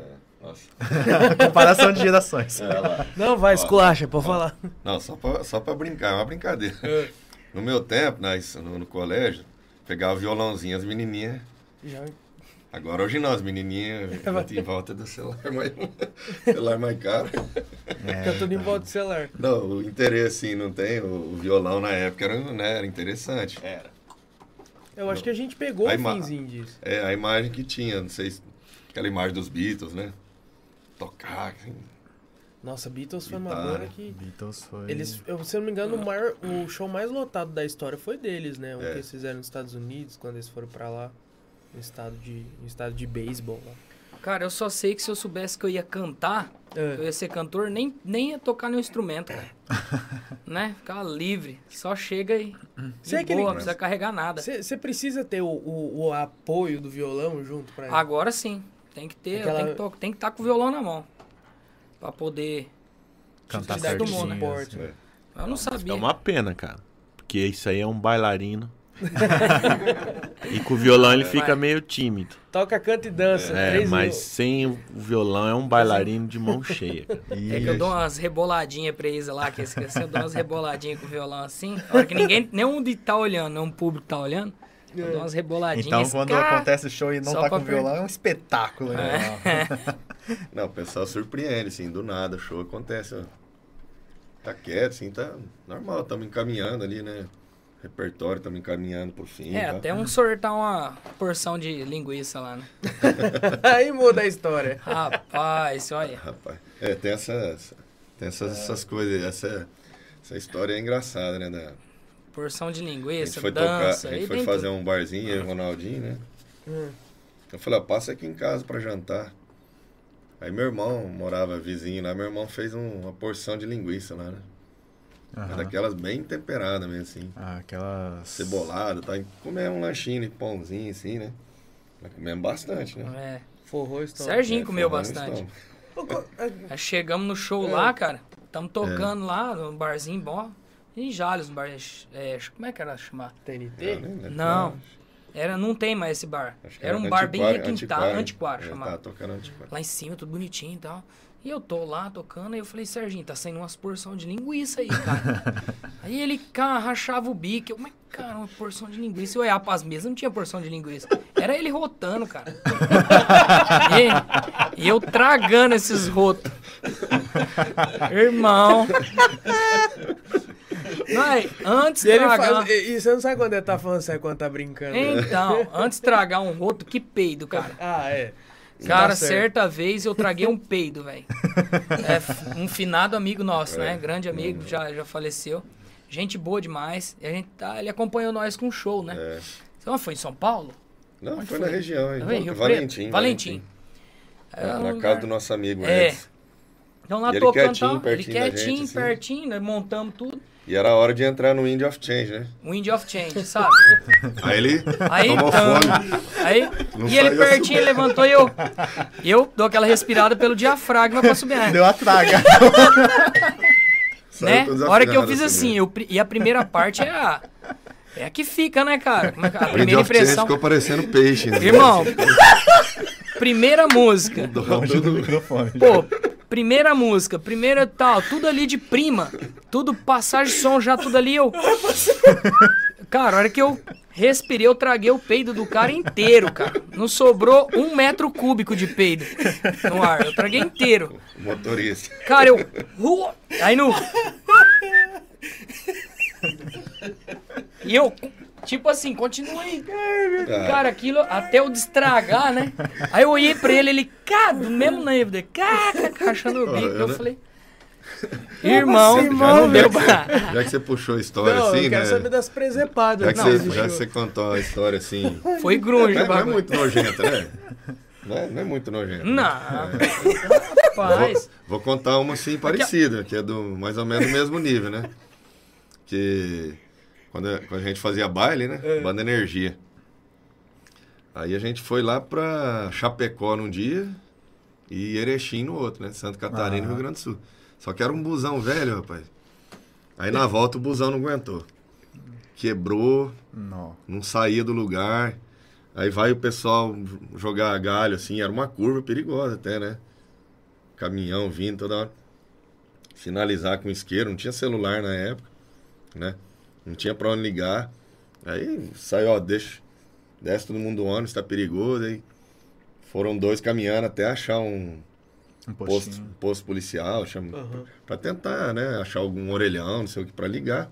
nossa. Comparação de gerações. É. Não, vai, Ó, esculacha, pode falar. Não, só pra, só pra brincar, é uma brincadeira. É. No meu tempo, na, no, no colégio, pegava violãozinho, as menininhas. Já- Agora hoje não, as menininhas em volta do celular mais, celular mais caro. Fica tudo em volta do celular. Não, o interesse sim, não tem. O, o violão na época era, né, era interessante. Era. Eu acho que a gente pegou Aí, o finzinho disso. É a imagem que tinha, não sei se. Aquela imagem dos Beatles, né? Tocar, assim. Nossa, Beatles foi uma banda que. Beatles foi. Eles, eu, se eu não me engano, o, maior, o show mais lotado da história foi deles, né? O É. que eles fizeram nos Estados Unidos, quando eles foram pra lá. No estado de, no estado de beisebol lá. Cara, eu só sei que se eu soubesse que eu ia cantar, É. eu ia ser cantor, nem, nem ia tocar no instrumento, cara. né? Ficava livre. Só chega e. Você é aquele- boa, não precisa carregar nada. Você precisa ter o, o, o apoio do violão junto pra Agora sim. Tem que ter, Aquela- tem que to- tem que estar com o violão na mão. Pra poder Cantar Atividade do certinho. mundo. É. Eu não sabia. É uma pena, cara. Porque isso aí é um bailarino. e com o violão ele fica Vai. meio tímido. Toca, canta e dança. É, mas minu- sem o violão é um bailarino de mão cheia. É que eu dou umas reboladinhas pra eles lá, que esqueci, eu dou umas reboladinhas com o violão assim. A hora que ninguém, nenhum de tá olhando, nenhum público tá olhando, eu dou umas reboladinhas. Então, quando Cá, acontece o show e não tá com per- violão, é um espetáculo, né? Não, o pessoal surpreende, assim, do nada, o show acontece, ó. Tá quieto, assim, tá normal, estamos encaminhando ali, né? Repertório, estamos encaminhando pro fim. É, tá? até um sortar uma porção de linguiça lá, né? Aí muda a história. Rapaz, olha. Rapaz, é, tem essas, tem essas, essas coisas, essa, essa história é engraçada, né? Da, Porção de a gente linguiça, foi tocar, dança, a aí gente foi fazer tudo. um barzinho, eu e o Ronaldinho, né? Hum. Eu falei, ó, passa aqui em casa pra jantar. Aí meu irmão morava vizinho lá, meu irmão fez um- uma porção de linguiça lá, né? Aham. Daquelas bem temperadas mesmo, assim. Ah, aquelas... Cebolada, tá? E comer um lanchinho, né? pãozinho, assim, né? Nós comemos bastante, né? É. Forrou o estômago. Serginho É, comeu bastante. estômago. Aí chegamos no show É. lá, cara. Tamo É. tocando lá, no barzinho bom. Em Jales, no bar. É, como é que era chamar? TNT? É, né? Não. Era, não tem mais esse bar. Que Era um bar bem requintado, antiquário. antiquário, É, chamado. Tá tocando antiquário. Lá em cima, tudo bonitinho e tal. E eu tô lá tocando, aí eu falei, Serginho, tá saindo umas porção de linguiça aí, cara. aí ele, cara, rachava o bico. Eu, mas, cara, uma porção de linguiça. Eu olhava pras mesas, não tinha porção de linguiça. Era ele rotando, cara. e, e eu tragando esses rotos. Irmão. Vai, antes E, ele tragar... faz, e, e você não sabe quando ele tá falando sério, quando tá brincando. Então, antes de tragar um roto, que peido, cara. Ah, é. Cara, certa vez eu traguei um peido, velho. É, um finado amigo nosso, né? Grande amigo, já, já faleceu. Gente boa demais. E a gente tá, ele acompanhou nós com um show, né? É. Então, foi em São Paulo? Não, foi, foi? na região, hein? Foi em Rio Valentim. Preto? Valentim. É, É na lugar- casa do nosso amigo É. Edson. Então lá E ele tocando ele pertinho da quietinho, gente, assim. pertinho, nós montamos tudo. E era a hora de entrar no Wind of Change, né? Wind of Change, sabe? Aí ele Aí, tomou então, fome. aí Não e ele pertinho, ele levantou e eu. Eu dou aquela respirada pelo diafragma pra subir. né? Deu a traga. Né? A hora que eu fiz assim, eu, pri- e a primeira parte é a. É a que fica, né, cara? É que- a primeira impressão. ficou parecendo peixe. né? Irmão, primeira música. Longe do microfone. Pô, primeira música, primeira tal, tudo ali de prima. Tudo passagem de som já, tudo ali eu. Cara, a hora que eu respirei, eu traguei o peido do cara inteiro, cara. Não sobrou um metro cúbico de peido no ar. Eu traguei inteiro. Motorista. Cara, eu. Aí no. E eu, tipo assim, continuei. Cara, aquilo até eu destragar, né? Aí eu olhei pra ele, ele, cara, do mesmo nível dele, cara, rachando o bico. Eu falei. Irmão, assim, não irmão, deu pra. Já que você puxou a história Não, assim, eu quero né? saber das presepadas. Já que, Não, você, já você contou a história assim. Foi grunge, Não é, não é muito nojenta, né? Não é, não é muito nojento. Não, Vou, rapaz. vou contar uma assim parecida, que é do mais ou menos do mesmo nível, né? Que quando a, quando a gente fazia baile, né? É. Banda Energia. Aí a gente foi lá pra Chapecó num dia e Erechim no outro, né? Santa Catarina e Ah. Rio Grande do Sul. Só que era um busão velho, rapaz. Aí na volta o busão não aguentou. Quebrou, Não. não saía do lugar. Aí vai o pessoal jogar galho, assim, era uma curva perigosa até, né? Caminhão vindo toda hora. Sinalizar com isqueiro, não tinha celular na época, né? Não tinha pra onde ligar. Aí saiu, ó, deixa, desce todo mundo do ônibus, tá perigoso. Aí foram dois caminhando até achar um Um posto, posto policial, chama, Aham. Pra tentar, né, achar algum orelhão, não sei o que, pra ligar.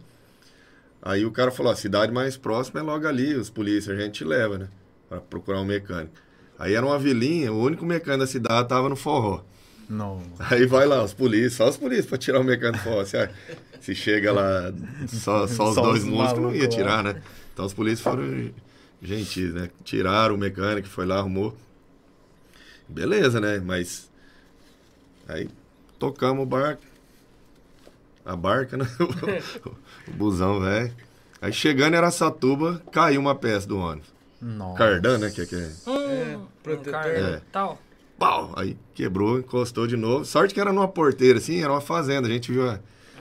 Aí o cara falou, a cidade mais próxima é logo ali, os polícias, a gente te leva, né, pra procurar um mecânico. Aí era uma vilinha, o único mecânico da cidade tava no forró. Não. Aí vai lá, os polícias, só os polícias pra tirar o mecânico. Se, se chega lá, só, só os Só dois os músicos não ia tirar, né. Então os polícias foram gentis, né, tiraram o mecânico, foi lá, arrumou. Beleza, né, mas... Aí tocamos o barco. A barca, né? o busão, velho. Aí chegando em Araçatuba, caiu uma peça do ônibus. Nossa. Cardan, né? Que, que é. Hum, um protetor. É. tal. Pau! Aí quebrou, encostou de novo. Sorte que era numa porteira, assim, era uma fazenda. A gente viu a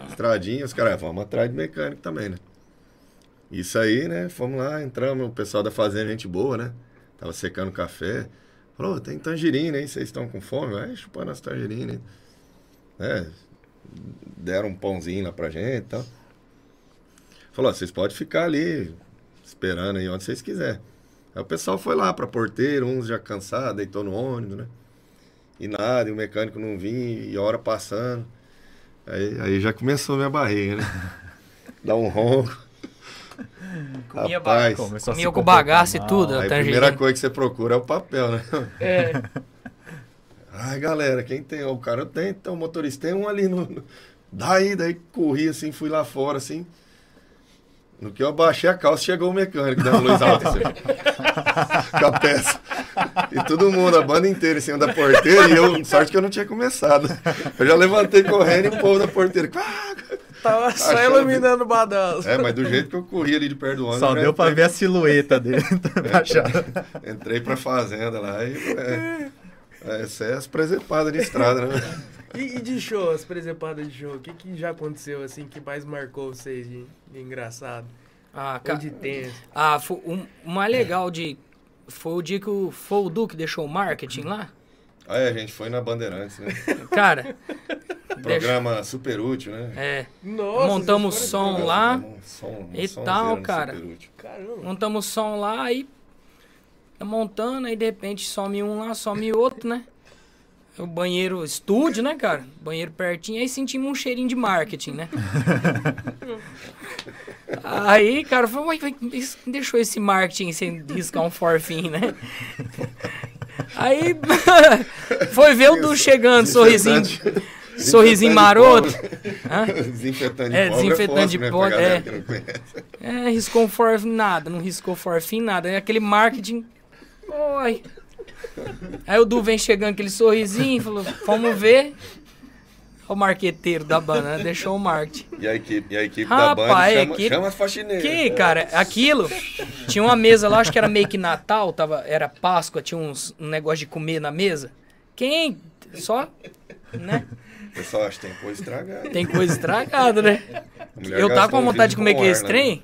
estradinha, os caras, "Ah, vamos atrás de mecânico também, né? Isso aí, né? Fomos lá, entramos, o pessoal da fazenda, gente boa, né? Tava secando café. Falou, tem tangerina aí, vocês estão com fome? Vai chupando as tangerinas. É, deram um pãozinho lá pra gente e tal. Falou, "Ó, vocês podem ficar ali, esperando aí onde vocês quiserem. Aí o pessoal foi lá pra porteira, uns já cansados, deitou no ônibus, né? E nada, e o mecânico não vinha, e hora passando. Aí, aí já começou a minha barriga, né? Dá um ronco. Comia Rapaz, ba- a Comia com bagaço e tudo, Aí a tangerina. primeira coisa que você procura é o papel, né? É. Ai, galera, quem tem? O cara tem, então o motorista tem um ali no. no- Daí, daí corri assim, fui lá fora assim. No que eu abaixei a calça, chegou o mecânico dando luz alta assim, com a peça. E todo mundo, a banda inteira em cima da porteira, e eu, sorte que eu não tinha começado. Eu já levantei correndo e o povo da porteira. "Ah!" Tava só Achando- iluminando o badalo. É, mas do jeito que eu corri ali de perto do ônibus. Só deu pra entrei- ver a silhueta dele. baixada. Entrei pra fazenda lá e. É, é, essa é as presepadas de estrada, né? E, e de show, as presepadas de show, o que, que já aconteceu assim que mais marcou vocês de, de engraçado? Ah, Ou ca- de tenso? ah fo- um- o mais legal de. Foi o dia que o, foi o Duque deixou o marketing lá. Aí a gente foi na Bandeirantes, né? Cara, Programa super útil, né? é. Nossa, Montamos som lá. Um som- um e tal, cara. Super Útil. Caramba. Montamos som lá, aí. tá Montando, aí de repente some um lá, some outro, né? O banheiro, estúdio, né, cara? Banheiro pertinho, aí sentimos um cheirinho de marketing, né? aí, cara, falou, uai, deixou esse marketing sem riscar um forfim, né? Aí foi ver o Du chegando, sorrisinho, sorrisinho de maroto. Desinfetante de É, pobre desinfetante de né, é. que não conhece. É, riscou um forfim, nada, não riscou forfim, nada. É aquele marketing. Oi. Aí o Du vem chegando aquele sorrisinho, falou, vamos ver. O marqueteiro da banana deixou o marketing. E a equipe, e a equipe Rapaz, da banda chama, equipe- chama as faxineiras. Que, cara, aquilo. Tinha uma mesa lá, acho que era meio que Natal, tava, era Páscoa, tinha uns, um negócio de comer na mesa. Quem? Só, né? Pessoal acha que tem coisa estragada. Tem coisa estragada, né? Eu tava com vontade de comer com aquele ar, né? trem.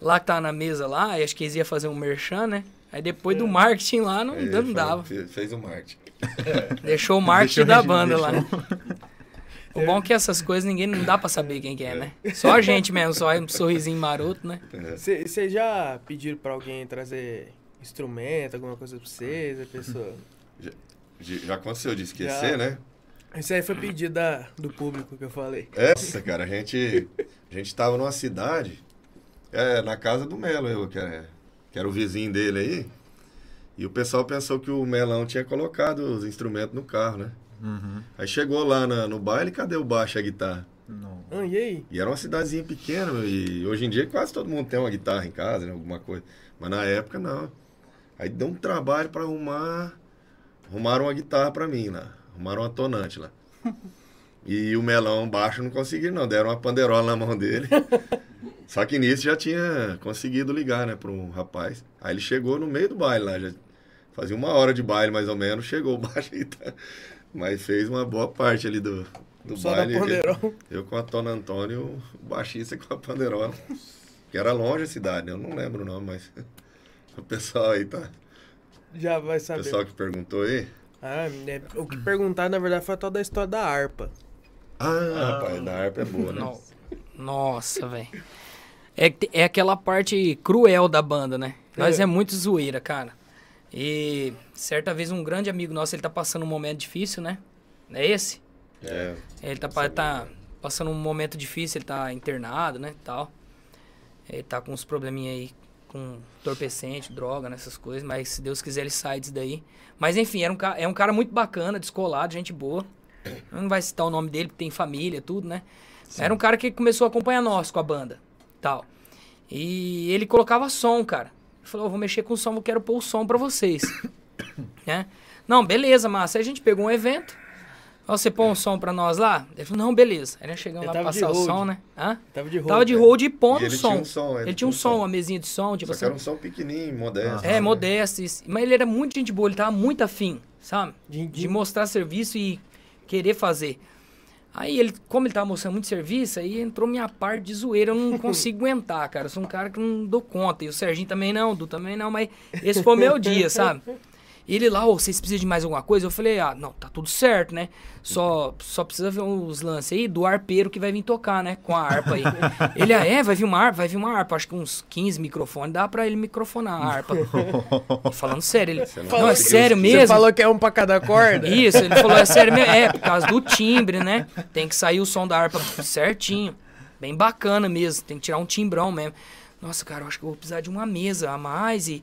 Lá que tava na mesa lá, e acho que eles iam fazer um merchan, né? Aí depois do marketing lá, não, Aí não dava. Fez, fez o marketing. Deixou o marketing Deixou da banda lá. deixou- O bom é que essas coisas ninguém não dá pra saber quem que é, né? Só a gente mesmo, só um sorrisinho maroto, né? Vocês já pediram pra alguém trazer instrumento, alguma coisa pra vocês, a pessoa... De- Já aconteceu de esquecer, Já. né? Isso aí foi pedido da, do público que eu falei. Essa, cara, a gente, a gente tava numa cidade, é, na casa do Melo, eu, que, é, que era o vizinho dele aí. E o pessoal pensou que o Melão tinha colocado os instrumentos no carro, né? Uhum. Aí chegou lá na- no baile, cadê o baixo e a guitarra? Não. Ah, e aí? E era uma cidadezinha pequena, e hoje em dia quase todo mundo tem uma guitarra em casa, né? Alguma coisa. Mas na época não. Aí deu um trabalho pra arrumar. Arrumaram uma guitarra pra mim lá. Arrumaram uma tonante lá. E o melão baixo não conseguiram, não. Deram uma panderola na mão dele. Só que nisso já tinha conseguido ligar, né, pra um rapaz. Aí ele chegou no meio do baile lá. Já fazia uma hora de baile, mais ou menos. Chegou o baixo tá. Mas fez uma boa parte ali do, do Só baile. Pandeirão. Eu com a Tona Antônio, o baixista com a panderola. Que era longe a cidade, né? Eu não lembro o nome, mas. O pessoal aí tá. Já vai O saber. pessoal que perguntou aí. Ah, né, o que perguntaram, na verdade, foi a tal da história da harpa. Ah, rapaz, da harpa é boa, né? No- Nossa, velho. É, é aquela parte cruel da banda, né? Nós É. é muito zoeira, cara. E certa vez um grande amigo nosso, ele tá passando um momento difícil, né? É esse? É. Ele tá, tá passando um momento difícil, ele tá internado, né, tal. Ele tá com uns probleminha aí com entorpecente, droga, nessas coisas, mas se Deus quiser ele sai disso daí. Mas enfim, era um, é um cara muito bacana, descolado, gente boa. Não vai citar o nome dele, porque tem família, tudo, né? Era um cara que começou a acompanhar nós com a banda, tal. E ele colocava som, cara. Ele falou, "Eu vou mexer com som, eu quero pôr o som pra vocês. né? Não, beleza, massa. Aí a gente pegou um evento, Ó, você põe um som pra nós lá? Ele falou, não, beleza. Aí nós chegamos lá pra passar o som, né? Hã? Tava de roupa. Tava de hold e E pondo ele som. tinha um som, Ele tinha um som, uma mesinha de som, tipo Só que assim. era um som pequenininho, modesto. É, modesto. isso. Mas ele era muito gente boa, ele tava muito afim, sabe? De- De mostrar serviço e querer fazer. Aí ele, como ele tava mostrando muito serviço, aí entrou minha parte de zoeira, eu não consigo aguentar, cara. Eu sou um cara que não dou conta. E o Serginho também não, o Du também não, mas esse foi o meu dia, sabe? E ele lá, ô, vocês precisam de mais alguma coisa? Eu falei, ah, não, tá tudo certo, né? Só, só precisa ver os lances aí do arpeiro que vai vir tocar, né? Com a harpa aí. ele, ah, é? Vai vir uma harpa? Vai vir uma harpa. Acho que uns 15 microfones, dá pra ele microfonar a harpa. Falando sério, ele, não não, é sério os Você mesmo? falou que é um pra cada corda? Isso, ele falou, é sério mesmo. É, por causa do timbre, né? Tem que sair o som da harpa certinho. Bem bacana mesmo, tem que tirar um timbrão mesmo. Nossa, cara, eu acho que eu vou precisar de uma mesa a mais e...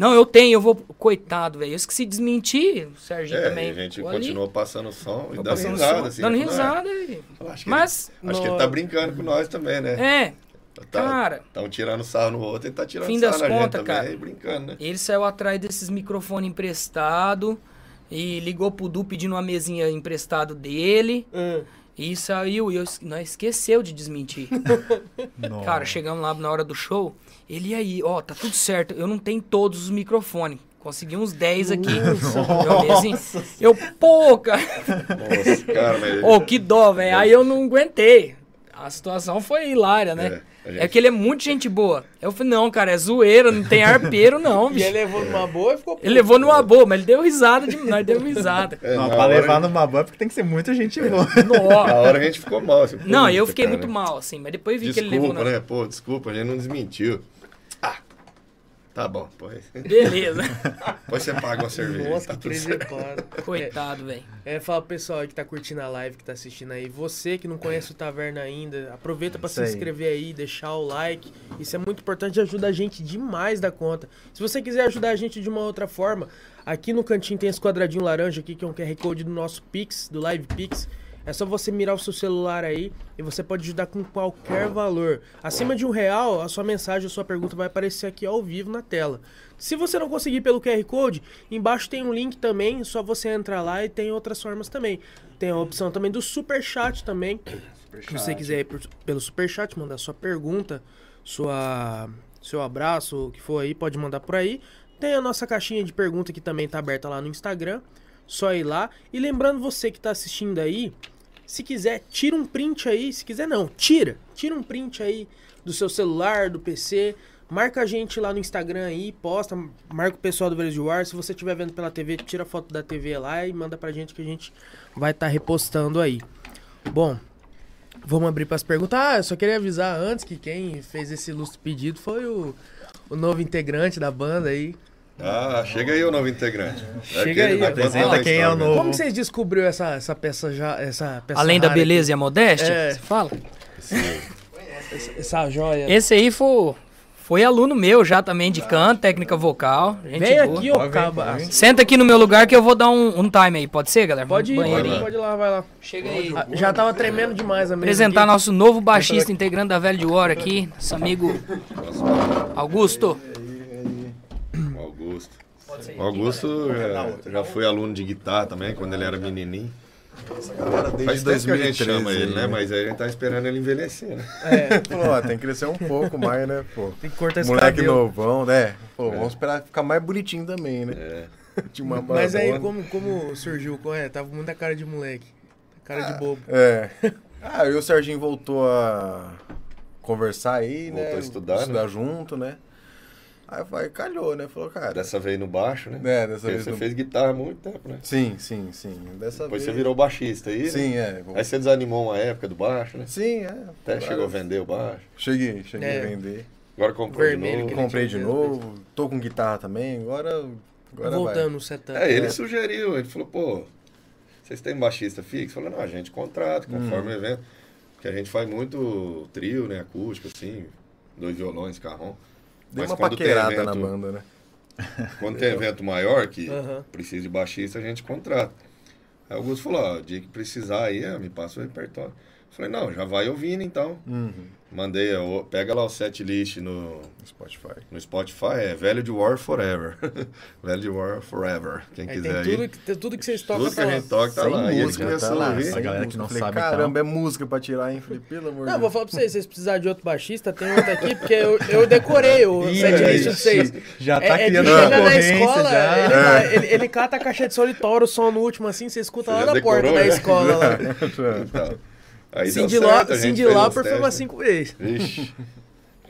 Não, eu tenho, eu vou... Coitado, velho. Eu esqueci de desmentir, o Serginho É, também. e a gente continuou passando o som e dando risada, som, assim. Dando né? risada. e- Acho que Mas, ele, acho que ele tá brincando com nós também, né? é, Tá, cara... Tão tirando sarro no outro, ele tá tirando Fim sarro das na gente contas, também, cara. e brincando, né? Ele saiu atrás desses microfones emprestados e ligou pro Du pedindo uma mesinha emprestado dele. Ah, E saiu, e eu, nós esqueceu de desmentir. Cara, chegamos lá na hora do show, ele aí, ó, tá tudo certo, eu não tenho todos os microfones. Consegui uns 10 aqui. Mesinho. Eu, pô, cara. Nossa, cara, mas... Ô, que dó, velho. Aí eu não aguentei. A situação foi hilária, né? É, É, gente- que ele é muito gente boa. Eu falei, não, cara, é zoeira, não tem arpeiro, não, E bicho. ele levou numa boa e ficou puto. Ele levou numa boa, mas ele deu risada de nós, deu risada. É, Não, pra levar numa boa é porque tem que ser muita gente boa. Nó. Na hora a gente ficou mal. Assim, Não, eu fiquei cara. muito mal, assim, mas depois vi que ele levou Desculpa, né? Pô, desculpa, a gente não desmentiu. Tá bom, pois. Beleza. Depois você paga uma cerveja. Nossa, tá que. Coitado, velho. É, fala pro pessoal aí que tá curtindo a live, que tá assistindo aí. Você que não conhece o Taverna ainda, aproveita pra se Isso aí. inscrever aí, deixar o like. Isso é muito importante e ajuda a gente demais da conta. Se você quiser ajudar a gente de uma outra forma, aqui no cantinho tem esse quadradinho laranja aqui, que é um QR Code do nosso Pix, do Live Pix. É só você mirar o seu celular aí e você pode ajudar com qualquer valor. Acima de um real, a sua mensagem, a sua pergunta vai aparecer aqui ao vivo na tela. Se você não conseguir pelo QR Code, embaixo tem um link também, só você entrar lá e tem outras formas também. Tem a opção também do Super Chat também. Se você quiser ir por- pelo Super Chat, mandar sua pergunta, sua, seu abraço, o que for aí, pode mandar por aí. Tem a nossa caixinha de pergunta que também tá aberta lá no Instagram. Só ir lá. E lembrando você que tá assistindo aí, se quiser, tira um print aí. Se quiser, não, tira. Tira um print aí do seu celular, do PC. Marca a gente lá no Instagram aí, posta, marca o pessoal do Velhos de War. Se você estiver vendo pela TV, tira a foto da TV lá e manda pra gente que a gente vai estar repostando aí. Bom, vamos abrir para as perguntas. Ah, eu só queria avisar antes que quem fez esse ilustre pedido foi o, o novo integrante da banda aí. Ah, chega aí o novo integrante. É Chega aí, apresenta quem é o novo. Como vocês descobriu essa, essa peça já, essa peça Além da beleza e a modéstia, É. você fala? aqui? essa joia. Esse aí foi, foi aluno meu já também de canto, técnica vocal. Gente Vem boa. aqui, vir, caba. Senta aqui no meu lugar que eu vou dar um, um time aí. Pode ser, galera? Pode ir, Banheiro pode, ir, pode ir lá, vai lá. Chega aí. Ah, Já tava tremendo demais a Apresentar aqui. nosso novo baixista integrante da Velho de War aqui, nosso amigo Augusto. O Augusto. O Augusto já, já foi aluno de guitarra também, quando ele era menininho. Faz dois mil a gente chama ele, né? Mas aí a gente tá esperando ele envelhecer, né? Pô, ó, tem que crescer um pouco mais, né, pô? Tem que cortar esse Moleque cabelo. novão, né? Pô, vamos esperar ficar mais bonitinho também, né? É. Tinha uma Mas aí, como, como surgiu? É, tava muita cara de moleque. Cara de bobo. É. Ah, eu e o Serginho voltou a conversar aí, né? Voltou a estudar, né? junto, né? Aí vai, calhou, né? Falou, cara. Dessa vez no baixo, né? É, dessa Porque vez você no- fez guitarra há muito tempo, né? Sim, sim, sim. Dessa Depois vez. você virou baixista aí. né? Sim, é. vou- Aí você desanimou uma época do baixo, né? Sim, é. Até Agora- chegou a vender o baixo. Cheguei, cheguei É. a vender. Agora comprou Vermelho de novo. Comprei de novo. Tô com guitarra também. Agora. agora Voltando no setup. É, ele sugeriu, ele falou, pô, vocês têm baixista fixo? Eu falei, não, a gente contrata, conforme o evento. Porque a gente faz muito trio, né, acústico, assim, dois violões, carrão. Dei Mas uma quando tem paquerada evento- na banda, né? Quando tem evento maior que Aham. precisa de baixista, a gente contrata. Aí o Augusto falou, ó, o dia que precisar aí, ó, me passa o repertório. Eu falei, não, já vai ouvindo então. Uhum. Mandei, pega lá o set list no, Spotify. no Spotify, é Velho de War Forever. Velho de War Forever. Quem Aí quiser tem aí. tudo, que- tem tudo que vocês tocam Tudo que tá a lá. gente toca tá lá. E eles música, começaram tá lá, a ver. A sem galera que não falei, sabe, então. Caramba, é música pra tirar, hein? Falei, pelo amor de Não, Deus. vou falar pra vocês, se vocês precisarem de outro baixista, tem outro aqui, porque eu, eu decorei o Ih, setlist de vocês. Já tá é, é criando chega na escola, já. ele, vai- ele, ele cata a caixa de som, ele tora o som no último assim, você escuta Você lá na porta decorou, da né? escola lá. Então, aí deu Cindy, certo, Lau- a gente Cindy Lauper foi umas cinco vezes. Vixe.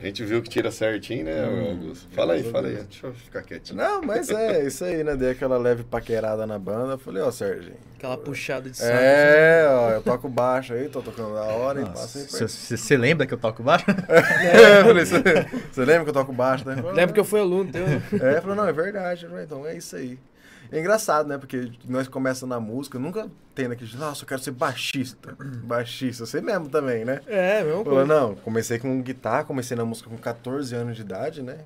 A gente viu que tira certinho, né, Augusto? Fala aí, fala aí. Deixa eu ficar quietinho. Não, mas é isso aí, né? Dei aquela leve paquerada na banda. Falei, ó, Serginho. Aquela puxada de saco. É, ó, eu toco baixo aí, tô tocando da hora e passei Você você lembra que eu toco baixo? É, falei, você, lembra que eu toco baixo, né? Falei, Lembra que eu fui aluno teu? É, falou, não, é verdade. Eu falei, Então é isso aí. É engraçado, né? Porque nós começamos na música, nunca tem naquele, nossa, eu quero ser baixista. Baixista, você mesmo também, né? É, mesmo não, comecei com guitarra, comecei na música com 14 anos de idade, né?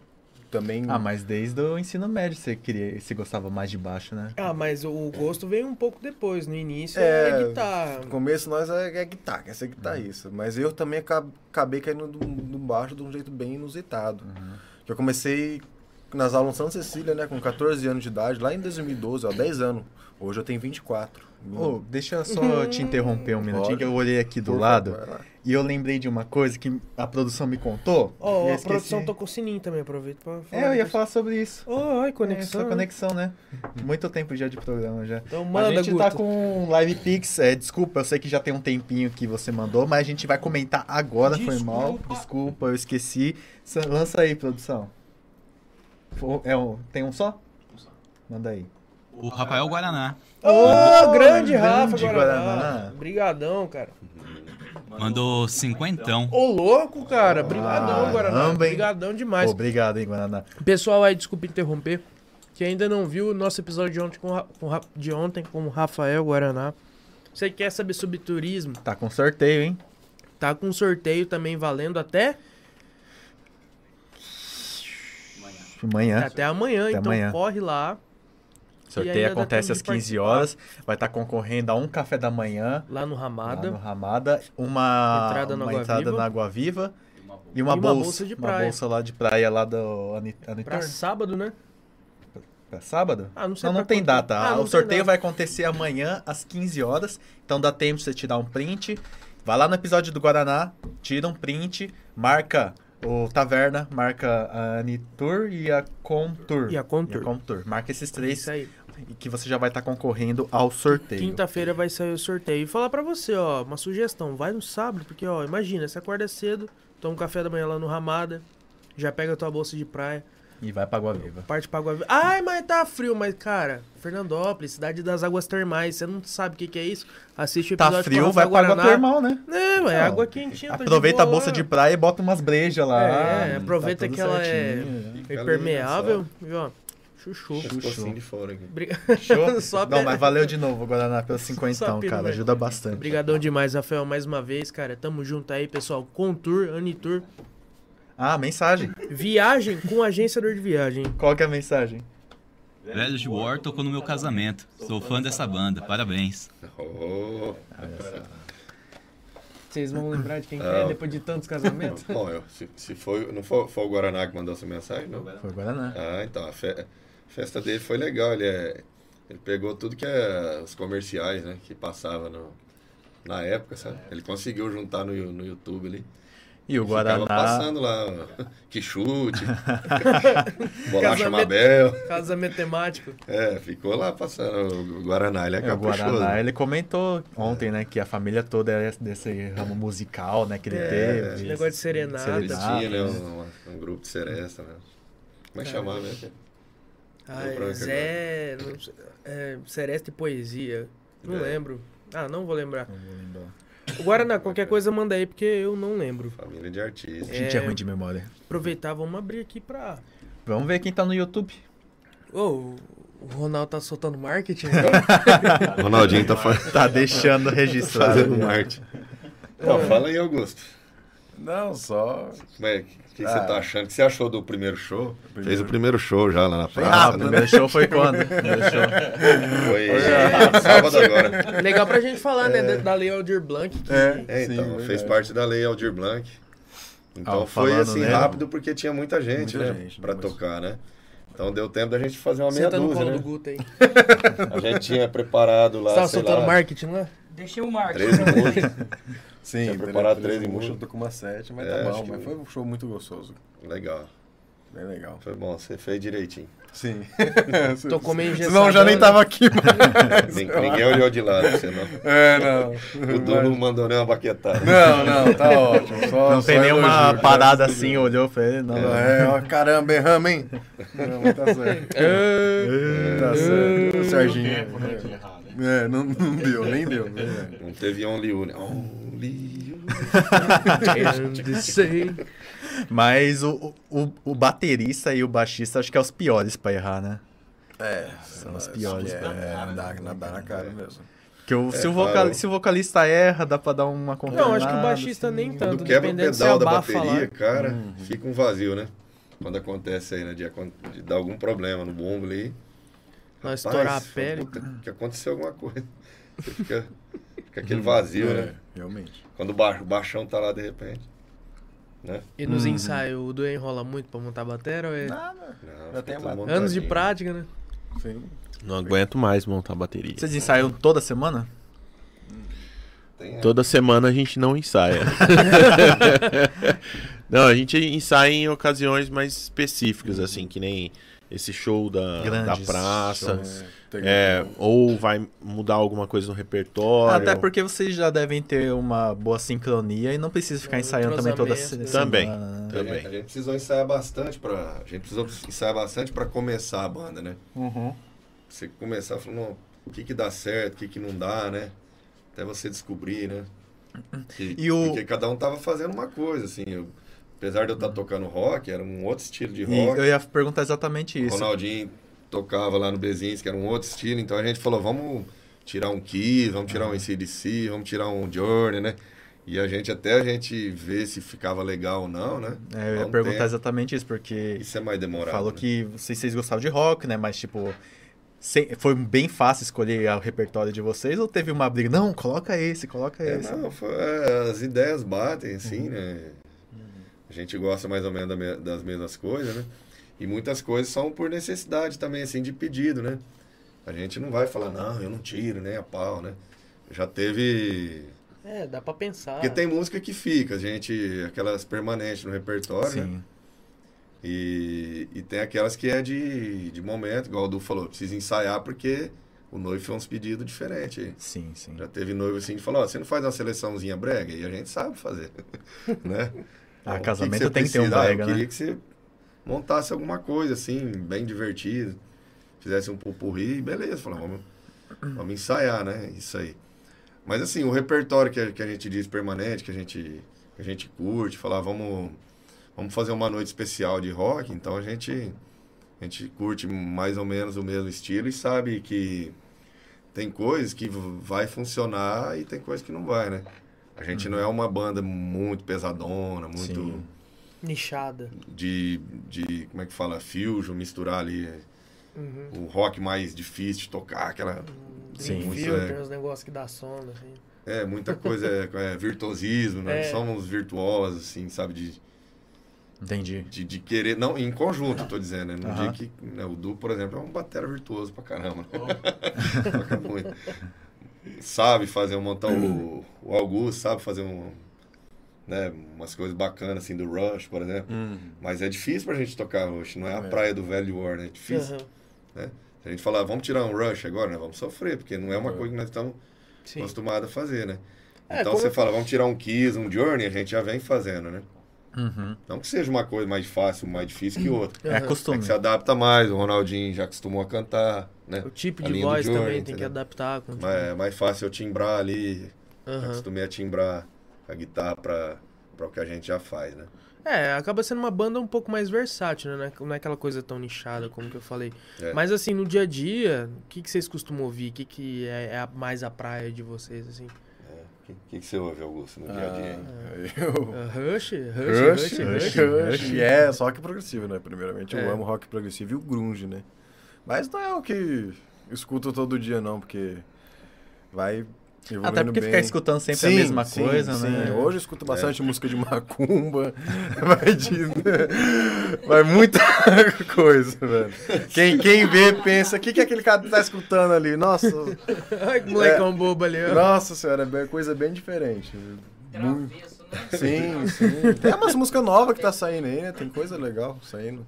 Também. Ah, mas desde o ensino médio você queria, você gostava mais de baixo, né? Ah, mas o gosto veio um pouco depois. No início é, É, guitarra. No começo nós é, é guitarra, quer ser guitarrista. Mas eu também aca- acabei caindo do, do baixo de um jeito bem inusitado. Que Eu comecei nas aulas em Santa Cecília, né? Com 14 anos de idade, lá em 2012, ó, 10 anos. Hoje eu tenho 24. Ô, deixa eu só te interromper um minutinho, Pode. que eu olhei aqui do Por lado favor, e eu lembrei de uma coisa que a produção me contou. Ó, eu a esqueci. produção tocou sininho também, aproveita pra falar. É, eu ia falar sobre isso. Ó, ai, É, conexão. essa conexão, né? Muito tempo já de programa já. Então manda, a gente Guto. tá com Live Pix. É, desculpa, eu sei que já tem um tempinho que você mandou, mas a gente vai comentar agora, foi mal. Desculpa. Desculpa, eu esqueci. Lança aí, produção. É um, tem um só? Manda aí. O Rafael Guaraná Ô, grande Rafa grande Guaraná. Guaraná. Brigadão, cara. mandou cinquentão. Ô, louco, cara. Brigadão, Guaraná. Caramba, hein? Brigadão demais. obrigado, hein, Guaraná. Pessoal aí, desculpa interromper, que ainda não viu o nosso episódio de ontem com, com de ontem com o Rafael Guaraná. Você quer saber sobre turismo? Tá com sorteio, hein? Tá com sorteio também valendo até, Amanhã. até amanhã, Até então amanhã. corre lá, O sorteio acontece às de 15 participar. horas. Vai estar concorrendo a um café da manhã lá no lá Ramada. no Ramada, uma Entrada na uma Água entrada Viva. na Água Viva e uma, E uma bolsa, bolsa de uma praia. bolsa lá de praia lá do Ani- Pra Anitor. sábado, né? Pra sábado? Ah, não sei Não, não pra tem data. Ah, não o sorteio data. vai acontecer amanhã às 15 horas. Então dá tempo de você tirar um print. Vai lá no episódio do Guaraná, tira um print, marca o Taverna, marca a Anitur e a Contour. E a Contour. Contour. Marca esses três Isso aí. e que você já vai estar concorrendo ao sorteio. Quinta-feira vai sair o sorteio. E falar pra você, ó, uma sugestão, vai no sábado, porque, ó, imagina, você acorda cedo, toma um café da manhã lá no Ramada, já pega a tua bolsa de praia, E vai pra Água Viva. parte pra Água Viva. Ai, mas tá frio, mas, cara, Fernandópolis, cidade das águas termais, você não sabe o que, que é isso? Assiste o Tá episódio frio, com o vai pra água termal, né? É, ué, Não, água quentinha. tá Aproveita a bolsa lá. de praia e bota umas brejas lá. É, Tá aproveita tudo que ela é- certinho. É impermeável, ó, chuchu. Ficou assim de fora aqui. Só Não, mas valeu de novo, Guaraná, pelo cinquentão, cara. Ajuda bastante. Obrigadão demais, Rafael, mais uma vez, cara. Tamo junto aí, pessoal. Contour, Anitur. Ah, mensagem. Viagem com agência de viagem. Qual que é a mensagem? Velho de War tocou no meu casamento. Sou fã dessa banda. Parabéns. Oh, Vocês vão lembrar de quem que Ah. é depois de tantos casamentos? bom, eu, se, se foi, não foi, foi o Guaraná que mandou essa mensagem, não? Foi Guaraná. Ah, então, a fe- festa dele foi legal. Ele, é, ele pegou tudo que é os comerciais, né? Que passava no, na época, sabe? Ele conseguiu juntar no, no YouTube ali. E o Ficava Guaraná. passando lá, que chute, bolacha Casamento- Mabel. Casamento temático. É, ficou lá passando o Guaraná, ele é É, o caprichoso. Guaraná, ele comentou ontem, né, que a família toda é desse ramo musical, né, que ele É, teve. esse negócio de serenata. Ele Serenata, tinha, né, né? um, um grupo de seresta, né? Como é que chamava, né? Ah, Zé. não é, Seresta e Poesia. Não É. lembro. Ah, não vou lembrar. Não vou lembrar. O Guaraná, qualquer coisa manda aí, porque eu não lembro. Família de artistas. A gente é ruim de memória. Aproveitar, vamos abrir aqui pra. Vamos ver quem tá no YouTube. Ô, o Ronaldo tá soltando marketing? Ronaldinho tá Tá deixando registrado. fazendo. Ó, fala aí, Augusto. Não, só. Como é, que, que Ah. você tá achando? O que você achou do primeiro show? Fez o primeiro show já lá na Ah, praça, o né? primeiro show foi quando? O primeiro show. Foi sábado agora. Legal pra gente falar, né? da- Da Lei Aldir Blanc. que- É, É, sim, então, verdade. fez parte da lei Aldir Blanc. Então Ah, foi assim nele- rápido porque tinha muita gente, Muita né? gente, pra mas- tocar, né? Então deu tempo da gente fazer uma meia Senta no dúzia, colo né? do Guto aí. A gente tinha preparado lá, Você tava sei soltando lá, marketing lá? Deixei o Marcos. 13 músicas. Sim, Tinha preparado três em músicas. música. Tô com uma sete, mas É, tá bom. que- Mas foi um show muito gostoso. Legal. Bem legal. Foi bom, você fez direitinho. Sim. Tocou meio engessado. Senão eu já nem tava aqui, mas... Nin- Ninguém olhou de lado, você não. É, não. O Du não mandou nem uma baquetada. Não, não, tá ótimo. Só, Não só tem nenhuma parada a assim, olhou ele. Não, não. É, ó, caramba, erramos, hein? Não, mas tá certo. Tá certo. O Serginho. Né? É, não, não deu, nem deu. né? Não teve Only You, né? Say- Mas o, o, o baterista e o baixista acho que é os piores pra errar, né? É, São os piores, É, cara. dá, dá, dá na cara mesmo. Porque o, se, o vocal, se o vocalista erra, dá pra dar uma contornada. Não, acho que o baixista assim. nem tanto. Quando quebra o pedal da bateria, lá. cara, Uhum. fica um vazio, né? Quando acontece aí, né? De, de dar algum problema no bumbo ali. Rapaz, estourar a pele. puta, que aconteceu alguma coisa. Você fica, fica aquele vazio, né? Realmente. Quando o, ba o baixão tá lá de repente. Né? E nos ensaios, o Du enrola muito pra montar a bateria? Ou é... Nada. Não, Já tem uma- Anos de prática, né? Sim. Não aguento mais montar a bateria. Vocês ensaiam toda semana? Tem, é. Toda semana a gente não ensaia. não, a gente ensaia em ocasiões mais específicas, assim, que nem esse show da, da praça. shows. Tem- É, ou vai mudar alguma coisa no repertório. Até porque vocês já devem ter uma boa sincronia e não precisa ficar Um ensaiando também toda? Também. semana. né? A gente- Também. A gente precisou ensaiar bastante pra. A gente precisou ensaiar bastante pra começar a banda, né? Uhum. Você começar falando, "Não, o que que dá certo, o que que não dá, né? Até você descobrir, né? Que- E o- Porque cada um tava fazendo uma coisa, assim. eu- apesar de eu estar tocando rock, era um outro estilo de E rock. eu ia perguntar exatamente O isso. Ronaldinho tocava lá no Bezinhos, que era um outro estilo. Então a gente falou, vamos tirar um Kiss, vamos tirar um ACDC, vamos tirar um Journey, né? E a gente, até a gente ver se ficava legal ou não, né? É, eu ia um perguntar tempo. exatamente isso, porque Isso é mais demorado. falou né? que vocês, vocês gostavam de rock, né? Mas, tipo, sem- foi bem fácil escolher o repertório de vocês ou teve uma briga? Não, coloca esse, coloca É, esse. não, foi- é, as ideias batem, Uhum. assim, né? A gente gosta mais ou menos da me- das mesmas coisas, né? E muitas coisas são por necessidade também, assim, de pedido, né? A gente não vai falar, não, eu não tiro, nem a pau, né? Já teve. É, dá pra pensar. Porque tem música que fica, a gente. Aquelas permanentes no repertório, né? Sim. E, e tem aquelas que é de, de momento, igual o Du falou, precisa ensaiar porque o noivo fez uns pedidos diferentes aí. Sim, sim. Já teve noivo assim que falou, ó, você não faz uma seleçãozinha brega? E a gente sabe fazer, né? Ah, casamento você tem que ter um precisa? Ah, brega, Eu né? queria que você montasse alguma coisa assim, bem divertido, fizesse um pupurri, beleza, falou, vamos, vamos ensaiar, né? Isso aí. Mas assim, o repertório que a, que a gente diz permanente, que a gente, que a gente curte, falar, vamos, vamos fazer uma noite especial de rock, então a gente, a gente curte mais ou menos o mesmo estilo e sabe que tem coisas que vai funcionar e tem coisas que não vai, né? A gente não é uma banda muito pesadona, muito Sim. Nichada. de, de, como é que fala, fusion, misturar ali Uhum. o rock mais difícil de tocar, aquela... Sim, Dream muito Filter, é. uns negócios que dá sono, assim. É, muita coisa é, é virtuosismo, né? É. Somos virtuosos, assim, sabe? De, Entendi. de, de querer... Não, em conjunto, eu tô dizendo, né? No Aham. dia que... Né, o Du, por exemplo, é um batera virtuoso pra caramba. Toca muito. Sabe fazer, montar o, o Augusto, sabe fazer um... Né, umas coisas bacanas, assim, do Rush, por exemplo. Uhum. Mas é difícil pra gente tocar Rush, não é a É. praia do velho War, né? É difícil. Aham. Se a gente falar, vamos tirar um Rush agora, né? Vamos sofrer, porque não é uma É. coisa que nós estamos Sim. acostumados a fazer, né? É, então você eu- fala, vamos tirar um Kiss, um Journey, a gente já vem fazendo, né? Uhum. Não que seja uma coisa mais fácil, mais difícil que outra. É. É costume. que se adapta mais, o Ronaldinho já acostumou a cantar, né? O tipo de voz Journey, também tem que adaptar. Com Mas é mais fácil eu timbrar ali, Aham. acostumei a timbrar a guitarra pra, pra o que a gente já faz, né? É, acaba sendo uma banda um pouco mais versátil, né? Não é aquela coisa tão nichada como que eu falei. É. Mas assim, no dia a dia, o que, que vocês costumam ouvir? O que, que é, é mais a praia de vocês, assim? O que, que, que você ouve, Augusto, no dia a dia? Ah, eu... Ah, Rush, Rush, Rush, Rush, Rush, Rush. Rush. É, só que progressivo, né? Primeiramente, eu É. amo rock progressivo e o grunge, né? Mas não é o que escuto todo dia, não, porque vai evoluindo Até porque bem. ficar escutando sempre Sim, a mesma sim, coisa, sim. né? Hoje eu escuto bastante música de macumba, vai de... vai muita coisa, velho. Quem, quem vê pensa, o que, que aquele cara tá escutando ali? Nossa, Ai, que molecão bobo ali, ó. nossa senhora, é coisa bem diferente. Muito- Travesso, né? Sim, sim. Tem umas músicas novas que tá saindo aí, né? Tem coisa legal saindo.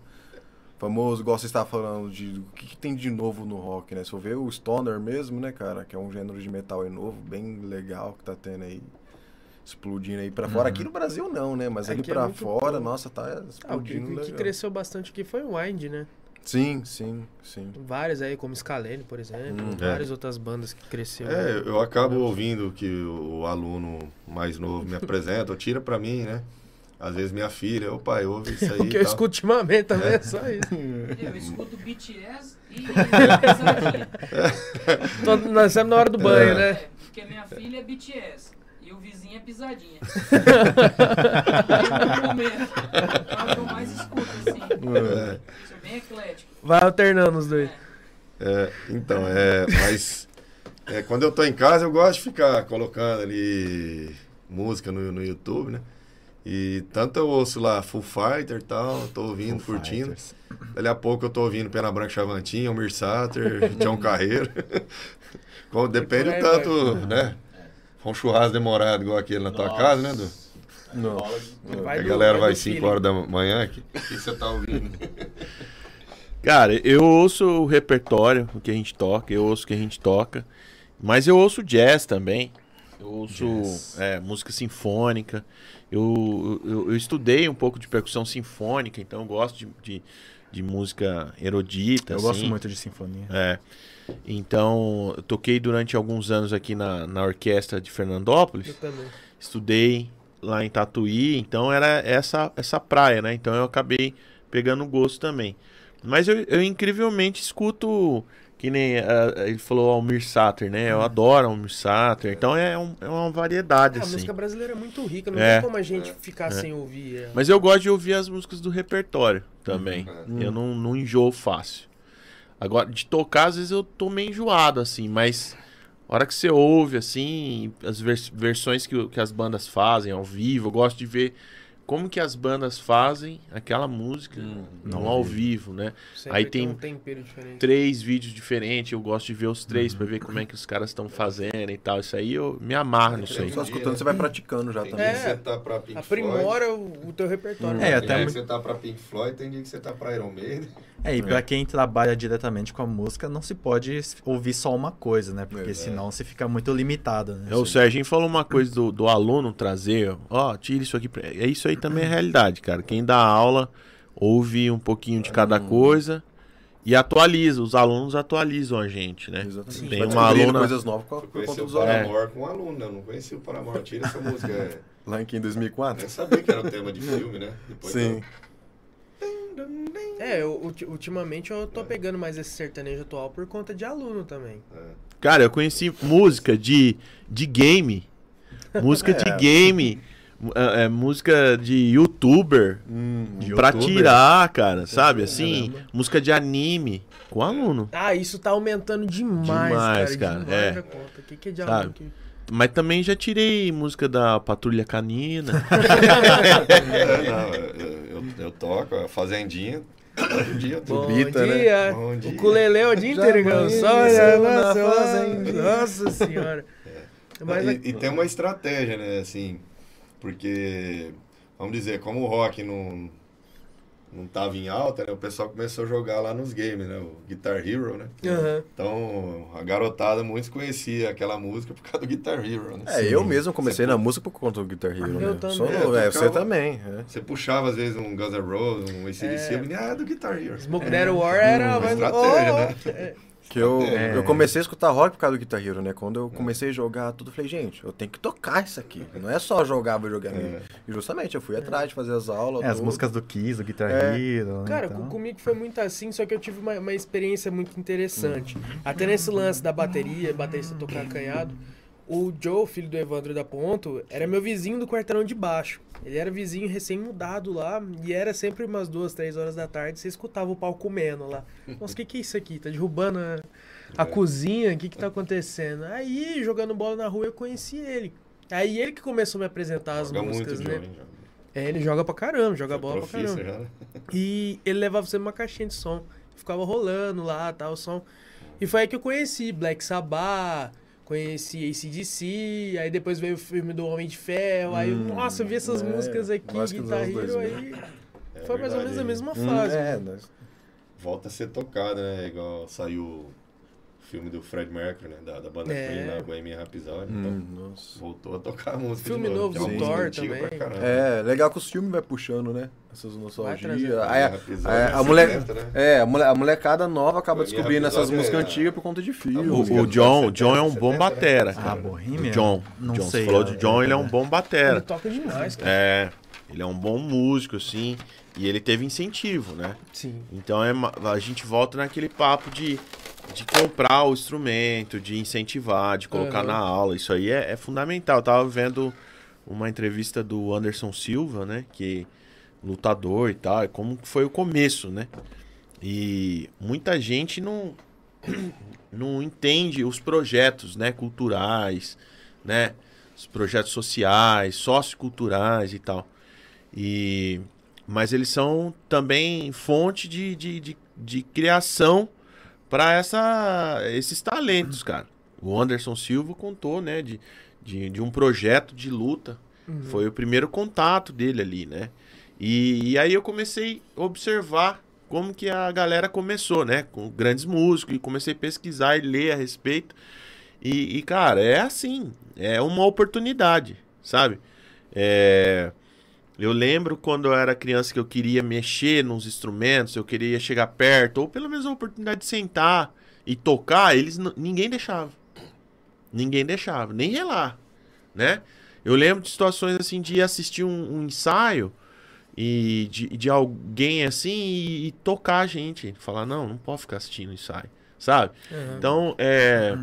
Famoso, igual você estava falando de o que, que tem de novo no rock, né? Se eu ver o Stoner mesmo, né, cara? Que é um gênero de metal aí novo, bem legal que tá tendo aí. Explodindo aí pra fora. Aqui no Brasil não, né? Mas ali Aqui é pra fora, bom. nossa, tá Ah, o que, explodindo o que cresceu bastante aqui foi o Wind, né? Sim, sim, sim. Várias aí, como Scalene, por exemplo. Hum, várias outras bandas que cresceu. É, eu acabo ouvindo que o, o aluno mais novo me apresenta, ou tira pra mim, né? Às vezes minha filha, ô pai, ouve isso aí. O que eu tal. escuto ultimamente também é só isso. Eu escuto BTS e Pisadinha. Tô- nós estamos na hora do banho, né? É, porque minha filha é BTS e o vizinho é Pisadinha. no momento. É o que eu mais escuto, assim. É. Sou bem eclético. Vai alternando os dois. É, então, é, mas é, quando eu tô em casa, eu gosto de ficar colocando ali música no, no YouTube, né? E tanto eu ouço lá Full Fighter e tal, tô ouvindo, Foo curtindo. Fighters. Dali a pouco eu tô ouvindo Pena Branca Chavantinha, Almir Sater, John Carreiro. Como, depende aí tanto, né? Foi um churrasco demorado igual aquele na tua casa, né, Du? Não. Vai a galera vai vai do 5 feeling. horas da manhã aqui. O que você tá ouvindo? Cara, eu ouço o repertório, o que a gente toca, eu ouço o que a gente toca. Mas eu ouço jazz também. Eu ouço é, música sinfônica. Eu, eu, eu estudei um pouco de percussão sinfônica, então eu gosto de, de, de música erudita. Eu assim. gosto muito de sinfonia. É. Então, eu toquei durante alguns anos aqui na, na orquestra de Fernandópolis. Eu também. Estudei lá em Tatuí, então era essa essa praia, né? Então eu acabei pegando gosto também. Mas eu, eu incrivelmente escuto, que nem ah, ele falou Almir Sater, né? Eu adoro Almir Sater, então é, um- é uma variedade, a assim. música brasileira é muito rica, não É. tem como a gente ficar sem ouvir. Mas eu gosto de ouvir as músicas do repertório também. Uhum. Eu não, não enjoo fácil. Agora, de tocar, às vezes eu tô meio enjoado, assim, mas a hora que você ouve, assim, as vers- versões que, que as bandas fazem ao vivo, eu gosto de ver como que as bandas fazem aquela música não ao vivo, né? Sempre aí tem tem um. Três vídeos diferentes, eu gosto de ver os três pra ver como é que os caras estão fazendo e tal. Isso aí eu me amarro nisso aí. Só escutando, você vai praticando já Tem também. dia que É. você tá pra Pink Aprimora o, o teu repertório. É, né? Floyd, até tem dia muito- que você tá pra Pink Floyd, tem dia que você tá pra Iron Maiden. É, e pra quem trabalha diretamente com a música, não se pode ouvir só uma coisa, né? Porque senão você fica muito limitado, né? É, o Serginho falou uma coisa do, do aluno trazer, ó, tira isso aqui. pra- É isso aí também é realidade, cara. Quem dá aula ouve um pouquinho de cada coisa e atualiza. Os alunos atualizam a gente, né? Exatamente. Tem Vai uma aluna coisas novas por, Eu por conheci conta o alunos. Paramore com um aluno, né? Eu não conhecia o Paramore. Tira essa música. É... Lá em que, em 2004? Nem sabia que era um tema de filme, né? Depois Sim. É, eu, ulti- ultimamente eu tô pegando mais esse sertanejo atual por conta de aluno também. Cara, eu conheci música de, de game. Música de game. É, é, música de youtuber. De pra youtuber. tirar, cara, sabe? Assim, música de anime com aluno. Ah, isso tá aumentando demais, Demais, cara. cara, Demais é. conta. O que, que é de Sabe? aluno que... Mas também já tirei música da Patrulha Canina. É, não, eu, eu, toco a Fazendinha todo dia. Bom Bita, né? dia. Bom O dia. culelê o dia inteiro. Só nossa, nossa senhora. Mas e, e tem uma estratégia, né? Assim, porque, vamos dizer, como o rock não, não tava em alta, né? O pessoal começou a jogar lá nos games, né? O Guitar Hero, né? Aham. Então, a garotada, muitos conhecia aquela música por causa do Guitar Hero, né? É, eu mesmo comecei na música por conta do Guitar Hero, Eu né? também. Sou- É, eu é, você também. é. Você puxava, às vezes, um Guns N' Roses, um ACDC, É. e ah, é do Guitar Hero. Smoke That War era... Uma mas- estratégia, Oh, né? é. Que eu, É. eu comecei a escutar rock por causa do Guitar Hero, né? Quando eu comecei a jogar tudo, eu falei, gente, eu tenho que tocar isso aqui. Não é só jogar, vou jogar mesmo. E justamente, eu fui atrás de fazer as aulas. É, as músicas do Kiss, do Guitar É. Hero. né, Cara, então. com- comigo foi muito assim, só que eu tive uma, uma experiência muito interessante. Até nesse lance da bateria, baterista tocar acanhado, O Joe, filho do Evandro da Ponto, era meu vizinho do quarteirão de baixo. Ele era vizinho recém-mudado lá e era sempre umas duas, três horas da tarde. Você escutava o pau comendo lá. Nossa, o que, que é isso aqui? Tá derrubando a, a cozinha? O que, que tá acontecendo? Aí, jogando bola na rua, eu conheci ele. Aí ele que começou a me apresentar as Joga músicas, muito, né? Johnny. É, ele joga pra caramba, joga Foi bola pra profissa caramba. já, né? E ele levava sempre uma caixinha de som. Ficava rolando lá, tal, o som. E foi aí que eu conheci Black Sabbath, conheci ACDC, aí depois veio o filme do Homem de Ferro, aí, eu, nossa, eu vi essas é, músicas aqui, Guitar Hero, 2000. aí É foi mais ou menos a mesma Hum, fase. é, nós- Volta a ser tocada, né? Igual saiu filme do Fred Mercury, né? Da, da banda É. Queen, lá, Bohemian Rhapsody. hum, Então, nossa. voltou a tocar a música Filme de novo. novo é do Thor também. pra caramba. É, legal que os filmes vai puxando, né? Essas nostalgias. Aí a, a, é a, mulher, 70, né? é, a, mole- a molecada nova acaba Bohemian descobrindo essas Rhapsody músicas é- antigas por conta de filme. O, o John, John é um 70, bom 70, batera. né? Ah. Bohemian? John. Não John, sei, Você falou é- de John, ele é um bom Ele batera. toca demais, cara. É, ele é um bom músico, assim, e ele teve incentivo, né? Sim. Então é, a gente volta naquele papo de, de comprar o instrumento, de incentivar, de colocar Aham. na aula. Isso aí é, é fundamental. Eu tava vendo uma entrevista do Anderson Silva, né? Que lutador e tal, e como foi o começo, né? E muita gente não, não entende os projetos, né? Culturais, né? Os projetos sociais, socioculturais e tal. E mas eles são também fonte de, de, de, de criação para essa esses talentos, cara. O Anderson Silva contou, né, de, de, de um projeto de luta. Foi o primeiro contato dele ali, né? E, e aí eu comecei a observar como que a galera começou, né? Com grandes músicos, e comecei a pesquisar e ler a respeito. E, e, cara, é assim, é uma oportunidade, sabe? É, eu lembro quando eu era criança que eu queria mexer nos instrumentos, eu queria chegar perto, ou pelo menos a oportunidade de sentar e tocar, eles ninguém deixava. Ninguém deixava, nem relar, né? Eu lembro de situações assim de assistir um, um ensaio e de, de alguém assim e, e tocar a gente, falar não, não pode ficar assistindo o ensaio, sabe? Aham. Então, é,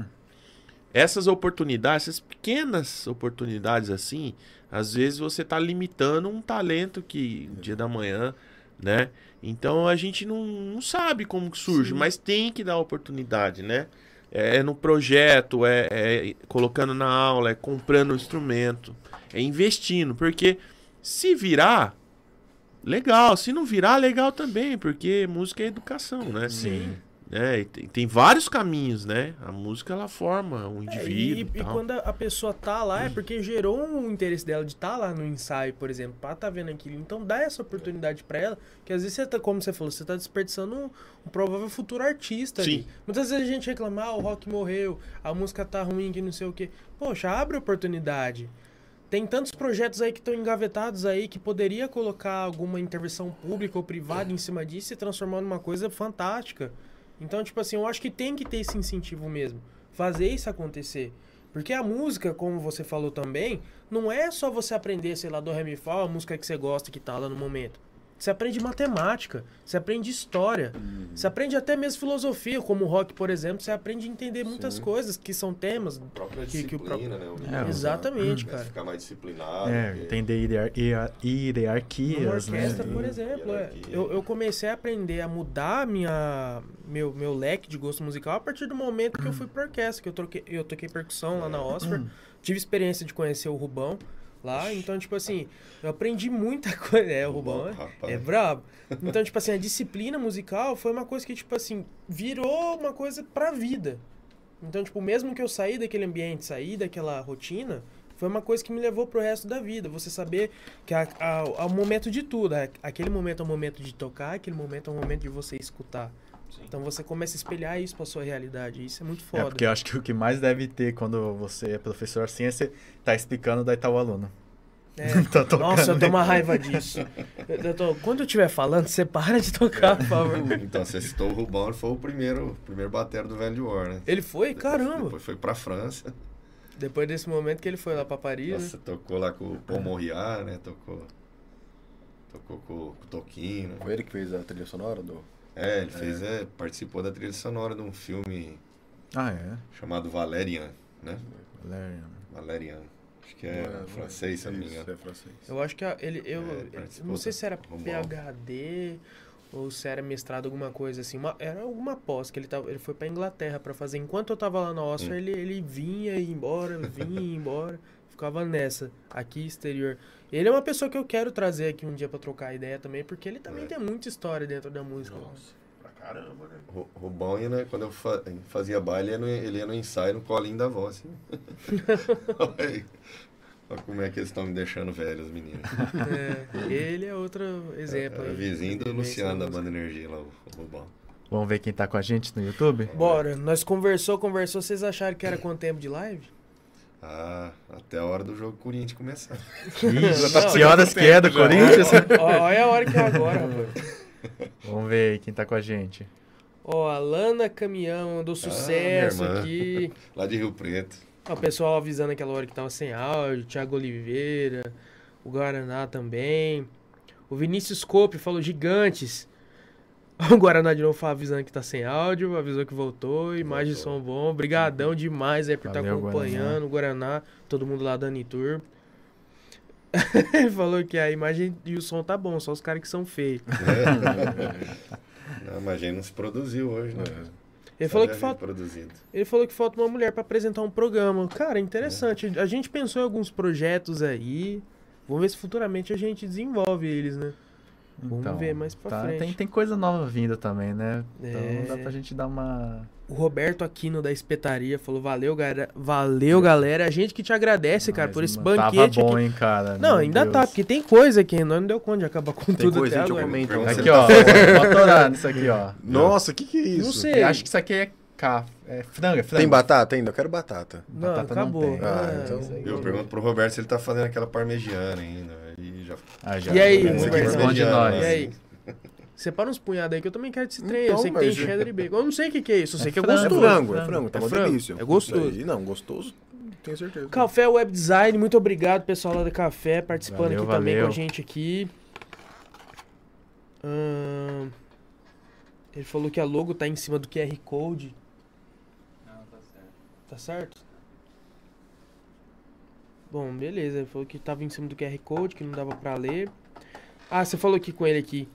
essas oportunidades, essas pequenas oportunidades assim, às vezes você tá limitando um talento que dia da manhã, né? Então a gente não, não sabe como que surge, Sim. mas tem que dar oportunidade, né? É no projeto, é, é colocando na aula, é comprando um instrumento, é investindo, porque se virar, legal, se não virar, legal também, porque música é educação, né? Sim. Né? E tem, tem vários caminhos, né? A música ela forma um É, indivíduo. e, e e quando a- pessoa tá lá, é porque gerou um interesse dela de estar lá no ensaio, por exemplo, pra tá vendo aquilo. Então dá essa oportunidade pra ela, que às vezes você tá, como você falou, você tá desperdiçando um, um provável futuro artista ali. Sim. Muitas vezes a gente reclama, ah, o rock morreu, a música tá ruim, que não sei o quê. Poxa, abre oportunidade. Tem tantos projetos aí que estão engavetados aí que poderia colocar alguma intervenção pública ou privada em cima disso e transformar numa coisa fantástica. Então, tipo assim, eu acho que tem que ter esse incentivo mesmo. Fazer isso acontecer. Porque a música, como você falou também, não é só você aprender, sei lá, do Ré Mi Fá, a música que você gosta que tá lá no momento. Você aprende matemática, você aprende história, você aprende até mesmo filosofia, como o rock, por exemplo, você aprende a entender muitas Sim. coisas que são temas. A própria Que- que o disciplina, né? O É, Exatamente, né? cara. Ficar mais disciplinado. É, porque- entender hierar- hierar- hierarquias, né? orquestra, por E- exemplo, é. eu, eu comecei a aprender a mudar minha, meu, meu leque de gosto musical a partir do momento que eu fui pra orquestra, que eu, troquei, eu toquei percussão lá na Oxford, tive experiência de conhecer o Rubão lá, então, tipo assim, eu aprendi muita coisa. É, o Rubão é, é brabo. Então, tipo assim, a disciplina musical foi uma coisa que, tipo assim, virou uma coisa pra vida. Então, tipo, mesmo que eu saí daquele ambiente, saí daquela rotina, foi uma coisa que me levou pro resto da vida. Você saber que a- o momento de tudo, aquele momento é o momento de tocar, aquele momento é o momento de você escutar. Então você começa a espelhar isso pra sua realidade. Isso é muito É, foda. porque eu acho que o que mais deve ter quando você é professor assim é você tá explicando daí tá o aluno. É. Tá tocando. Nossa, eu tenho uma raiva disso. Eu- eu tô- quando eu estiver falando, você para de tocar, por favor. Então, você citou o Rubão, ele foi o primeiro, o primeiro batero do Velho de War, né? Ele foi? Caramba! Depois foi pra França. Depois desse momento que ele foi lá pra Paris, né? Nossa, tocou lá com o Paul Moriá, né? Tocou. Tocou com, com o Toquinho. né? Foi ele que fez a trilha sonora do. É, ele fez, é, participou da trilha sonora de um filme Ah, é? chamado Valerian, né? Valerian. Valerian. Acho que é, francês, se eu não me engano. É francês. Eu acho que ele. Eu, É, eu não sei se era. PHD ou se era mestrado, alguma coisa assim. uma- era alguma pós que ele, tava, ele foi pra Inglaterra pra fazer. Enquanto eu tava lá na Oxford, Hum. ele, ele vinha e ia embora, vinha e ia embora. Ficava nessa, aqui exterior. Ele é uma pessoa que eu quero trazer aqui um dia pra trocar ideia também, porque ele também É. tem muita história dentro da música. Nossa, pra caramba, né? O Rubão, né, quando eu fa- fazia baile, ele ia, no, ele ia no ensaio no colinho da avó, assim. Olha aí. Olha como é que eles estão me deixando velho, os meninos. É, ele é outro exemplo. É, aí. vizinho do Luciano da. Banda Energia lá, o o Rubão. Vamos ver quem tá com a gente no YouTube? Bora, nós conversou, conversou. Vocês acharam que era quanto tempo de live? Ah, até a hora do jogo Corinthians começar. Ixi, que horas que é do Corinthians? Ó, Olha a hora que é agora, rapaz. Vamos ver aí quem tá com a gente. Ó, a Lana Caminhão mandou sucesso minha irmã. aqui. Lá de Rio Preto. Ó, o pessoal avisando aquela hora que tava sem áudio. Thiago Oliveira. O Guaraná também. O Vinícius Cope falou gigantes. O Guaraná de novo falou avisando que tá sem áudio. Avisou que voltou. Imagem e som bom. Obrigadão demais aí por estar Valeu, acompanhando o Guaraná. Todo mundo lá da Anitur. Ele falou que a imagem e o som tá bom, só os caras que são feios. Não, mas a gente não se produziu hoje, né? Ele falou que falta. produzido. Ele falou que falta uma mulher pra apresentar um programa. Cara, interessante. A gente pensou em alguns projetos aí. Vamos ver se futuramente a gente desenvolve eles, né? Vamos ver mais pra tá, frente. Tem, tem coisa nova vindo também, né? Então É. dá pra gente dar uma. O Roberto Aquino da Espetaria falou: Valeu, galera. Valeu, galera. A gente que te agradece, cara, Mas, por esse mano, banquete Tava bom, aqui. hein, cara? Não, Meu ainda Deus. tá, porque tem coisa aqui. Nós não deu conta de acabar com Tem tudo coisa, até agora. comento. Aqui, ó. tá nisso aqui, ó. Nossa, o que que é isso? Não sei. Eu acho que isso aqui é café. É frango, é frango. Tem batata ainda? Eu quero batata. Não, Batata não acabou. tem. Ah, então- isso aí. Eu pergunto pro Roberto se ele tá fazendo aquela parmegiana ainda. E já... Ah, já. E aí, Esse aqui é? Responde nós. E aí? Separa uns punhados aí que eu também quero esse trem. eu Então, sei que tem mas- cheddar e bacon. Eu não sei o que, que é isso. Eu sei que é frango. É gostoso. frango, é frango, tá É uma frango. delícia. É gostoso. Isso aí, Não, gostoso, tenho certeza. Café Web Design, muito obrigado, pessoal lá da Café, participando Valeu, aqui também valeu. com a gente aqui. Ahn, ele falou que a logo tá em cima do QR Code. Tá certo? Bom, beleza. Ele falou que tava em cima do QR Code, que não dava pra ler. Ah, você falou aqui com ele aqui.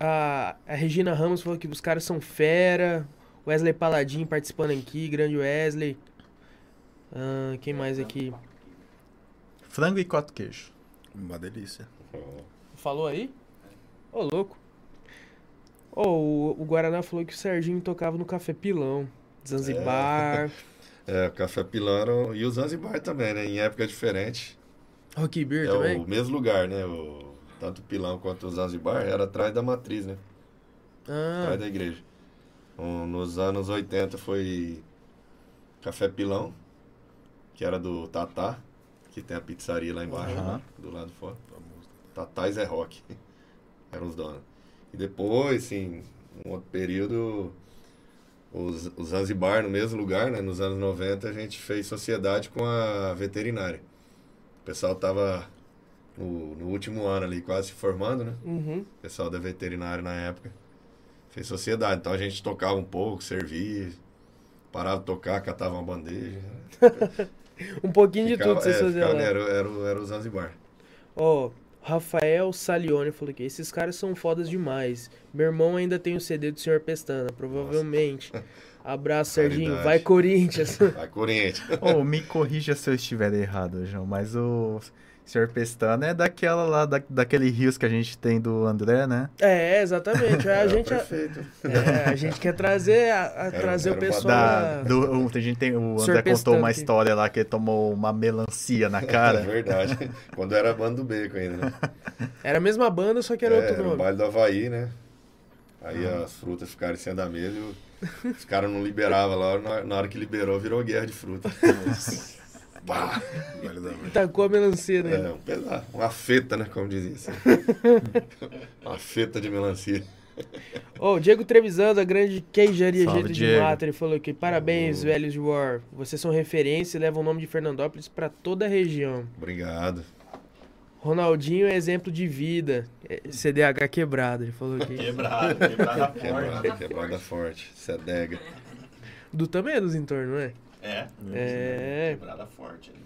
A, a Regina Ramos falou que os caras são fera. Wesley Paladin participando aqui, grande Wesley. Ah, quem mais aqui? Frango e quatro queijo. Uma delícia. Falou aí? Ô, louco. Ô, o, o Guaraná falou que o Serginho tocava no Café Pilão. Zanzibar, É, o Café Pilão era o- e o Zanzibar também, né? Em época diferente. Rock Beer É também. o mesmo lugar, né? O, tanto o Pilão quanto o Zanzibar era atrás da matriz, né? Ah, Atrás da igreja. Um, nos anos 80 foi Café Pilão, que era do Tatá, que tem a pizzaria lá embaixo, Aham. né? do lado de fora. Tatá e Zé Rock. Eram os donos. E depois, assim, um outro período, os, o Zanzibar, no mesmo lugar, né? Nos anos 90, a gente fez sociedade com a veterinária. O pessoal tava no, no último ano ali, quase se formando, né? uhum. O pessoal da veterinária na época fez sociedade. Então a gente tocava um pouco, servia, parava de tocar, catava uma bandeja. Um pouquinho de Ficava- tudo vocês é, faziam era, era, o- era o Zanzibar. Ó, Rafael Salione falou que esses caras são fodas demais. Meu irmão ainda tem o CD do Sr. Pestana, provavelmente. Abraço, Serginho. Vai, Corinthians. Vai, Corinthians. Ô, me corrija se eu estiver errado, João, mas o Sr. Pestana é daquela lá, da, daquele rios que a gente tem do André, né? é, exatamente. A Era gente, perfeito. é, a gente quer trazer, a, a trazer era o pessoal. Da, do, o, a gente tem, o Sr. André contou uma história lá que ele tomou uma melancia na É cara. verdade. Quando era banda do Beco ainda, né? Era a mesma banda, só que era É, outro era o nome. baile do Havaí, né? Aí as frutas ficaram em cima da mesa e o- os caras não liberavam lá. Na, na hora que liberou, virou guerra de fruta. Pá! Tacou a melancia nele. É, um pedaço, uma feta, né? Como dizia assim. uma feta de melancia. Ô, o Diego Trevisan, da grande queijaria Salve, Jeito de Diego. Mata, ele falou aqui, parabéns, velhos de War. Vocês são referência e levam o nome de Fernandópolis pra toda a região. Obrigado. Ronaldinho é exemplo de vida. É, CDH quebrado, ele falou aqui. Quebrado, quebrada forte. Quebrada, quebrada forte. Cedega. Do também é dos entornos, não é? É. É. Quebrada forte ali.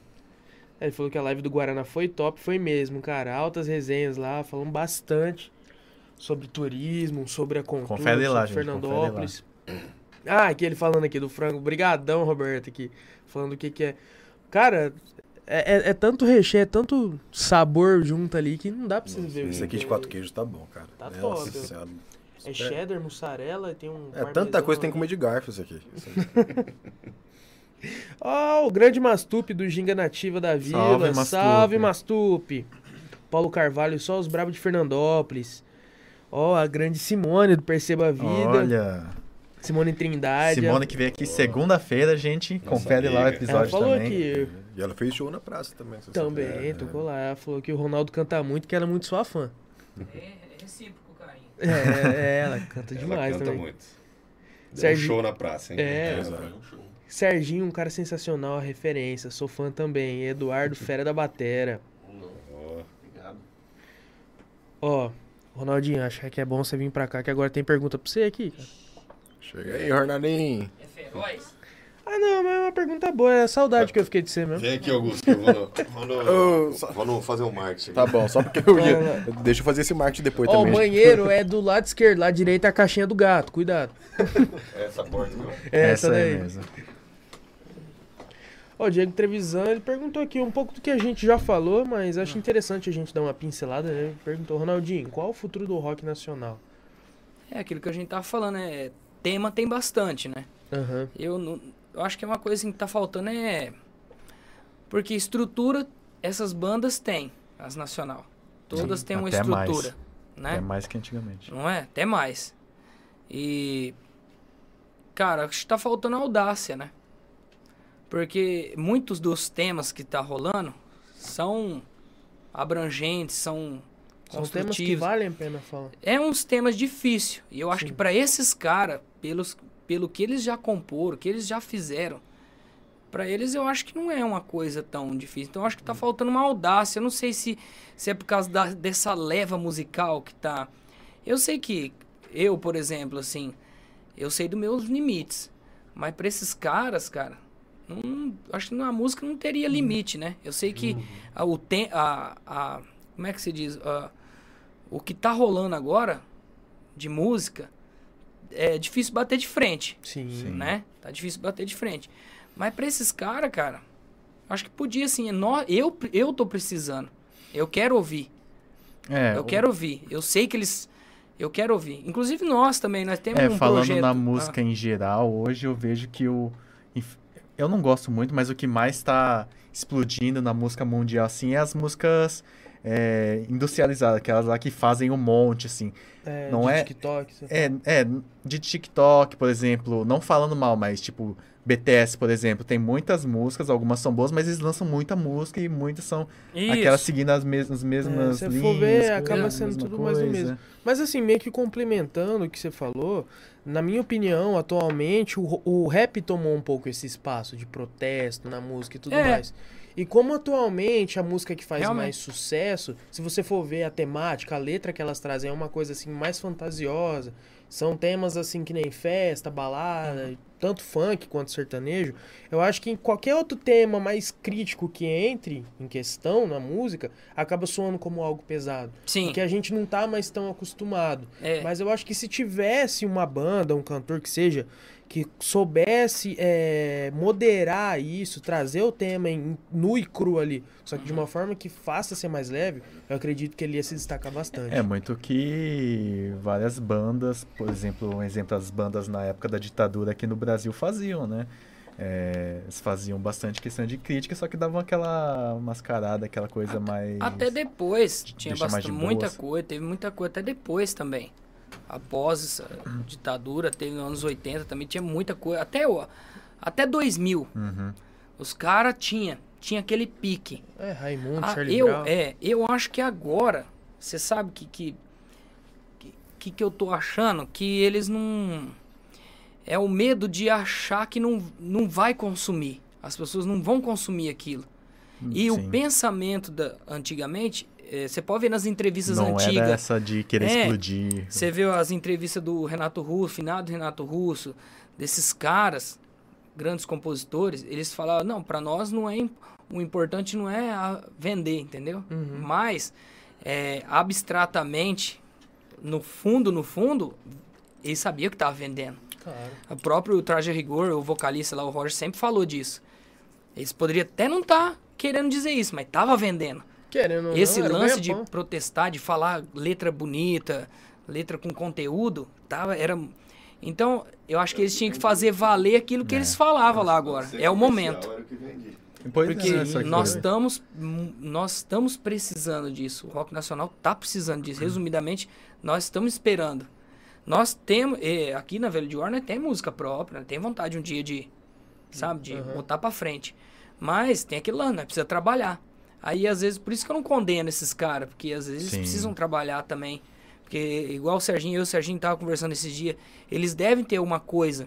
Ele falou que a live do Guaraná foi top, foi mesmo, cara. Altas resenhas lá, falando bastante sobre turismo, sobre a cultura, Confere lá, sobre gente, Fernandópolis. Ah, aqui ele falando aqui do frango. Brigadão, Roberto, aqui. Falando o que que é. Cara, é, é- é tanto recheio, é tanto sabor junto ali que não dá pra você ver. o Esse aqui de quatro é. queijos tá bom, cara. Tá Nossa top. Senhora. É cheddar, mussarela, tem um É tanta coisa que tem que comer de garfo isso aqui. Ó, o grande Mastupe do Ginga Nativa da Vila. Salve, Mastupe. Salve, Mastupe. Paulo Carvalho, só os brabos de Fernandópolis. Ó, a grande Simone do Perceba a Vida. Olha, Simone Trindade. Simone que veio aqui segunda-feira, gente. Confere lá o amiga. Ela episódio falou também. que E ela fez show na praça também. também, tocou lá. Ela falou que o Ronaldo canta muito, que ela é muito sua fã. É, é recíproco, carinho. É, ela canta Ela demais canta também. muito. Deu um show na praça, hein? É. Foi um show. Serginho, um cara sensacional, a referência. Sou fã também. Eduardo, fera da batera. Obrigado. Ó, Ronaldinho, acho que é bom você vir pra cá, que agora tem pergunta pra você aqui, cara. Chega aí, Ronaldinho. É feroz? Ah, não, mas é uma pergunta boa. É a saudade que eu fiquei de você mesmo. Vem aqui, Augusto, que eu vou no, vou no, Ô, só- vou no fazer um marketing. Tá bom, só porque eu ia. Deixa eu fazer esse marketing depois Ó, o também. banheiro é do lado esquerdo, lado direito é a caixinha do gato, cuidado. Essa porta, meu. É Essa essa aí daí. mesmo. Ó, o Diego Trevisan, ele perguntou aqui um pouco do que a gente já falou, mas acho interessante a gente dar uma pincelada, né? Ele perguntou, Ronaldinho, qual o futuro do rock nacional? É aquilo que a gente tava falando, é. Tema tem bastante, né? Aham. Eu, não, eu acho que é uma coisa que tá faltando é. Porque estrutura, essas bandas têm, as nacional. Todas Sim, têm uma até mais. estrutura. Né? É mais que antigamente. Não é? Até mais. E. Cara, acho que tá faltando audácia, né? Porque muitos dos temas que tá rolando são abrangentes, são São temas que valem a pena falar. É uns temas difíceis. E eu acho Sim. que pra esses caras, pelos pelo que eles já comporam, que eles já fizeram, pra eles eu acho que não é uma coisa tão difícil. Então eu acho que tá faltando uma audácia. Eu não sei se, se é por causa da- dessa leva musical que tá. Eu sei que eu, por exemplo, assim, eu sei dos meus limites. Mas pra esses caras, cara, não, acho que na música não teria limite, né? Eu sei que a, o tem, a, a. Como é que se diz? A- o que tá rolando agora de música é difícil bater de frente, Sim. Sim. né? Tá difícil bater de frente. Mas pra esses caras, cara, acho que podia assim, eu eu tô precisando. Eu quero ouvir. É, eu o- quero ouvir. Eu sei que eles eu quero ouvir. Inclusive nós também, nós temos É, um falando projeto. na Ah, música em geral, hoje eu vejo que o. Eu não gosto muito, mas o que mais tá explodindo na música mundial, assim, é as músicas é, industrializadas, aquelas lá que fazem um monte, assim. É, Não de é- TikTok. É, é, de TikTok, por exemplo, não falando mal, mas tipo, BTS, por exemplo, tem muitas músicas, algumas são boas, mas eles lançam muita música e muitas são aquelas Isso. seguindo as mesmas, mesmas É, se linhas. for ver, coisa, acaba sendo tudo mais do coisa. mesmo. Mas assim, meio que complementando o que você falou, na minha opinião, atualmente, o, o rap tomou um pouco esse espaço de protesto na música e tudo É. mais. E como atualmente a música que faz Realmente. mais sucesso, se você for ver a temática, a letra que elas trazem é uma coisa assim mais fantasiosa. São temas assim que nem festa, balada, tanto funk quanto sertanejo. Eu acho que em qualquer outro tema mais crítico que entre em questão na música, acaba soando como algo pesado. Sim. Porque a gente não tá mais tão acostumado. É. Mas eu acho que se tivesse uma banda, um cantor que seja, que soubesse é, moderar isso, trazer o tema em, nu e cru ali, só que de uma forma que faça ser mais leve, eu acredito que ele ia se destacar bastante. É muito que várias bandas, por exemplo, um exemplo as bandas na época da ditadura aqui no Brasil faziam, né? É, eles faziam bastante questão de crítica, só que davam aquela mascarada, aquela coisa mais. Até depois tinha bastante, de muita coisa, teve muita coisa até depois também. Após essa ditadura, teve nos anos 80 também tinha muita coisa, até o até 2000. Uhum. Os caras tinha, tinha aquele pique. É, Raimundo, Ah, Charlie eu Brown. é, eu acho que agora, você sabe que que, que que eu tô achando que eles não é o medo de achar que não, não vai consumir. As pessoas não vão consumir aquilo. E o Sim. pensamento da antigamente, você pode ver nas entrevistas Não era antigas. essa de querer É, explodir. Você vê as entrevistas do Renato Russo, finado Renato Russo, desses caras, grandes compositores, eles falavam, não, para nós não é o importante não é a- vender, entendeu? Mas é, abstratamente, no fundo, no fundo, ele sabia que estava vendendo. Claro. O próprio Traje Rigor, o vocalista lá, o Roger, sempre falou disso. Eles poderiam até não estar querendo dizer isso, mas tava vendendo. Querendo Esse não, lance de protestar, de falar letra bonita, letra com conteúdo, tava, era... Então, eu acho que eles tinham que fazer valer aquilo que eles falavam lá agora. É o momento. Pois Porque é, que- nós estamos, nós estamos precisando disso. O rock nacional está precisando disso. Resumidamente, nós estamos esperando. Nós temos, eh, aqui na Velho de Warner tem música própria, tem vontade um dia de, sabe, de botar para frente. Mas tem aquilo lá, nós precisa trabalhar. Aí às vezes, por isso que eu não condeno esses caras, porque às vezes Sim. eles precisam trabalhar também. Porque igual o Serginho, eu e o Serginho tava conversando esses dias, eles devem ter uma coisa.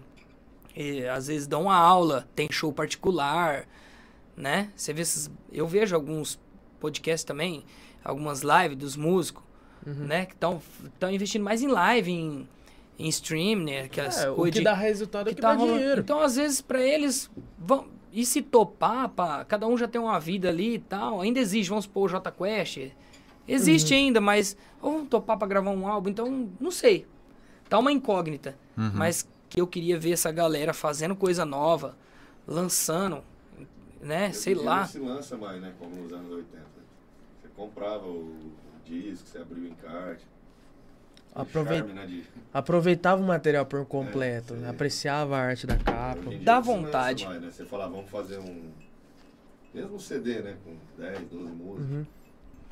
eh, às vezes dão uma aula, tem show particular, né? Você vê esses, eu vejo alguns podcasts também, algumas lives dos músicos, Uhum. né? Que estão investindo mais em live, em, em stream, né? Aquelas É, o coisas que de- dá resultado é o que, tá dá rolando. dinheiro. Então, às vezes, pra eles, vão, e se topar, pá, cada um já tem uma vida ali e tal, ainda existe, vamos supor, o J Quest, existe Uhum. ainda, mas, ou vão topar pra gravar um álbum, então, não sei, tá uma incógnita, Uhum. mas que eu queria ver essa galera fazendo coisa nova, lançando, né, Hoje sei lá, Não se lança mais, né? Como nos anos 80. Você comprava o, o disco, você abriu o encarte. O Aprovei- charme, né, de- Aproveitava o material por completo, É, apreciava a arte da capa. Dá lança vontade. mais, né? Você fala, vamos fazer um. Mesmo um CD, né? Com 10, 12 músicas. Uhum.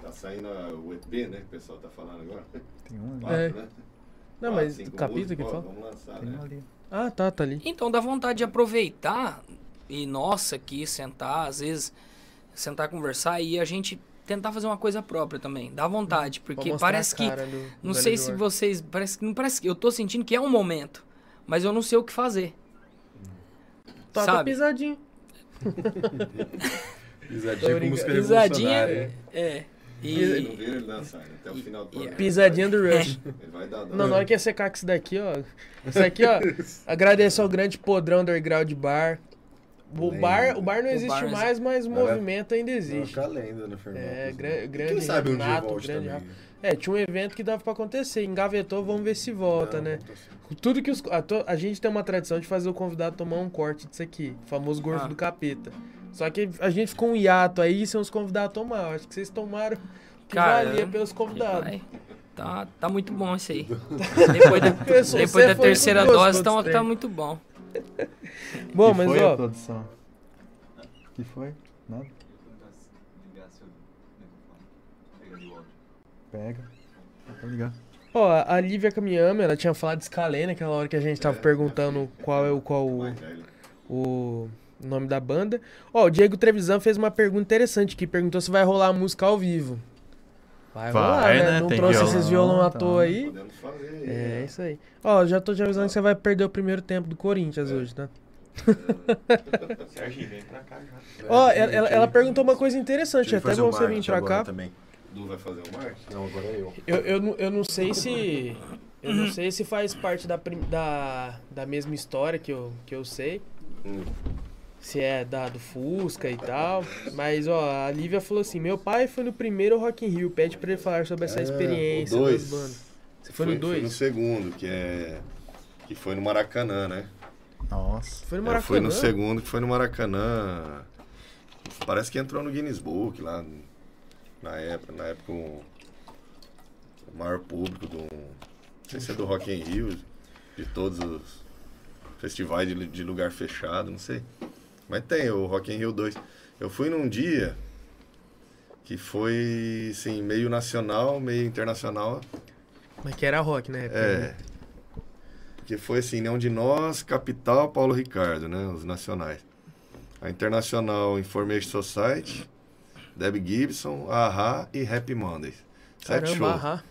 Tá saindo a- o EP, né? Que o pessoal tá falando agora. Tem um ali. Quatro, É. né? Não, Quatro, mas cinco o capítulo músicas, que fala? Vamos lançar, Tem né? ali. Ah, tá, tá ali. Então dá vontade de aproveitar e nossa aqui sentar, às vezes sentar conversar e a gente tentar fazer uma coisa própria também. Dá vontade, porque parece que do- do não Velho sei se vocês, parece que não parece que eu tô sentindo que é um momento, mas eu não sei o que fazer. Toca sabe? pisadinha. Pisadinha com música Pisadinha, é. Você E não vira ele dançar, né? Até o final do programa. Pisadinha do Rush. Ele vai dar. Não, na hora que ia secar com isso daqui, ó. Isso aqui, ó. Agradeço ao grande podrão underground bar. O bar, o bar não O existe bar mais, mas o movimento ainda existe. Fica lenda, né, Fernando? É, gra- grande Quem sabe um dia Renato, volte grande também. É, tinha um evento que dava pra acontecer. Engavetou, vamos ver se volta, Não, né? Tudo que os. A, to- a gente tem uma tradição de fazer o convidado tomar um corte disso aqui. O famoso gorfo Ah. do capeta. Só que a gente ficou um hiato aí sem os convidados tomar. Acho que vocês tomaram que Cara, valia pelos convidados. Tá, tá muito bom isso aí. Depois da, depois da terceira dose, gostoso tá, tá muito bom. Bom, que mas foi ó. a produção? que foi? Nada? Pega. Tá ligado. Ó, a a Lívia Camiyama, ela tinha falado de Scalene naquela hora que a gente tava É, perguntando qual é o qual o, o nome da banda. Ó, o Diego Trevisan fez uma pergunta interessante que perguntou se vai rolar a música ao vivo. Vai, Vai, rolar, né? né? Não Tem trouxe violão, esses violão à tá. toa aí. Podemos fazer. É, né? isso aí. Ó, já tô te avisando que você vai perder o primeiro tempo do Corinthians hoje, tá? Serginho, vem pra cá já. Ó, É, ela, ela- ela perguntou uma coisa interessante, ele até bom você vir pra cá. Também. Du vai fazer o marketing? Não, agora é eu. Eu, eu, não- eu não sei se. Eu não sei se faz parte da, da, da mesma história que eu, que eu sei. Hum. Se é da, do Fusca e tal. Mas, ó, a Lívia falou assim: Meu pai foi no primeiro Rock in Rio. Pede pra ele falar sobre essa É, experiência dois. Você foi, no Foi no 2? segundo, que é. Que foi no Maracanã, né? Nossa. Foi no É, Maracanã. foi no segundo, que foi no Maracanã. Parece que entrou no Guinness Book lá na época. Na época o, o maior público do. Não sei se é do Rock in Rio, de todos os festivais de, de lugar fechado, não sei. Mas tem o Rock in Rio 2. Eu fui num dia que foi assim, meio nacional, meio internacional. Mas que era rock, né? É. Que foi assim, União de Nós, Capital, Paulo Ricardo, né? Os nacionais. A Internacional Information Society, Deb Gibson, Ahá e Happy Mondays. Sete Caramba, shows. ahá.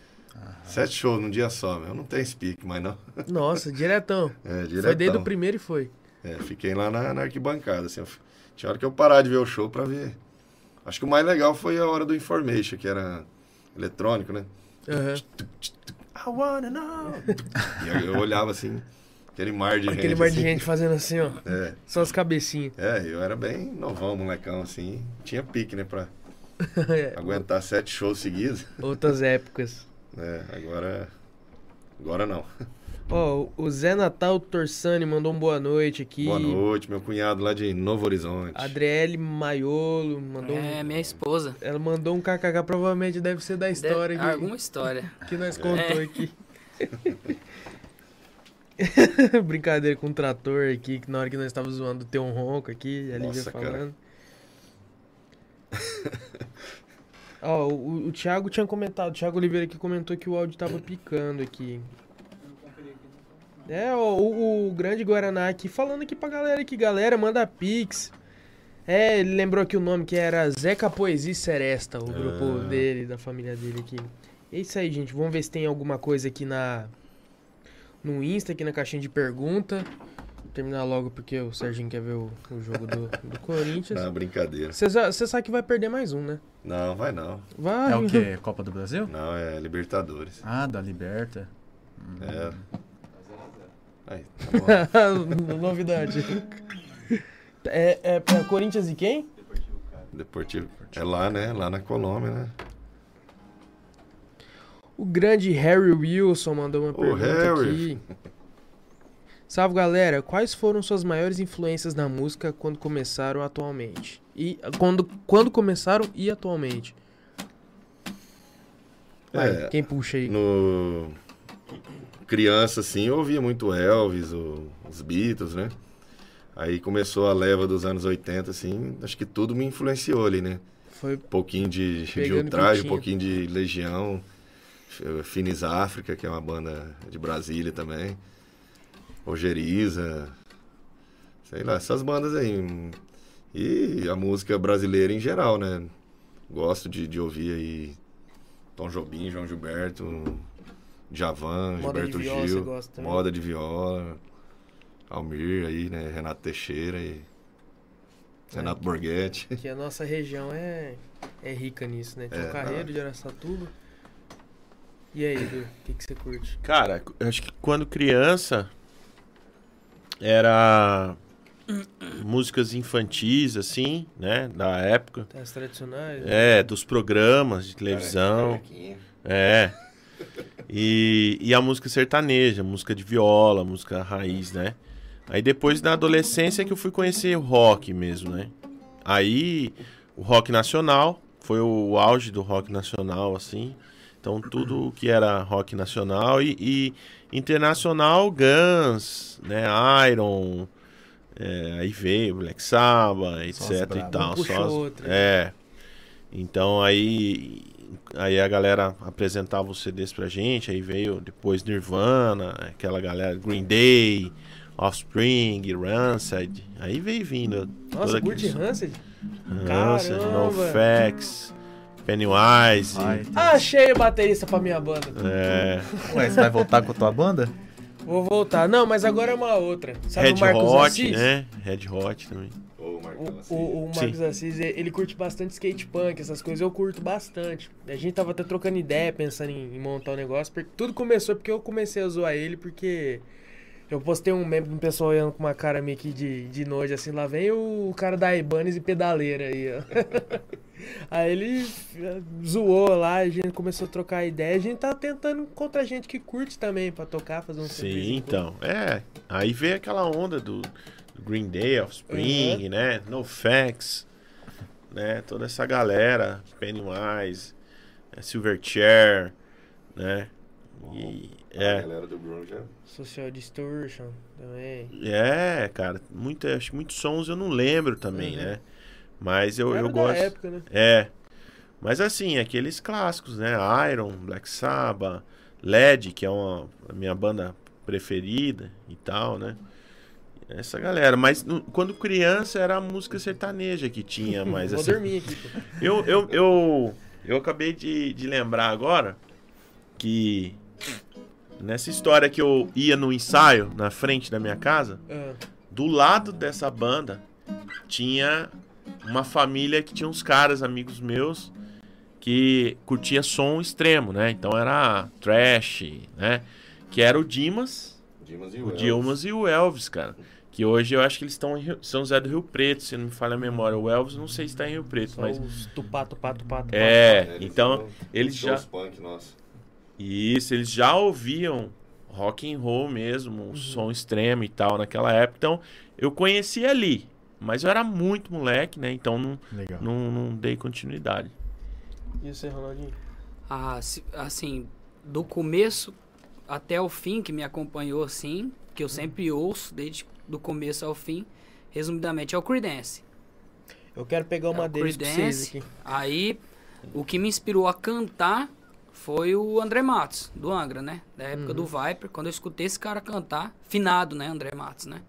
Sete shows num dia só, meu. Não tem speak, mas não. Nossa, diretão. É, Foi diretão. desde o primeiro e foi. É, fiquei lá na, na arquibancada, assim. eu Tinha hora que eu parar de ver o show pra ver. Acho que o mais legal foi a hora do Information, que era eletrônico, né? Aham. I wanna know. E aí eu olhava assim, Aquele mar de Aquele gente. mar de assim. gente fazendo assim, ó. É. Só as cabecinhas. É, eu era bem novão, molecão, assim. Tinha pique, né, pra É, aguentar sete shows seguidos. Outras épocas. É, agora. Agora não. Ó, o Zé Natal Torsani mandou um boa noite aqui. Boa noite, meu cunhado lá de Novo Horizonte. Adriele Maiolo mandou É, um... minha esposa. Ela mandou um kkk, provavelmente deve ser da história Deve- que, Alguma história. que nós contou É. aqui. Brincadeira com o trator aqui, que na hora que nós estávamos zoando ter um ronco aqui, a Lívia falando. Ó, o, o Thiago tinha comentado, o Thiago Oliveira aqui comentou que o áudio tava picando aqui. É, ó, o, o grande Guaraná aqui falando aqui pra galera aqui, galera, manda pix. É, ele lembrou aqui o nome que era Zeca Poesia Seresta, o grupo Ah. dele, da família dele aqui. É isso aí, gente. Vamos ver se tem alguma coisa aqui na no Insta, aqui na caixinha de pergunta. Vou terminar logo porque o Serginho quer ver o, o jogo do, do Corinthians. Não, brincadeira. Você sa- você sabe que vai perder mais um, né? Não, vai não. Vai. É o quê? Copa do Brasil? Não, é Libertadores. Ah, da Liberta. É. Aí, tá. Novidade. É, é pra Corinthians e quem? Deportivo. É lá, né? Lá na Colômbia, né? O grande Harry Wilson mandou uma Ô, pergunta Harry. aqui. Salve galera, quais foram suas maiores influências na música quando começaram atualmente? E quando, quando começaram e atualmente? Vai, É. quem puxa aí? No. Criança, assim, eu ouvia muito Elvis, o- os Beatles, né? Aí começou a leva dos anos 80, assim, acho que tudo me influenciou ali, né? Foi Um pouquinho de, de ultraje, um pouquinho de Legião, Finis África, que é uma banda de Brasília também. Rogeriza, sei lá, essas bandas aí. E a música brasileira em geral, né? Gosto de, de ouvir aí Tom Jobim, João Gilberto, Javan, Moda de Gilberto viola, Gil, moda de viola, Almir aí, né? Renato Teixeira e Renato Borghetti. que a nossa região é, é rica nisso, né? Tinha É, o Carreiro tá. de Araçatuba. E aí, Edu, o que, que você curte? Cara, eu acho que quando criança era músicas infantis, assim, né? Da época. Tem as tradicionais? É, dos programas de televisão. É. E, e a música sertaneja, música de viola, música raiz, né? Aí depois da adolescência que eu fui conhecer o rock mesmo, né? Aí o rock nacional, foi o auge do rock nacional, assim. Então tudo que era rock nacional e, e internacional, Guns, né? Iron, é, aí veio Black Sabbath, etc e tal. Só as- outro. É. Então aí aí a galera apresentava os CDs pra gente, aí veio depois Nirvana, aquela galera Green Day, Offspring, Rancid, aí veio vindo Nossa, curte Rancid? Rancid! NoFX, Pennywise, Ai, tem- Achei o baterista pra minha banda. é, Ué, você vai voltar com a tua banda? Vou voltar. Não, mas agora é uma outra. Sabe Red o Marcos Hot, Assis? né? Red Hot também. O, assim, o, o Marcos Assis, ele curte bastante skate punk, essas coisas eu curto bastante. A gente tava até trocando ideia, pensando em, em montar um negócio, porque tudo começou porque eu comecei a zoar ele, porque eu postei um meme de um pessoal olhando com uma cara meio que de, de nojo, assim, lá vem o, cara da Ibanez e pedaleira aí, ó. aí ele eh, zoou lá, a gente começou a trocar ideia, a gente tá tentando encontrar gente que curte também pra tocar, fazer um Sim, então. É, aí veio aquela onda do Green Day, Offspring, né? NoFX, né? Toda essa galera, Pennywise, é, Silverchair, né? E, A é, galera do Grunge é- Social Distortion também. é, cara, muito, acho muitos sons eu não lembro também, Uhum. né? Mas eu, eu gosto. época, né? É. Mas assim, aqueles clássicos, né? Iron, Black Sabbath, Led, que é uma, a minha banda preferida e tal, né? Essa galera. Mas no- quando criança era a música sertaneja que tinha, mas Vou assim. dormir aqui, pô. Eu, eu, eu, eu acabei de, de lembrar agora que nessa história que eu ia no ensaio na frente da minha casa, Ah, do lado dessa banda tinha uma família que tinha uns caras, amigos meus, que curtia som extremo, né? Então era trash, né? Que era o Dimas, Dimas e O Dilmas e o Elvis, cara. Que hoje eu acho que eles estão em Rio- São José do Rio Preto, se não me falha a memória. O Elvis não sei se está em Rio Preto, Só mas. os tupá, tupá, tupá, tupá. É, então eles já. Shows punk, nossa. Isso, eles já ouviam rock and roll mesmo, um som extremo e tal naquela época. Então, eu conheci ali, mas eu era muito moleque, né? Então não, Legal. não, não dei continuidade. E você, Ronaldinho? Ah, se- assim, do começo até o fim, que me acompanhou assim, que eu sempre ouço, desde do começo ao fim, resumidamente, é o Creedence. Eu quero pegar uma É deles Creedence. aqui. Aí, o que me inspirou a cantar foi o André Matos, do Angra, né? Da época do Viper, quando eu escutei esse cara cantar, finado, né, André Matos, né?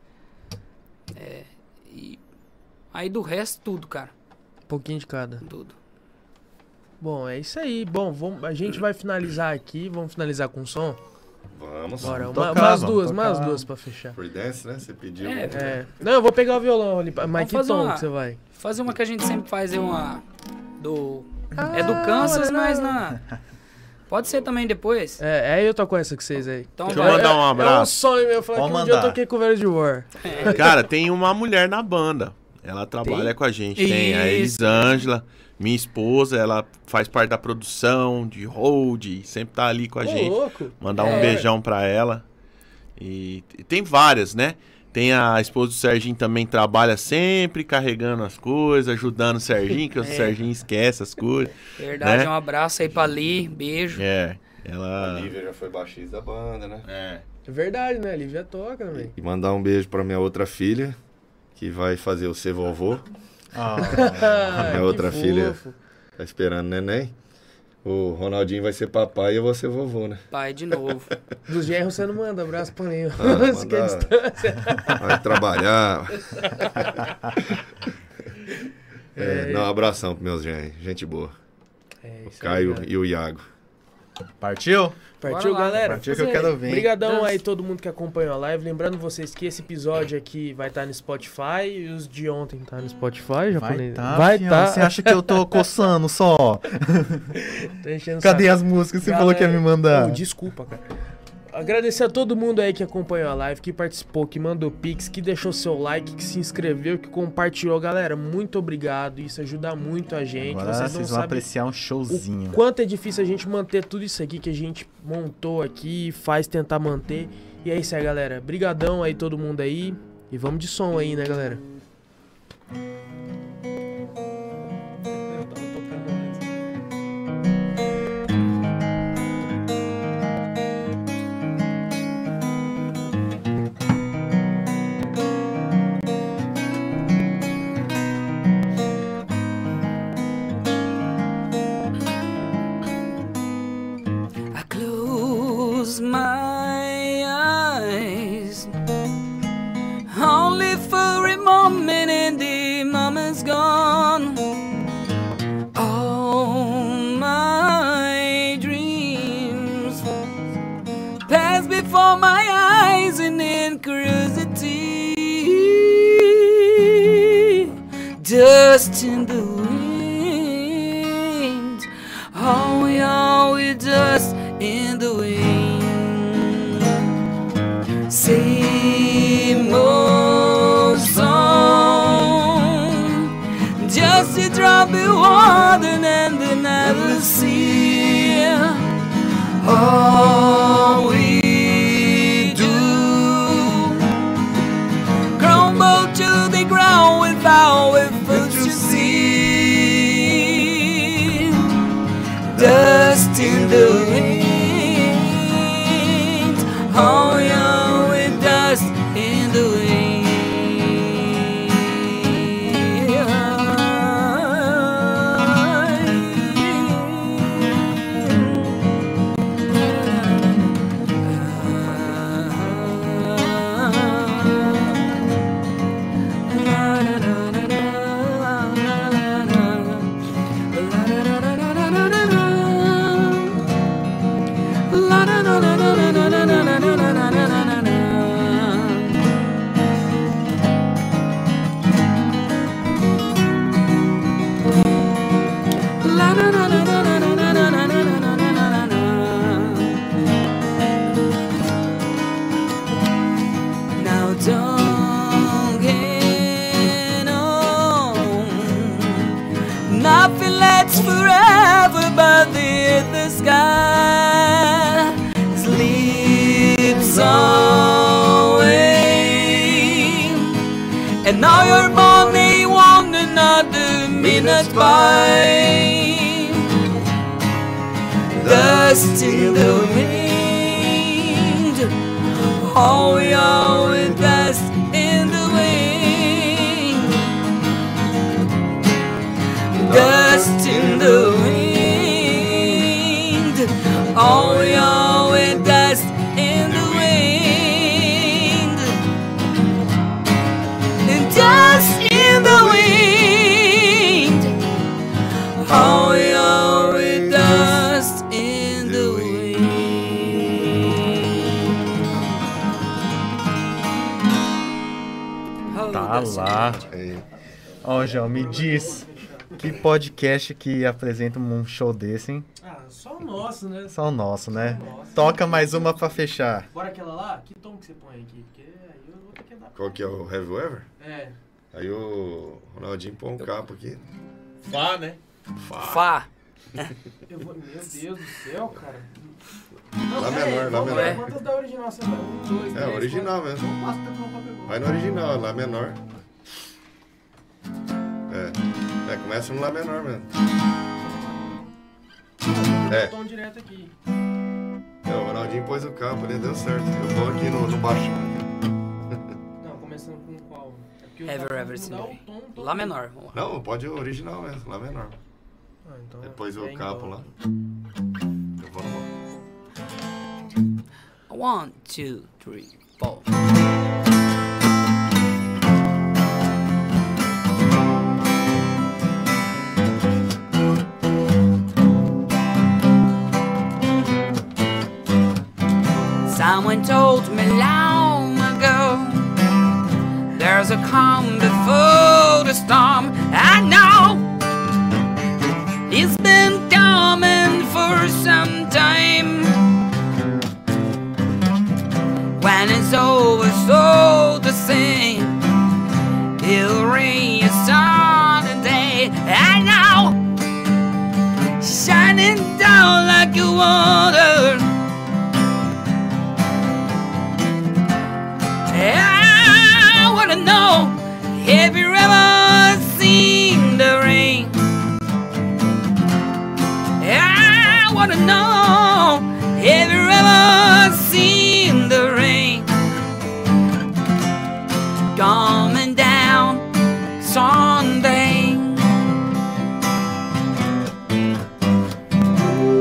É, e aí do resto, tudo, cara, Um pouquinho de cada. tudo. Bom, é isso aí. Bom, vamos, a gente vai finalizar aqui. Vamos finalizar com som? Vamos. Bora, uma, tocar, umas vamos duas, tocar. umas duas pra fechar. Free dance, né? Você pediu. É, É. Não, eu vou pegar o violão ali. Mas que tom uma- que você vai? Fazer uma que a gente sempre faz, é uma do... é do Kansas, mas na... Pode ser também depois. É, aí eu toco essa com vocês aí. Então Deixa eu mandar um É um abraço. sonho meu. Falar Pode que um dia eu toquei com o Velho de War. Cara, tem uma mulher na banda. Ela trabalha Tem? com a gente. Tem a. Elisângela, minha esposa. Ela faz parte da produção, de hold, sempre tá ali com a Ô, gente. louco. Mandar um É. beijão pra ela. E e tem várias, né? Tem a esposa do Serginho também trabalha sempre carregando as coisas, ajudando o Serginho, que o É. Serginho esquece as coisas. Verdade, né? um abraço aí pra Li, beijo. É, A ela. Lívia já foi baixista da banda, né? É. É verdade, né? Lívia toca também. E mandar um beijo pra minha outra filha, que vai fazer o ser vovô. Ah, Ah, Minha que outra filha. fofo. Tá esperando neném. O Ronaldinho vai ser papai e eu vou ser vovô, né? Pai de novo. Dos genros você não manda abraço pra nenhum. Ah, manda- distância. Vai trabalhar. É, não, abração pros meus genros. Gente boa. É O Caio e o Iago. Partiu? Partiu, Bora galera? Partiu que eu quero ver. Obrigadão aí todo mundo que acompanhou a live. Lembrando vocês que esse episódio aqui vai estar no Spotify e os de ontem tá no Spotify, Vai japonês. tá, vai tá. Você acha que eu tô coçando só? Tá enchendo o Cadê saco. as músicas que você falou que ia me mandar? oh, desculpa, cara. Agradecer a todo mundo aí que acompanhou a live, que participou, que mandou pix, que deixou seu like, que se inscreveu, que compartilhou. Galera, muito obrigado. Isso ajuda muito a gente. Agora vocês vocês, vão apreciar um o showzinho. quanto é difícil a gente manter tudo isso aqui que a gente montou aqui, faz tentar manter. E é isso aí, galera. Brigadão aí todo mundo aí. E vamos de som aí, né, galera? My eyes only for a moment, and the moment's gone. All my dreams pass before my eyes in curiosity, dust in the wind. Oh, we are we dust in the wind. Same old song, just a drop of water and the never see. All we do crumble to the ground without a foot to see. Dust in the wind. By. Dust in the wind. Oh, yeah, oh, João, me diz. Que podcast que apresenta um show desse, hein? Ah, só o nosso, né? Só o nosso, né? Nossa. Toca mais uma pra fechar. Bora aquela lá? Que tom que você põe aqui? Porque aí eu vou ter que dar. Qual que é o Have You Ever? É. Aí o Ronaldinho põe um capo aqui. Fá, né? Fá. Eu vou... Meu Deus do céu, cara. Lá menor, lá menor. lá, Quantas da original você vai? Um, dois, É, três, original quatro. mesmo. Não não. Vai no original, Lá menor. É. É, começa no Lá menor mesmo. É. Tom direto aqui. É, o Ronaldinho pôs o capo ali, deu certo. Eu vou aqui no, no baixo. Não, começando com qual? É porque o Ever, ever, todo. Lá menor. Vamos lá. Não, pode o original mesmo, Lá menor. Ah, então Depois é o capo dó. lá. Eu vou no One, two, three, four. Someone told me long ago There's a calm before the storm I know It's been coming for some time when it's over, so the same. It'll rain a sunny day, and now shining down like a water. Have you ever seen the rain? I wanna know, have you ever seen the rain coming down Sunday?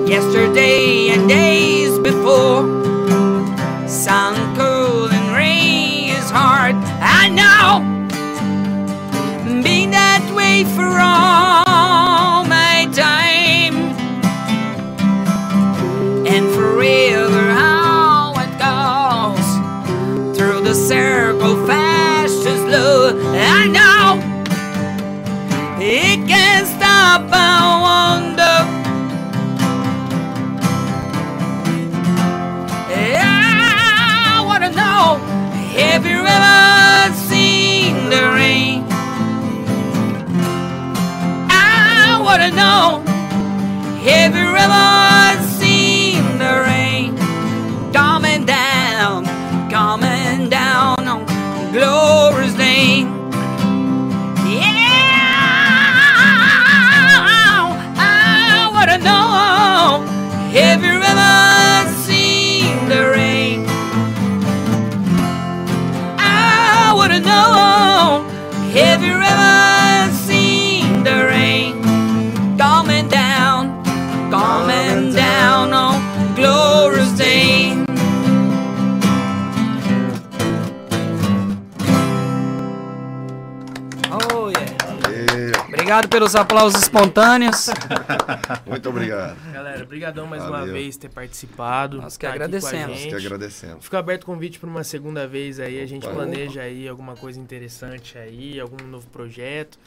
Yesterday and days before, Obrigado pelos aplausos espontâneos. Muito obrigado. Galera, brigadão mais uma Valeu. vez por ter participado. Nós que tá agradecemos. Nós que agradecemos. Fica aberto o convite para uma segunda vez aí. A gente Opa. planeja aí alguma coisa interessante aí, algum novo projeto.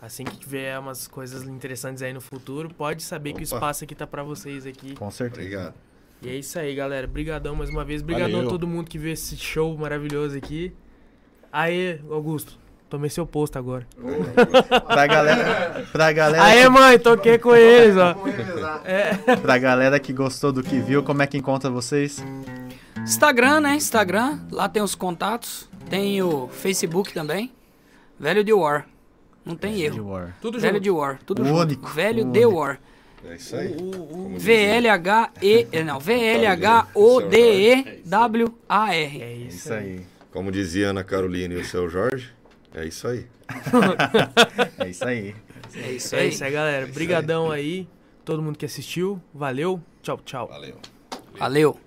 Assim que tiver umas coisas interessantes aí no futuro, pode saber que o Opa. espaço aqui tá para vocês aqui. Com certeza. Obrigado. E é isso aí, galera. Brigadão mais uma vez. Brigadão Valeu. a todo mundo que viu esse show maravilhoso aqui. Aí, Augusto, Tomei seu posto agora. Pra galera, pra galera, Aê, mãe, toquei com eles, ó. pra galera que gostou do que viu, como é que encontra vocês? Instagram, né? Instagram, lá tem os contatos. Tem o Facebook também. Velho de War. Não tem De erro. War. Tudo Velho junto. de War, tudo O junto. único, Velho o de único. War. É isso aí. V-L-H-E. eh, Não, V-L-H-O-D-E-W-A-R. É É isso. isso aí. Como dizia Ana Carolina e o seu Jorge, é isso aí. É isso aí. É isso É aí. isso aí, galera. Brigadão aí. Todo mundo que assistiu. Valeu. Tchau, tchau. Valeu. Valeu.